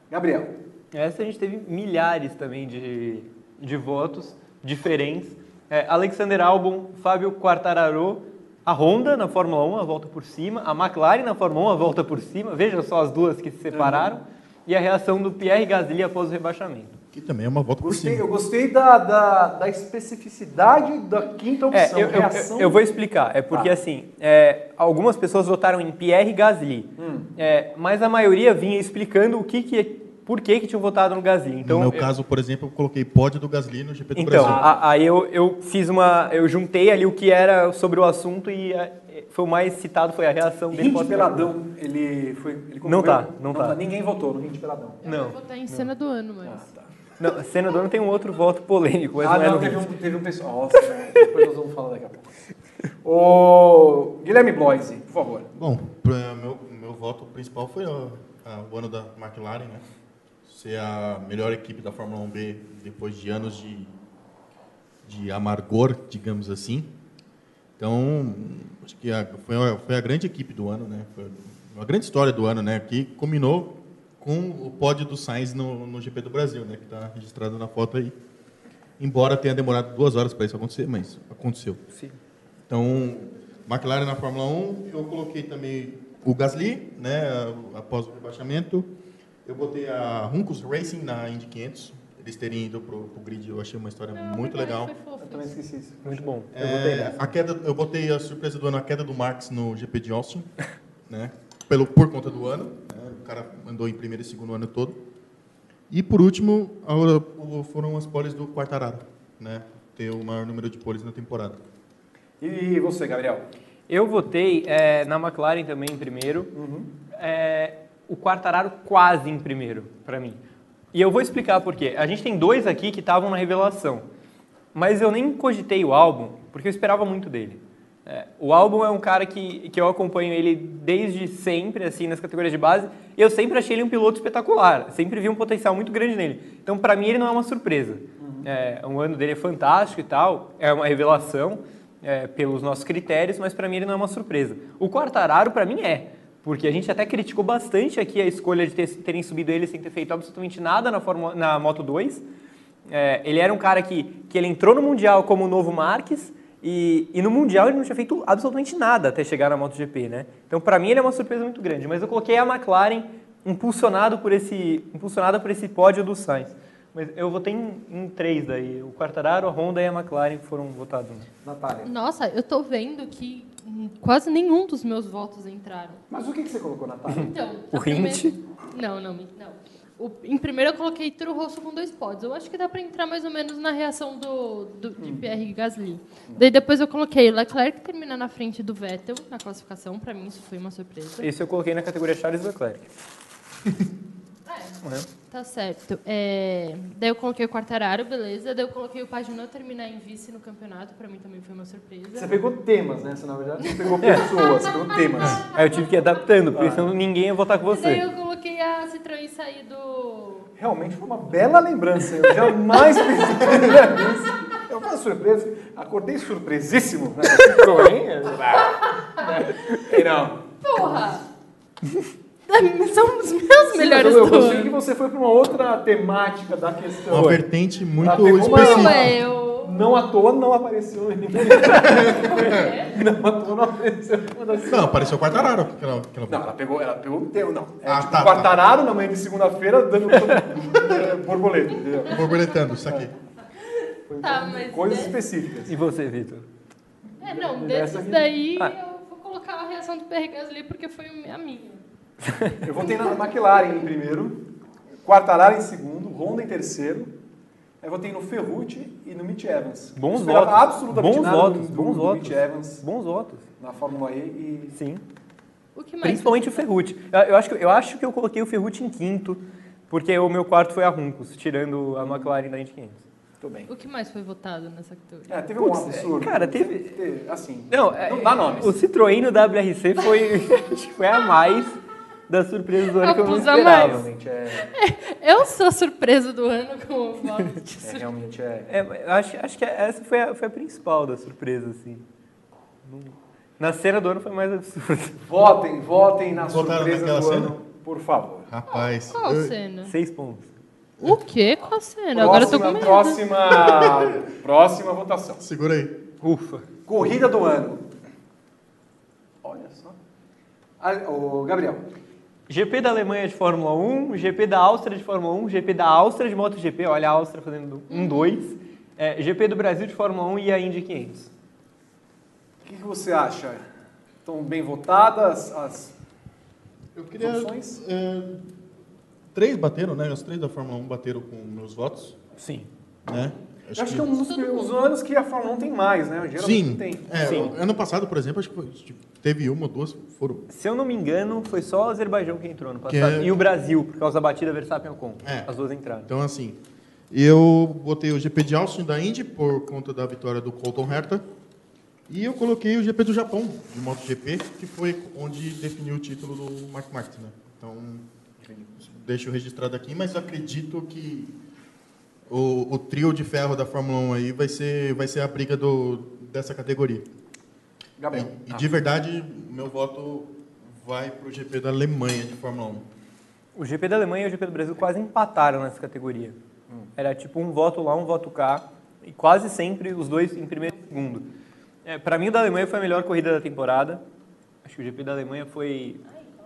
Gabriel. Essa a gente teve milhares também de, de votos diferentes. É, Alexander Albon, Fábio Quartararo, a Honda na Fórmula 1, a volta por cima, a McLaren na Fórmula 1, a volta por cima, veja só as duas que se separaram, e a reação do Pierre Gasly após o rebaixamento. Que também é uma volta por Gostei, cima. eu gostei da, da, da especificidade da quinta É, opção. eu, eu- reação. eu vou explicar. É porque, Tá. assim, é, algumas pessoas votaram em Pierre Gasly, Hum. é, mas a maioria vinha explicando o que que, por que que tinham votado no Gasly. Então, no meu eu- caso, por exemplo, eu coloquei pódio do Gasly no GP do Então, Brasil. a- aí eu, eu fiz uma. Eu juntei ali o que era sobre o assunto e a- foi o mais citado, foi a reação dele. Pós- peladão, ele foi. Ele Não tá, concorreu? não tá. Ninguém votou no Hint peladão. eu Não. vou votar em cena do ano, mas. Ah, tá. Não, senador não tem um outro voto polêmico, mas ah, não é não, no teve um, teve um pessoal. Nossa, depois nós vamos falar daqui a pouco. O Guilherme Bloise, por favor. Bom, meu, meu voto principal foi a- o ano da McLaren, né? Ser a melhor equipe da Fórmula 1B depois de anos de, de amargor, digamos assim. Então, acho que a- foi, a, foi a grande equipe do ano, né? Foi uma grande história do ano, né? Que combinou com o pódio do Sainz no, no GP do Brasil, né? Que está registrado na foto aí. Embora tenha demorado duas horas para isso acontecer, mas aconteceu. Sim. Então, McLaren na Fórmula 1, eu coloquei também o Gasly, né, após o rebaixamento. Eu botei a Runcos Racing na Indy 500. Eles terem ido pro, pro grid, eu achei uma história muito legal. Foi fofo Eu também esqueci isso. Muito bom. Eu É, botei nessa. a queda, eu botei a surpresa do ano, a queda do Marx no GP de Austin, <laughs> né, pelo, por conta do ano. O cara andou em primeiro e segundo ano todo. E por último, foram as poles do Quartararo, né, ter o maior número de poles na temporada. E você, Gabriel? Eu votei é, na McLaren também em primeiro. É, o Quartararo quase em primeiro, para mim. E eu vou explicar por quê. A gente tem dois aqui que estavam na revelação. Mas eu nem cogitei o álbum, porque eu esperava muito dele. É, o álbum é um cara que, que eu acompanho ele desde sempre, assim, nas categorias de base. E eu sempre achei ele um piloto espetacular. Sempre vi um potencial muito grande nele. Então, para mim, ele não é uma surpresa. É, um ano dele é fantástico e tal. É uma revelação é, pelos nossos critérios, mas para mim ele não é uma surpresa. O Quartararo, para mim, é. Porque a gente até criticou bastante aqui a escolha de ter- terem subido ele sem ter feito absolutamente nada na, Fórmula, na Moto 2. É, ele era um cara que, que ele entrou no Mundial como o novo Marques e, e no Mundial ele não tinha feito absolutamente nada até chegar na MotoGP, né? Então, para mim, ele é uma surpresa muito grande. Mas eu coloquei a McLaren impulsionado por esse, impulsionada por esse pódio do Sainz. Mas eu votei em, em três daí. O Quartararo, a Honda e a McLaren foram votados. Natália. Nossa, eu tô vendo que hum, quase nenhum dos meus votos entraram. Mas o que que você colocou, Natália? Então, O Hint? Não, não, não. O- em primeiro eu coloquei Toro Rosso com dois pódios. Eu acho que dá pra entrar mais ou menos na reação do, do de Pierre Gasly. Daí depois eu coloquei Leclerc terminar na frente do Vettel na classificação. Pra mim isso foi uma surpresa. Esse eu coloquei na categoria Charles Leclerc. <laughs> Tá certo. É, Daí eu coloquei o Quartararo, beleza. Daí eu coloquei o Paginot terminar em vice no campeonato. Pra mim também foi uma surpresa. Você pegou temas, né? Você, na verdade, não pegou <laughs> pessoas, você pegou temas. Aí eu tive que ir adaptando, porque senão ninguém ia votar com daí você. Coloquei a Citroën sair do... Realmente foi uma bela lembrança. Eu jamais <laughs> pensei nisso. Eu uma surpresa. Acordei surpresíssimo. Né? Citroën? E não. Porra! <laughs> São os meus melhores eu gostei que você foi para uma outra temática da questão. Uma vertente muito Ah, Não, específica. é eu... Não à toa não apareceu em ninguém. <laughs> não à toa não apareceu Não, apareceu o Quartararo. aquela- aquela- Não, ela pegou, ela pegou um teu, não. É Ah, tipo tá, um quartararo na manhã de segunda-feira dando eh, <laughs> borboleta, entendeu? Borboletando, isso aqui. Foi Tá, mas Coisas é- específicas. E você, Vitor? É, não, desses aqui. daí Ah. eu vou colocar a reação do Pierre Gasly porque foi a minha. Eu votei na McLaren em primeiro, Quartararo em segundo, Honda em terceiro. Eu votei no Ferrucci e no Mitch Evans. Bons votos. absolutamente Bons nada votos, do, bons do votos. Mitch Evans Bons votos. na Fórmula E e Sim. O que mais? Principalmente o Ferrucci. Eu, eu acho que, eu acho que eu coloquei o Ferrucci em quinto, porque o meu quarto foi a Runcos, tirando a McLaren da Indy 500. Tudo bem. O que mais foi votado nessa categoria? É, teve um Putz, absurdo. cara, teve- Teve, Assim, Não, é- não dá nomes. O Citroën no WRC foi, <laughs> foi a mais das surpresas do ano que eu não esperava. mais. Realmente é, <laughs> Eu sou a surpresa do ano com o <laughs> voto de é, surpresa. realmente é. É, eu acho, acho que essa foi a, foi a principal da surpresa, assim. Na cena do ano foi mais absurdo. <laughs> Votem, votem na Votaram surpresa do cena? ano, por favor. Rapaz. Qual eu- cena? Seis pontos. O quê? Qual cena? Agora eu tô com medo. próxima, próxima votação. Segura aí. Ufa. Corrida do ano. Olha só. Ah, ô, Gabriel. GP da Alemanha de Fórmula 1, GP da Áustria de Fórmula 1, GP da Áustria de MotoGP, olha a Áustria fazendo um 2, é, GP do Brasil de Fórmula 1 e a Indy 500. O que, que você acha? Estão bem votadas as Eu queria. opções? é, três bateram, né? Os três da Fórmula 1 bateram com meus votos, Sim. né? Eu acho que é um dos os anos que a Fórmula 1 tem mais, né? Geralmente Sim. tem. É, Sim. Ano passado, por exemplo, acho que foi- tipo, teve uma ou duas foram. Se eu não me engano, foi só o Azerbaijão que entrou no Que passado. é- E o Brasil, por causa da batida Verstappen-Ocon. É. As duas entraram. Então, assim, eu botei o GP de Austin da Indy por conta da vitória do Colton Herta. E eu coloquei o GP do Japão, de MotoGP, que foi onde definiu o título do Mark Marques, né? Então, deixo registrado aqui, mas acredito que o, o trio de ferro da Fórmula 1 aí vai ser, vai ser a briga do, dessa categoria. Gabriel. E, e de verdade, meu voto vai para o GP da Alemanha de Fórmula 1. O GP da Alemanha e o GP do Brasil quase empataram nessa categoria. Era tipo um voto lá, um voto cá, e quase sempre os dois em primeiro e segundo. É, para mim, o da Alemanha foi a melhor corrida da temporada. Acho que o GP da Alemanha foi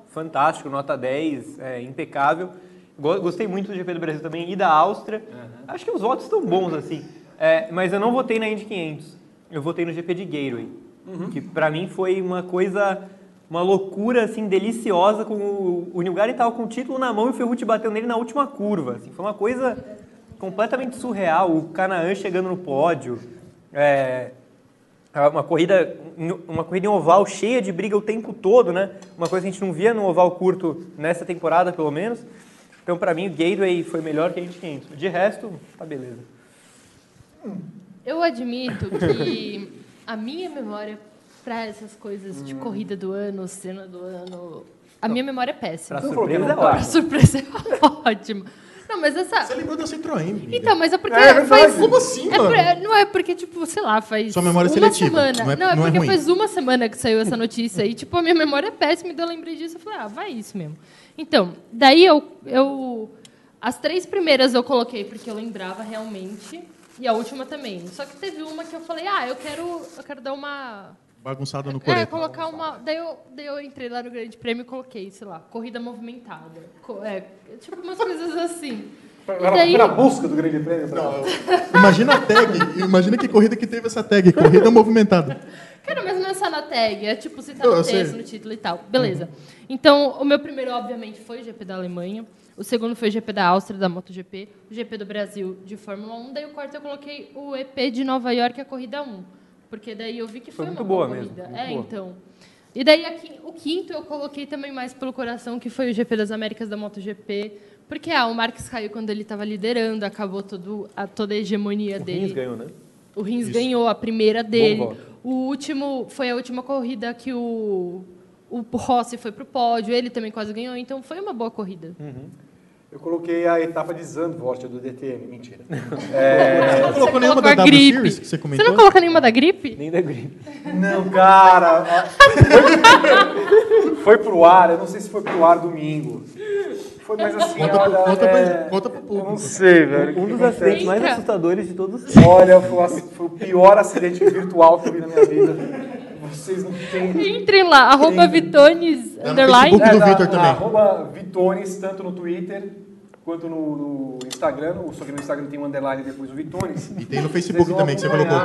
fantástico, nota 10, é, impecável. Go- Gostei muito do GP do Brasil também e da Áustria. Acho que os votos estão bons, assim. É, mas eu não votei na Indy 500. Eu votei no GP de Gateway. Que para mim foi uma coisa, uma loucura, assim, deliciosa. Com o, o Nilgari estava com o título na mão e o Ferrucci bateu nele na última curva. Assim, foi uma coisa completamente surreal. O Canaan chegando no pódio. É, uma corrida, uma corrida em oval cheia de briga o tempo todo, né? Uma coisa que a gente não via no oval curto nessa temporada, pelo menos. Então, para mim, o Gateway foi melhor que a Indy 500. De resto, tá beleza. Eu admito que a minha memória para essas coisas de corrida do ano, cena do ano, a minha memória é péssima. Falou que surpresa, é surpresa é ótimo. Não, mas essa. Você lembrou da Citroën, menina? Então, mas é porque É verdade. faz. Como assim, é mano? por- não é porque, tipo, sei lá, faz. Sua memória é uma seletiva, Semana. não é- Não, é não é porque ruim. faz uma semana que saiu essa notícia e, tipo, a minha memória é péssima, então eu lembrei disso e falei, ah, vai isso mesmo. Então, daí eu, eu. As três primeiras eu coloquei porque eu lembrava realmente. E a última também. Só que teve uma que eu falei, ah, eu quero, eu quero dar uma. Bagunçada no É, coreto. colocar uma. Daí eu, daí eu entrei lá no Grande Prêmio e coloquei, sei lá, corrida movimentada. Co- É, tipo umas coisas assim. Era daí, na busca do grande prêmio. pra- Não, eu- imagina a tag, imagina que corrida que teve essa tag, corrida movimentada. cara, mas não é só na tag, é tipo se tá no texto, no título e tal. Beleza. Então, o meu primeiro, obviamente, foi o GP da Alemanha. O segundo foi o GP da Áustria, da MotoGP. O GP do Brasil, de Fórmula 1. Daí o quarto eu coloquei o EP de Nova York, a corrida 1. Porque daí eu vi que foi, Foi muito uma boa boa mesmo, é, boa. então. E daí aqui, o quinto eu coloquei também mais pelo coração, que foi o GP das Américas da MotoGP. Porque ah, o Marques caiu quando ele estava liderando, acabou todo, a, toda a hegemonia O dele. Rins ganhou, né? O Rins ganhou a primeira dele. O último foi a última corrida que o o Rossi foi pro pódio, ele também quase ganhou, então foi uma boa corrida. Eu coloquei a etapa de Zandvoort do DTM. Mentira. <laughs> Você não colocou nenhuma colocou da W gripe. Series que você Você comentou? não colocou nenhuma da gripe? Nem da gripe. Não, cara. <laughs> Foi, pro ar, eu não sei se foi pro ar domingo. Foi, mas assim, Conta pro- olha, conta é, conta pro Eu público. não sei, velho. Um dos acidentes mais assustadores de todos. Olha, foi, o ac- foi o pior acidente virtual que eu vi na minha vida. Vocês não têm... Entrem lá, arroba Vitones, Tá no underline. Facebook. do na- Vitor também. Arroba Vitones, tanto no Twitter quanto no, no Instagram. Só que no Instagram tem um underline depois do Vitones. E tem no Facebook também, que você colocou.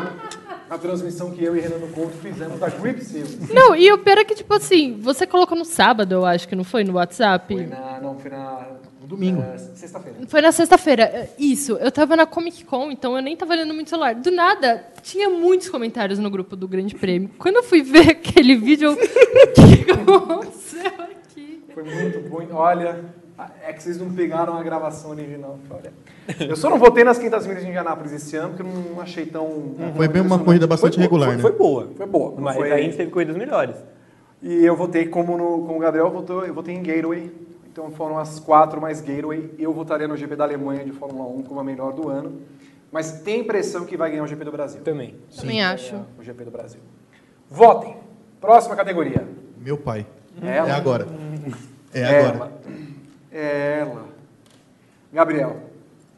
A transmissão que eu e Renan Couto fizemos da Grip Series. Não, e o pior é que, tipo assim, você colocou no sábado, eu acho que não foi, no WhatsApp? Foi na, não, foi na... No domingo. eh, Sexta-feira. Foi na sexta-feira. É, Isso, eu tava na Comic Con, então eu nem tava olhando muito celular. Do nada, tinha muitos comentários no grupo do Grande Prêmio. Quando eu fui ver <laughs> aquele vídeo, eu... o que aconteceu aqui? Foi muito bom. Olha, é que vocês não pegaram a gravação original. Olha. Eu só não votei nas 500 milhas de Indianápolis esse ano, porque eu não achei tão... Foi bem uma corrida bastante Foi- regular, foi, né? Foi boa. Foi boa. Mas foi- a gente teve corridas melhores. E eu votei como, no, como o Gabriel votou, eu votei em Gateway. Então foram as quatro mais Gateway. Eu votaria no GP da Alemanha de Fórmula 1 como a melhor do ano. Mas tem impressão que vai ganhar o GP do Brasil. Também. Também acho. O GP do Brasil. Votem. Próxima categoria. Meu pai. Ela. É agora. É Ela. agora. É ela. Gabriel.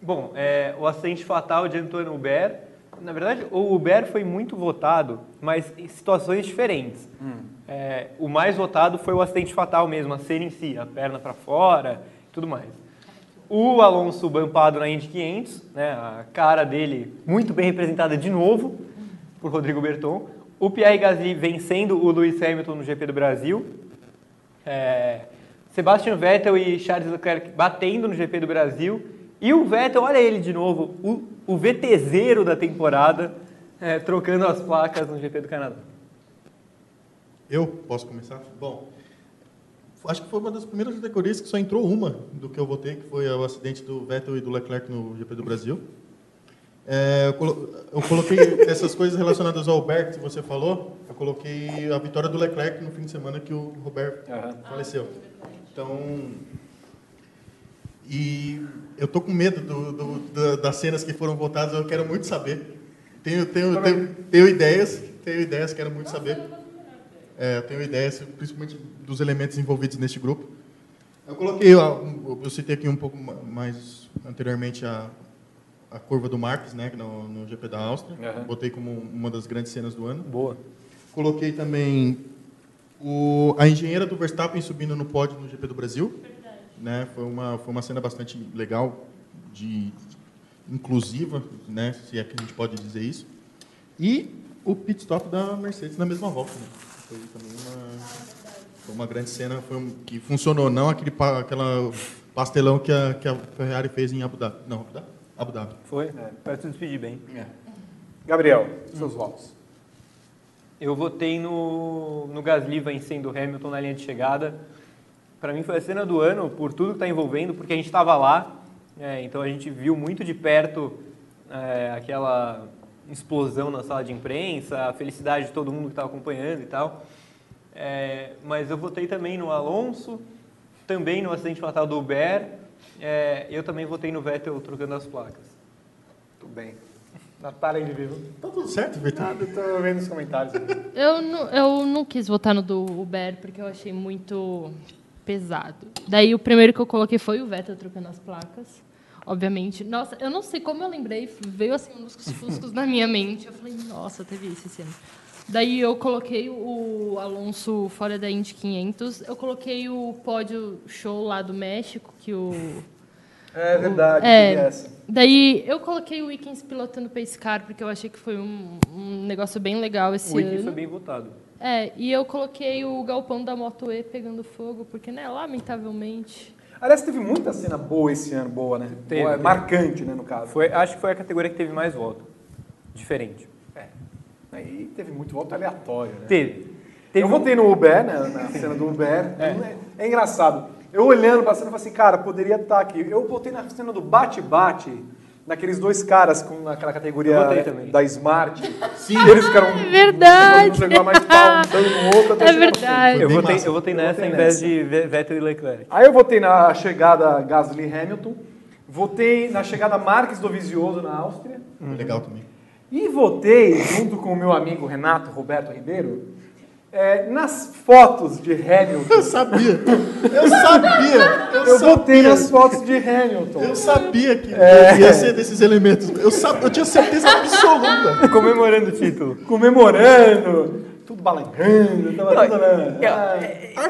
Bom, é, o acidente fatal de Antônio Hubert. Na verdade, o Hubert foi muito votado, mas em situações diferentes. É, o mais votado foi o acidente fatal mesmo, a cena em si, a perna para fora tudo mais. O Alonso bampado na Indy 500, né, a cara dele muito bem representada de novo por Rodrigo Berton. O Pierre Gasly vencendo o Lewis Hamilton no GP do Brasil. É, Sebastian Vettel e Charles Leclerc batendo no GP do Brasil. E o Vettel, olha ele de novo, o, o VTZero da temporada, é, trocando as placas no GP do Canadá. Eu posso começar? Bom, acho que foi uma das primeiras categorias que só entrou uma do que eu votei, que foi o acidente do Vettel e do Leclerc no GP do Brasil. É, eu, colo- eu coloquei <laughs> essas coisas relacionadas ao Alberto que você falou. Eu coloquei a vitória do Leclerc no fim de semana que o Roberto Aham. faleceu. Então, e eu tô com medo do, do- da- das cenas que foram votadas. Eu quero muito saber. Tenho, tenho, tenho, tenho ideias, tenho ideias, quero muito saber. É, eu tenho ideias, principalmente dos elementos envolvidos neste grupo. Eu coloquei, um- eu citei aqui um pouco ma- mais anteriormente a, a curva do Marques, né, no, no GP da Áustria. Aham. Botei como uma das grandes cenas do ano. Boa. Coloquei também o, a engenheira do Verstappen subindo no pódio no GP do Brasil. Né? Foi, uma, foi uma cena bastante legal, de, inclusiva, né? se é que a gente pode dizer isso. E o pit stop da Mercedes na mesma volta. Né? Foi também uma, foi uma grande cena foi um- que funcionou, não aquele aquela pastelão que a, que a Ferrari fez em Abu Dhabi. Não, Abu Dhabi? Abu Dhabi. Foi? Parece que eu despedir bem. Gabriel, seus votos. Eu votei no, no Gasly vencendo o Hamilton na linha de chegada. Para mim foi a cena do ano por tudo que está envolvendo, porque a gente estava lá, é, então a gente viu muito de perto é, aquela explosão na sala de imprensa, a felicidade de todo mundo que estava acompanhando e tal. É, mas eu votei também no Alonso, também no acidente fatal do Uber, é, eu também votei no Vettel trocando as placas. Tudo bem. <laughs> Natália de vivo. Tá tudo certo, Vitor? Tô vendo os comentários. Eu não, eu não quis votar no do Uber porque eu achei muito pesado. Daí o primeiro que eu coloquei foi o Vettel trocando as placas. Obviamente. Nossa, eu não sei como eu lembrei, veio assim uns fuscos na minha mente. Eu falei, nossa, teve isso esse ano. Daí eu coloquei o Alonso fora da Indy 500. Eu coloquei o pódio show lá do México, que o É verdade, É. teve essa. Daí eu coloquei o Wickens pilotando Pace Car, porque eu achei que foi um, um negócio bem legal esse O ano. foi bem votado. É, e eu coloquei o galpão da Moto E pegando fogo, porque, né, lamentavelmente. Aliás, teve muita cena boa esse ano, boa, né? Teve, boa, teve. marcante, né, no caso. Foi, acho que foi a categoria que teve mais voto. Diferente. Aí teve muito voto aleatório, né? Teve. Teve eu votei no Uber, né, na cena do Uber. <laughs> É. é engraçado. Eu olhando pra cena, eu falei assim, cara, poderia estar aqui. Eu votei na cena do bate-bate, naqueles dois caras com aquela categoria Eu da Smart. Sim. Eles ficaram... É verdade. Chegou a mais pau, um outro. até É verdade. Eu votei, eu votei Eu nessa votei em vez de Ve- Vettel e Leclerc. Aí eu votei na chegada Gasly-Hamilton. Votei na chegada Marques do Vizioso na Áustria. Legal também. E votei, junto com o meu amigo Renato Roberto Ribeiro, é, nas fotos de Hamilton. Eu sabia! Eu sabia! Eu, Eu sabia. votei nas fotos de Hamilton. Eu sabia que É. ia ser desses elementos. Eu, sab... eu tinha certeza absoluta. Comemorando o título. Comemorando, tudo balangando, tava tudo né?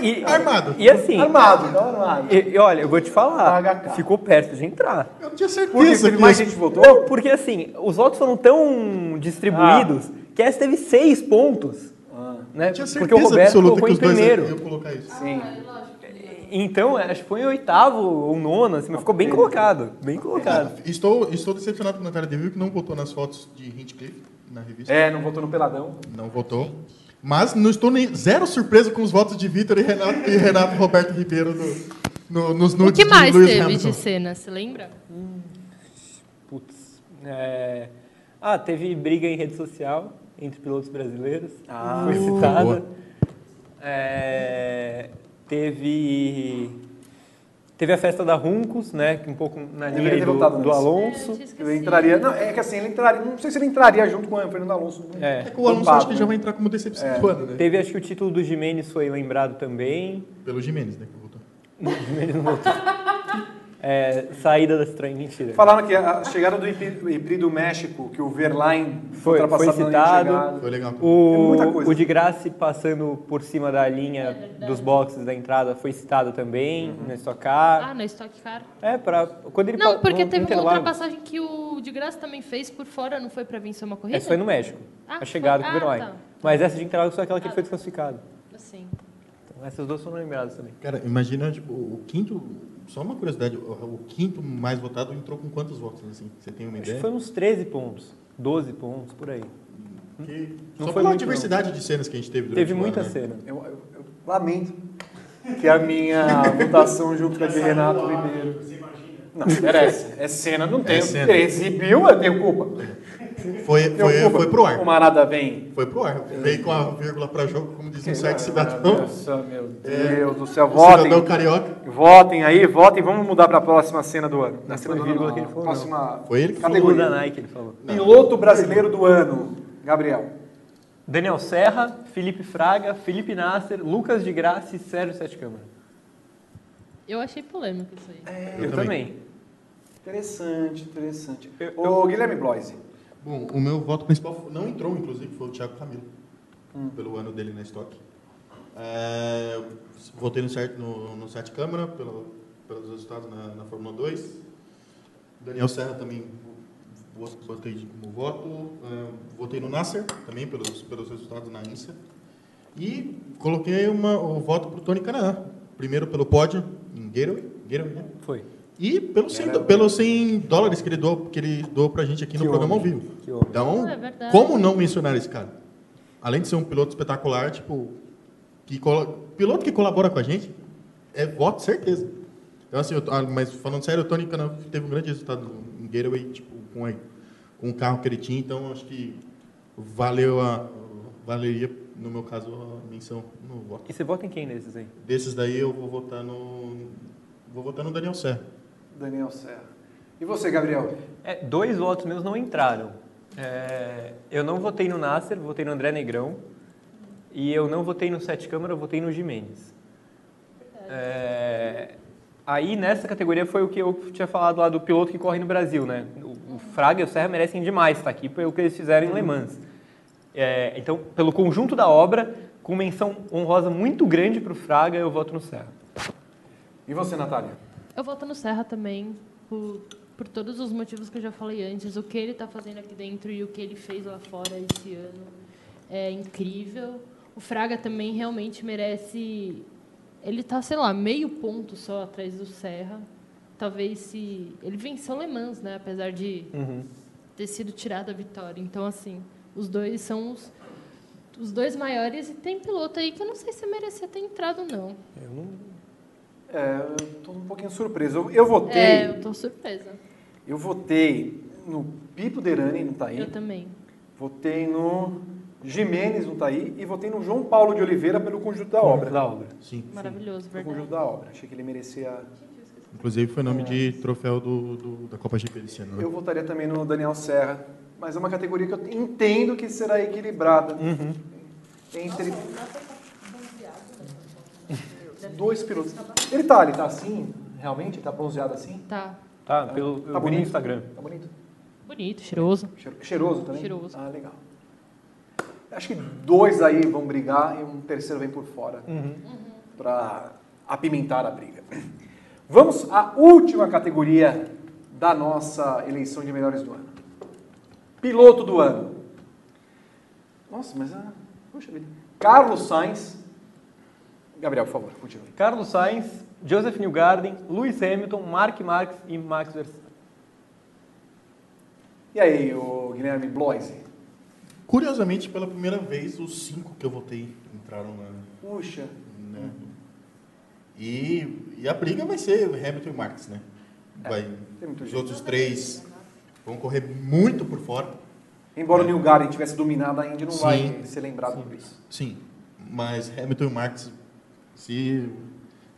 E- armado. E assim, armado, tava armado. e, e olha, eu vou te falar, HK. ficou perto de entrar. Eu tinha certeza Porque mais gente votou? Porque assim, os votos foram tão distribuídos que essa teve seis pontos. Né? Porque o Roberto colocou em primeiro. iam colocar isso. Sim. Então, acho que foi em oitavo ou nono, assim, mas ficou bem colocado. Bem colocado. Estou, estou decepcionado com a Natália Deville, que não votou nas fotos de Hinchcliffe na revista. É, não votou no Peladão. Não votou. Mas não estou nem zero surpreso com os votos de Vitor e Renato, e Renato Roberto Ribeiro no, no- nos O nudes que mais de Lewis teve Hamilton. de cena, você lembra? Putz. É... Ah, teve briga em rede social entre pilotos brasileiros. Ah, foi citada. É, Teve. Teve a festa da Runcos, né? Que um pouco na linha do, do. Alonso. esquecido. Ele entraria. Não, é que assim, ele entraria. Não sei se ele entraria junto com o Fernando Alonso. É. É que o Alonso acho que né? já vai entrar como decepção É. do ano, né? Teve, acho que o título do Jimenez foi lembrado também. Pelo Jimenez, né? Que votou. O Jimenez não votou. <laughs> É, saída da Citroën, mentira. Falaram que a chegada do híbrido México, que o Verlaine Foi- ultrapassado foi citado. Foi legal. O, coisa. o de Graça passando por cima da linha dos boxes da entrada foi citado também Uhum. na Stock Car. Ah, na Stock Car. É, pra, quando ele Não, pa- porque no teve uma ultrapassagem que o de graça também fez por fora, não foi pra vencer uma corrida? Essa foi no México, Ah, a chegada foi- com o Verlaine. ah, tá. Mas essa de Interlagos foi aquela que ele foi desclassificado. Assim. Então, essas duas foram lembradas também. Cara, imagina, tipo, o quinto... Só uma curiosidade, o, quinto mais votado entrou com quantos votos, assim? Você tem uma Acho ideia? que foi uns 13 pontos, 12 pontos, por aí. Que- Não Só foi pela diversidade de cenas que a gente teve durante Teve o muita ano, né? cena. Eu, eu- eu lamento que a minha <laughs> votação junto com a de Renato Ribeiro. Não, merece. É cena, não tem. É cena. Exibiu, eu tenho culpa. Foi, foi, foi pro O ar. Marada vem. Foi pro ar. Veio com a vírgula pra jogo, como diz no site cidadão. Nossa, meu Deus do céu. O Votem. cidadão carioca. Votem aí, votem. Vamos mudar para a próxima cena do ano. Na cena vírgula que ele falou, Próxima Foi ele que falou. Categoria categoria. da Nike, ele falou. Piloto brasileiro do ano. Gabriel. Daniel Serra, Felipe Fraga, Felipe Nasser, Lucas de Graça e Sérgio Sete Câmara. Eu achei polêmico isso aí. Eu, também. também. Interessante, interessante. Eu- Ô, Guilherme Bloise. Bom, o meu voto principal não entrou, inclusive, foi o Thiago Camilo, pelo ano dele na estoque. É, votei no, certo, no, no Sete Câmara, pelo, pelos resultados na, na Fórmula 2. Daniel Serra também vo- votei como voto. É, votei no Nasser também, pelos, pelos resultados na INSA. E coloquei uma, o voto para o Tony Canaan. Primeiro pelo pódio em Gateway, Gateway né? Foi. E pelos 100, do- pelos 100 dólares que ele doou, que ele doou pra gente aqui no Que programa homem, ao vivo. homem. Então, É como não mencionar esse cara? Além de ser um piloto espetacular, tipo, que piloto que colabora com a gente, é voto certeza. Então, assim, eu ah, mas falando sério, o Tony Canan teve um grande resultado em Gateway, tipo, com, a- com o carro que ele tinha, então acho que valeu a, valeria, no meu caso, a menção no voto. E você vota em quem desses aí? Desses daí eu vou votar no. Vou votar no Daniel Serra. Daniel Serra. E você, Gabriel? É, dois votos meus não entraram. É, eu não votei no Nasser, votei no André Negrão. E eu não votei no Sete Câmara, votei no Jimenez. É, aí nessa categoria foi o que eu tinha falado lá do piloto que corre no Brasil, né? O, o Fraga e o Serra merecem demais estar aqui pelo que eles fizeram em Le Mans. É, então, pelo conjunto da obra, com menção honrosa muito grande para o Fraga, eu voto no Serra. E você, Natália? Eu voto no Serra também, por, por todos os motivos que eu já falei antes. O que ele está fazendo aqui dentro e o que ele fez lá fora esse ano é incrível. O Fraga também realmente merece. Ele está, sei lá, meio ponto só atrás do Serra. Talvez se. Ele venceu Le Mans, né? Apesar de ter sido tirado a vitória. Então, assim, os dois são os, os dois maiores. E tem piloto aí que eu não sei se merecia ter entrado, não. Eu não, É, eu tô um pouquinho surpreso. Eu, eu votei. É, eu tô surpresa. Eu votei no Pipo Derani, no Taí. Eu também. Votei no Jimenez, no Taí. E votei no João Paulo de Oliveira pelo conjunto da obra. Da obra. Sim. Maravilhoso, Pelo verdade. conjunto da obra. Achei que ele merecia. Inclusive foi nome de troféu do, do- da Copa GP desse ano. né? Eu votaria também no Daniel Serra. Mas é uma categoria que eu entendo que será equilibrada. Entre. Dois pilotos. Ele tá, ele tá assim? Realmente? Ele tá bronzeado assim? Tá. Tá, pelo, Tá vi no bonito. Instagram. Tá bonito? Bonito, cheiroso. Cheiro- Cheiroso também? Cheiroso. Ah, legal. Acho que dois aí vão brigar e um terceiro vem por fora. Para apimentar a briga. Vamos à última categoria da nossa eleição de melhores do ano. Piloto do ano. Nossa, mas... ah, Puxa vida. Carlos Sainz. Gabriel, por favor, continue. Carlos Sainz, Joseph Newgarden, Lewis Hamilton, Mark Marques e Max Verstappen. E aí, o Guilherme Bloise? Curiosamente, pela primeira vez, os cinco que eu votei entraram na. Puxa. né? E, e a briga vai ser Hamilton e Marx, né? Vai, tem muito os jeito. outros três vão correr muito por fora. Embora o Neil Garden tivesse dominado a Indy, não Sim. vai ser lembrado por isso. Sim, mas Hamilton e Marx, se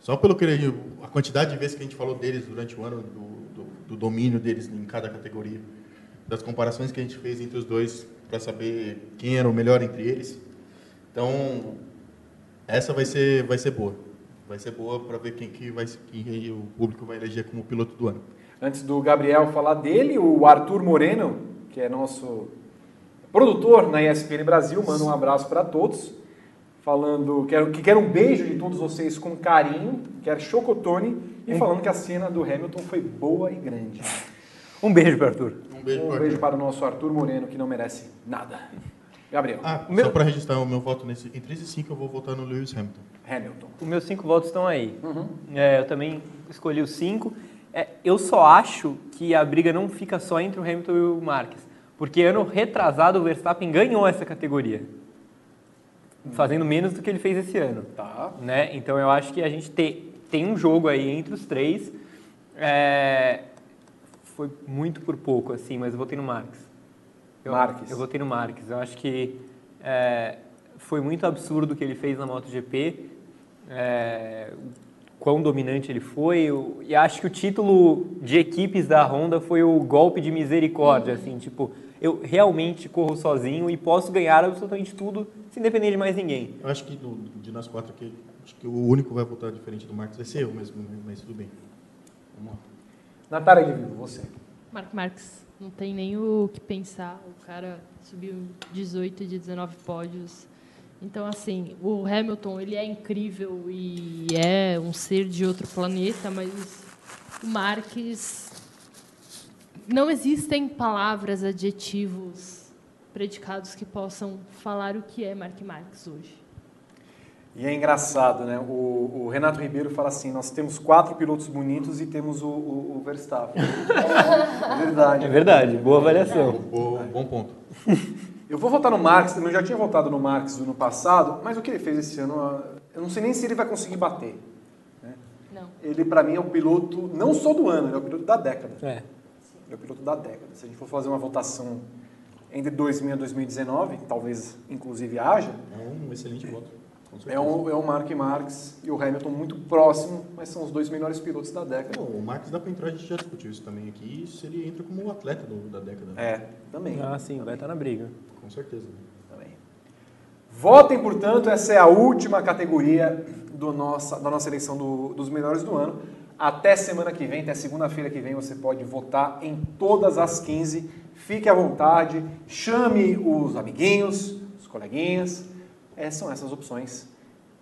só pelo que ele, a quantidade de vezes que a gente falou deles durante o ano, do, do, do domínio deles em cada categoria, das comparações que a gente fez entre os dois para saber quem era o melhor entre eles. Então, essa vai ser vai ser boa. Vai ser boa para ver quem que vai quem o público vai eleger como piloto do ano. Antes do Gabriel falar dele, o Arthur Moreno, que é nosso produtor na ESPN Brasil, manda um abraço para todos, falando quero, que quer um beijo de todos vocês com carinho, quer chocotone, e falando que a cena do Hamilton foi boa e grande. Um beijo para Arthur. Um beijo, Um pro beijo para o nosso Arthur Moreno, que não merece nada. Gabriel, Ah, Meu- só para registrar o meu voto nesse entre esses cinco eu vou votar no Lewis Hamilton. Hamilton. Os meus cinco votos estão aí. É, eu também escolhi os cinco. É, eu só acho que a briga não fica só entre o Hamilton e o Marques. Porque ano retrasado o Verstappen ganhou essa categoria. Fazendo menos do que ele fez esse ano. Tá. Né? Então eu acho que a gente te- tem um jogo aí entre os três. É, foi muito por pouco, assim, mas eu votei no Marques. Eu, Marques. Eu votei no Marques. Eu acho que é, foi muito absurdo o que ele fez na MotoGP, é, quão dominante ele foi, eu- e acho que o título de equipes da Honda foi o golpe de misericórdia, assim, tipo, eu realmente corro sozinho e posso ganhar absolutamente tudo sem depender de mais ninguém. Eu acho que do- de nós quatro aqui, acho que o único que vai votar diferente do Marcos vai ser eu mesmo, né? mas tudo bem. Vamos lá. Natália Vivo, você. Marco Marques, não tem nem o que pensar. O cara subiu 18 de 19 pódios. Então, assim, o Hamilton, ele é incrível e é um ser de outro planeta, mas o Marques... Não existem palavras, adjetivos, predicados que possam falar o que é Mark Marques hoje. E é engraçado, né? O, o Renato Ribeiro fala assim: nós temos quatro pilotos bonitos e temos o, o- o Verstappen. <laughs> é verdade. É verdade, boa avaliação. Bom, bom ponto. <laughs> Eu vou votar no Marx, também eu já tinha votado no Marx no passado, mas o que ele fez esse ano, ah, eu não sei nem se ele vai conseguir bater. Não. Ele, pra mim, é o piloto, não só do ano, ele é o piloto da década. É. Ele é o piloto da década. Se a gente for fazer uma votação entre 2000 e 2019, talvez inclusive haja, É um excelente voto. É o, é o Mark Marx e o Hamilton muito próximo, mas são os dois melhores pilotos da década. Bom, o Marcos dá para entrar, a gente já discutiu isso também aqui, se ele entra como o atleta do- da década. né? É, também. Ah, sim, vai estar na briga. Com certeza. Também. Votem, portanto, essa é a última categoria do nossa, da nossa eleição do- dos melhores do ano. Até semana que vem, até segunda-feira que vem, você pode votar em todas as 15. Fique à vontade, chame os amiguinhos, os coleguinhas. É, são essas opções.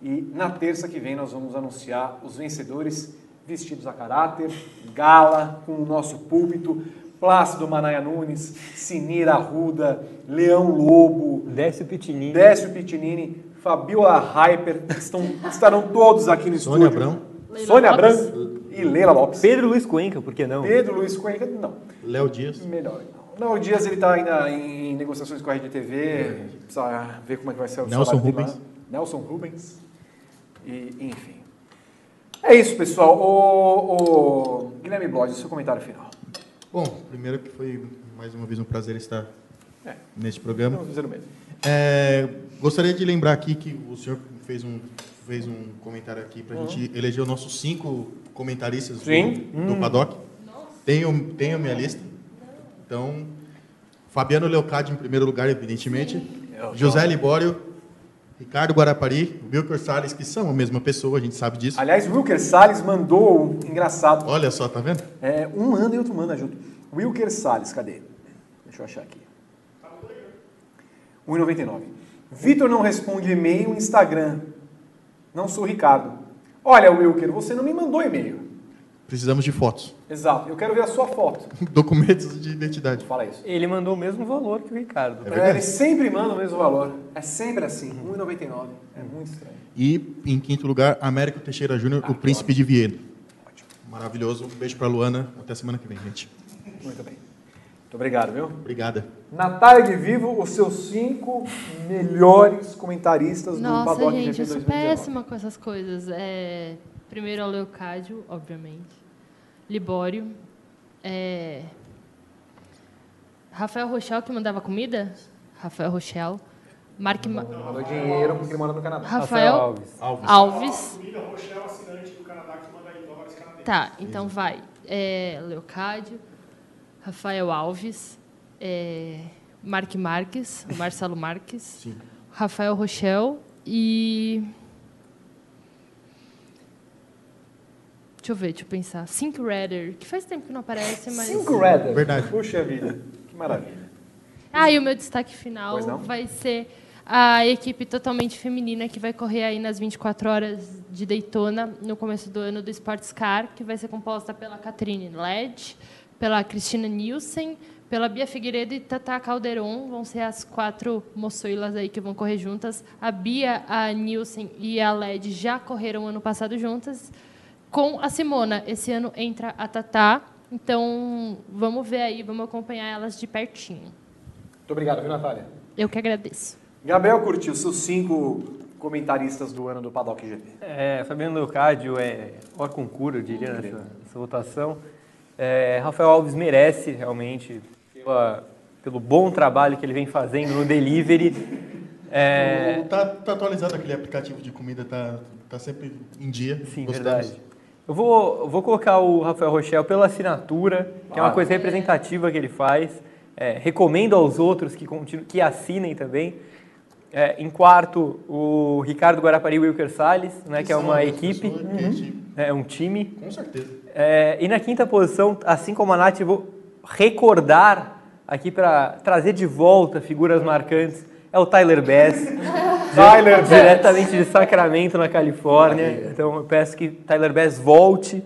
E na terça que vem nós vamos anunciar os vencedores vestidos a caráter, gala, com o nosso púlpito, Plácido Manaia Nunes, Sinira Arruda, Leão Lobo, Décio Pitinini. Décio Pitinini, Fabiola Hyper, estão, estarão todos aqui no Sônia estúdio. Abrão, Leila Sônia. Abrão e Leila Lopes. Pedro Luiz Cuenca, por que não? Pedro Luiz Cuenca, não. Léo Dias. Melhor. Não, o Dias ele está ainda em negociações com a Rede TV, precisa ver como é que vai ser o Nelson Rubens. lá. Nelson Rubens. E, enfim. É isso, pessoal. O, o Guilherme Blod, seu comentário final. Bom, primeiro que foi mais uma vez um prazer estar É. neste programa. Vamos dizer o mesmo. É, gostaria de lembrar aqui que o senhor fez um, fez um comentário aqui para a gente eleger os nossos cinco comentaristas do, Sim. do paddock. Tenho, tenho minha lista. Então, Fabiano Leocádio em primeiro lugar, evidentemente. Eu José tô- Libório, Ricardo Guarapari, Wilker Salles, que são a mesma pessoa, a gente sabe disso. Aliás, Wilker Salles mandou, engraçado, Olha só, tá vendo? É, um manda e outro manda junto. Wilker Salles, cadê? Deixa eu achar aqui. 1,99. Vitor não responde e-mail Instagram. Não sou o Ricardo. Olha, Wilker, você não me mandou e-mail. Precisamos de fotos. Exato, eu quero ver a sua foto. <laughs> Documentos de identidade. Fala isso. Ele mandou o mesmo valor que o Ricardo. É verdade. ele sempre manda o mesmo valor. É sempre assim, 1,99. É muito estranho. E, em quinto lugar, Américo Teixeira Júnior, o Príncipe de Viena. Maravilhoso. Um beijo pra Luana. Até semana que vem, gente. Muito bem. Muito obrigado, viu? Obrigada. Natália de Vivo, os seus cinco melhores comentaristas do Nossa, Paddock gente, GP eu sou 2019. péssima com essas coisas. É, primeiro ao Leocádio, obviamente. Libório. É, Rafael Rochel, que mandava comida. Rafael Rochel. Mark Ma- Mandou dinheiro porque ele mora no Canadá. Rafael Alves. Alves. Alves. Comida Rochelle, assinante do Canadá, que manda em dólares canadenses. Tá, então vai. É, Leocádio, Rafael Alves, é, Mark Marques, o Marcelo Marques, Sim. Rafael Rochel e. Deixa eu ver, deixa eu pensar. Sync Redder, que faz tempo que não aparece, mas. Cinco Redder. Verdade. Puxa vida, que maravilha. Ah, e o meu destaque final vai ser a equipe totalmente feminina que vai correr aí nas 24 horas de Daytona no começo do ano do Sports Car, que vai ser composta pela Catherine Led, pela Cristina Nielsen, pela Bia Figueiredo e Tata Calderon. Vão ser as quatro moçoilas aí que vão correr juntas. A Bia, a Nielsen e a Led já correram ano passado juntas. Com a Simona, esse ano entra a Tatá. Então, vamos ver aí, vamos acompanhar elas de pertinho. Muito obrigado, viu, Natália? Eu que agradeço. Gabriel curtiu seus cinco comentaristas do ano do Paddock GP. É, Fabiano Leocádio é hora concura, eu diria, nessa, nessa votação. É, Rafael Alves merece, realmente, pela- pelo bom trabalho que ele vem fazendo no delivery. É, Tá, tá atualizado aquele aplicativo de comida, tá, tá sempre em dia. sim, Gostamos. verdade. Eu vou, vou colocar o Rafael Rochel pela assinatura, que é uma Ah. coisa representativa que ele faz. É, recomendo aos outros que, continu, que assinem também. É, em quarto, o Ricardo Guarapari e Wilker Salles, né, que é são uma equipe, que gente- é um time. Com certeza. É, e na quinta posição, assim como a Nath, eu vou recordar aqui para trazer de volta figuras marcantes, é o Tyler Bass. <laughs> Tyler Bass. Diretamente de Sacramento, na Califórnia. Então eu peço que Tyler Bass volte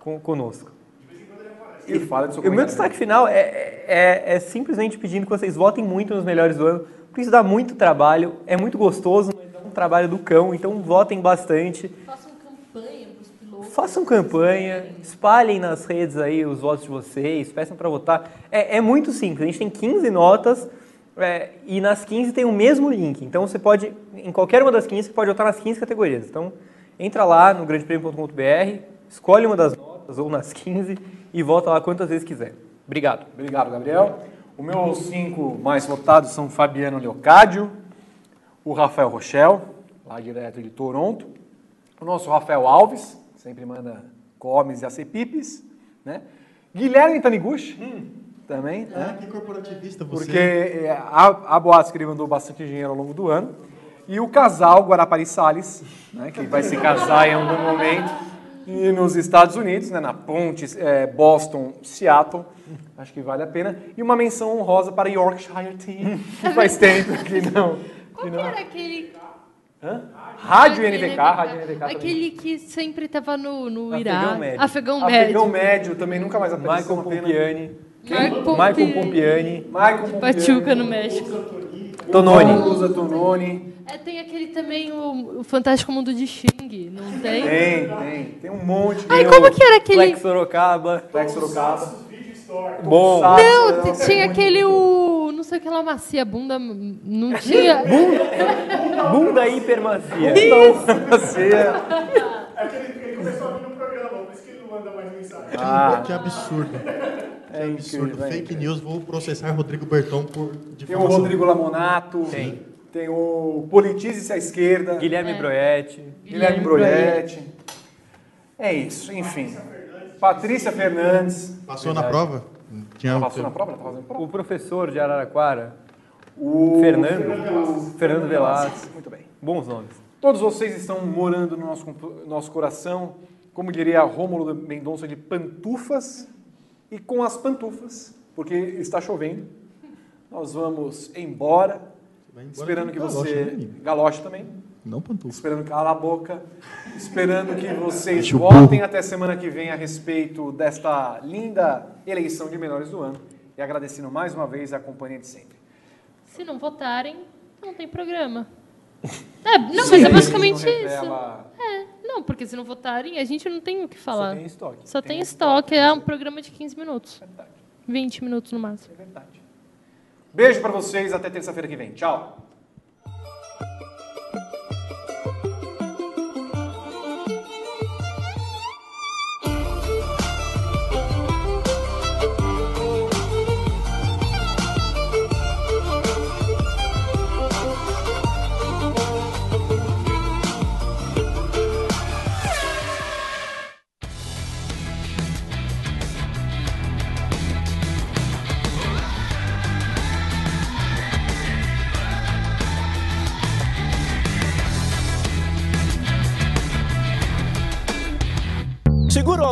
com, conosco. E fala de seu E o meu destaque final é, é, é simplesmente pedindo que vocês votem muito nos melhores do ano, porque isso dá muito trabalho, é muito gostoso, mas dá um trabalho do cão, então votem bastante. Façam campanha para os pilotos. Façam campanha, espalhem nas redes aí os votos de vocês, peçam para votar. É, é muito simples, a gente tem 15 notas é, e nas 15 tem o mesmo link. Então você pode, em qualquer uma das 15, você pode votar nas 15 categorias. Então entra lá no grandepremio.com.br, escolhe uma das notas ou nas 15 e vota lá quantas vezes quiser. Obrigado. Obrigado, Gabriel. Os meus cinco mais votados são Fabiano Leocádio, o Rafael Rochel, lá direto de Toronto, o nosso Rafael Alves, sempre manda comes e acepipes, né? Guilherme Taniguchi, também, Ah, né? que corporativista você. Porque é, há, há boatos que ele mandou bastante dinheiro ao longo do ano. E o casal Guarapari Salles, né, que vai se casar em algum momento. E nos Estados Unidos, né, na ponte é, Boston-Seattle. Acho que vale a pena. E uma menção honrosa para Yorkshire Team, que faz tempo que não. Qual Que não. era aquele... Hã? Rádio NVK, Rádio NVK também. Aquele que sempre estava no, no Afegão Iraque. médio. Afegão Afegão médio. também nunca mais apareceu. Michael. Pompiani. Marco Michael Pompiani. Pompiani. Michael Pompiani. Pachuca no México. Tononi. Usa Tononi. É, tem aquele também, o, o Fantástico Mundo de Xing, não tem? Tem, tem. Tem um monte. Ai, como o que era aquele... Flex Sorocaba. Flex Sorocaba. Bom. Sabe, Não, t- tinha aquele, o... Não sei o que lá, macia, bunda... Não tinha... <laughs> Bunda hipermacia. Você. É que ele, ele começou a vir no programa, por isso que ele não manda mais mensagem. Ah. Que absurdo. É Absurdo. incrível, é Fake news, vou processar Rodrigo Berton por Tem o difamação. Rodrigo Lamonato. Tem. Tem o Politize-se à esquerda. Guilherme Broetti. Guilherme Broietti. É isso, enfim. Patrícia Fernandes. Passou na prova? Tinha, Ela passou na prova? Ela tá fazendo prova? O professor de Araraquara. O Fernando. Fernando Velasco. Muito bem. Bons nomes. Todos vocês estão morando no nosso, nosso coração, como diria Rômulo Mendonça, de pantufas. E com as pantufas, porque está chovendo, nós vamos embora, embora esperando que você... né, menino? Galocha também. Não pantufa. Esperando calar a boca, esperando que <laughs> vocês votem burro. até semana que vem a respeito desta linda eleição de menores do ano. E agradecendo mais uma vez a companhia de sempre. Se não votarem, não tem programa. <laughs> É, não, mas é basicamente isso. revela- É, não, porque se não votarem, a gente não tem o que falar. Só tem estoque. Só tem estoque, é um programa de 15 minutos. 20 minutos no máximo. É verdade. Beijo pra vocês, até terça-feira que vem. Tchau.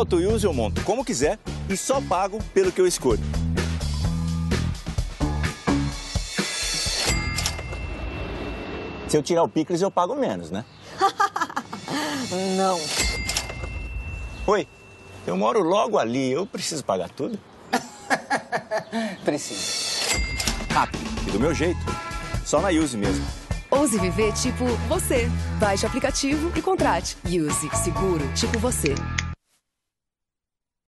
Auto Use eu monto como quiser e só pago pelo que eu escolho. Se eu tirar o picles, eu pago menos, né? <laughs> Não. Oi, eu moro logo ali, eu preciso pagar tudo? <laughs> Precisa. Rápido e do meu jeito. Só na Use mesmo. Ouse viver tipo você. Baixe o aplicativo e contrate. Use Seguro tipo você.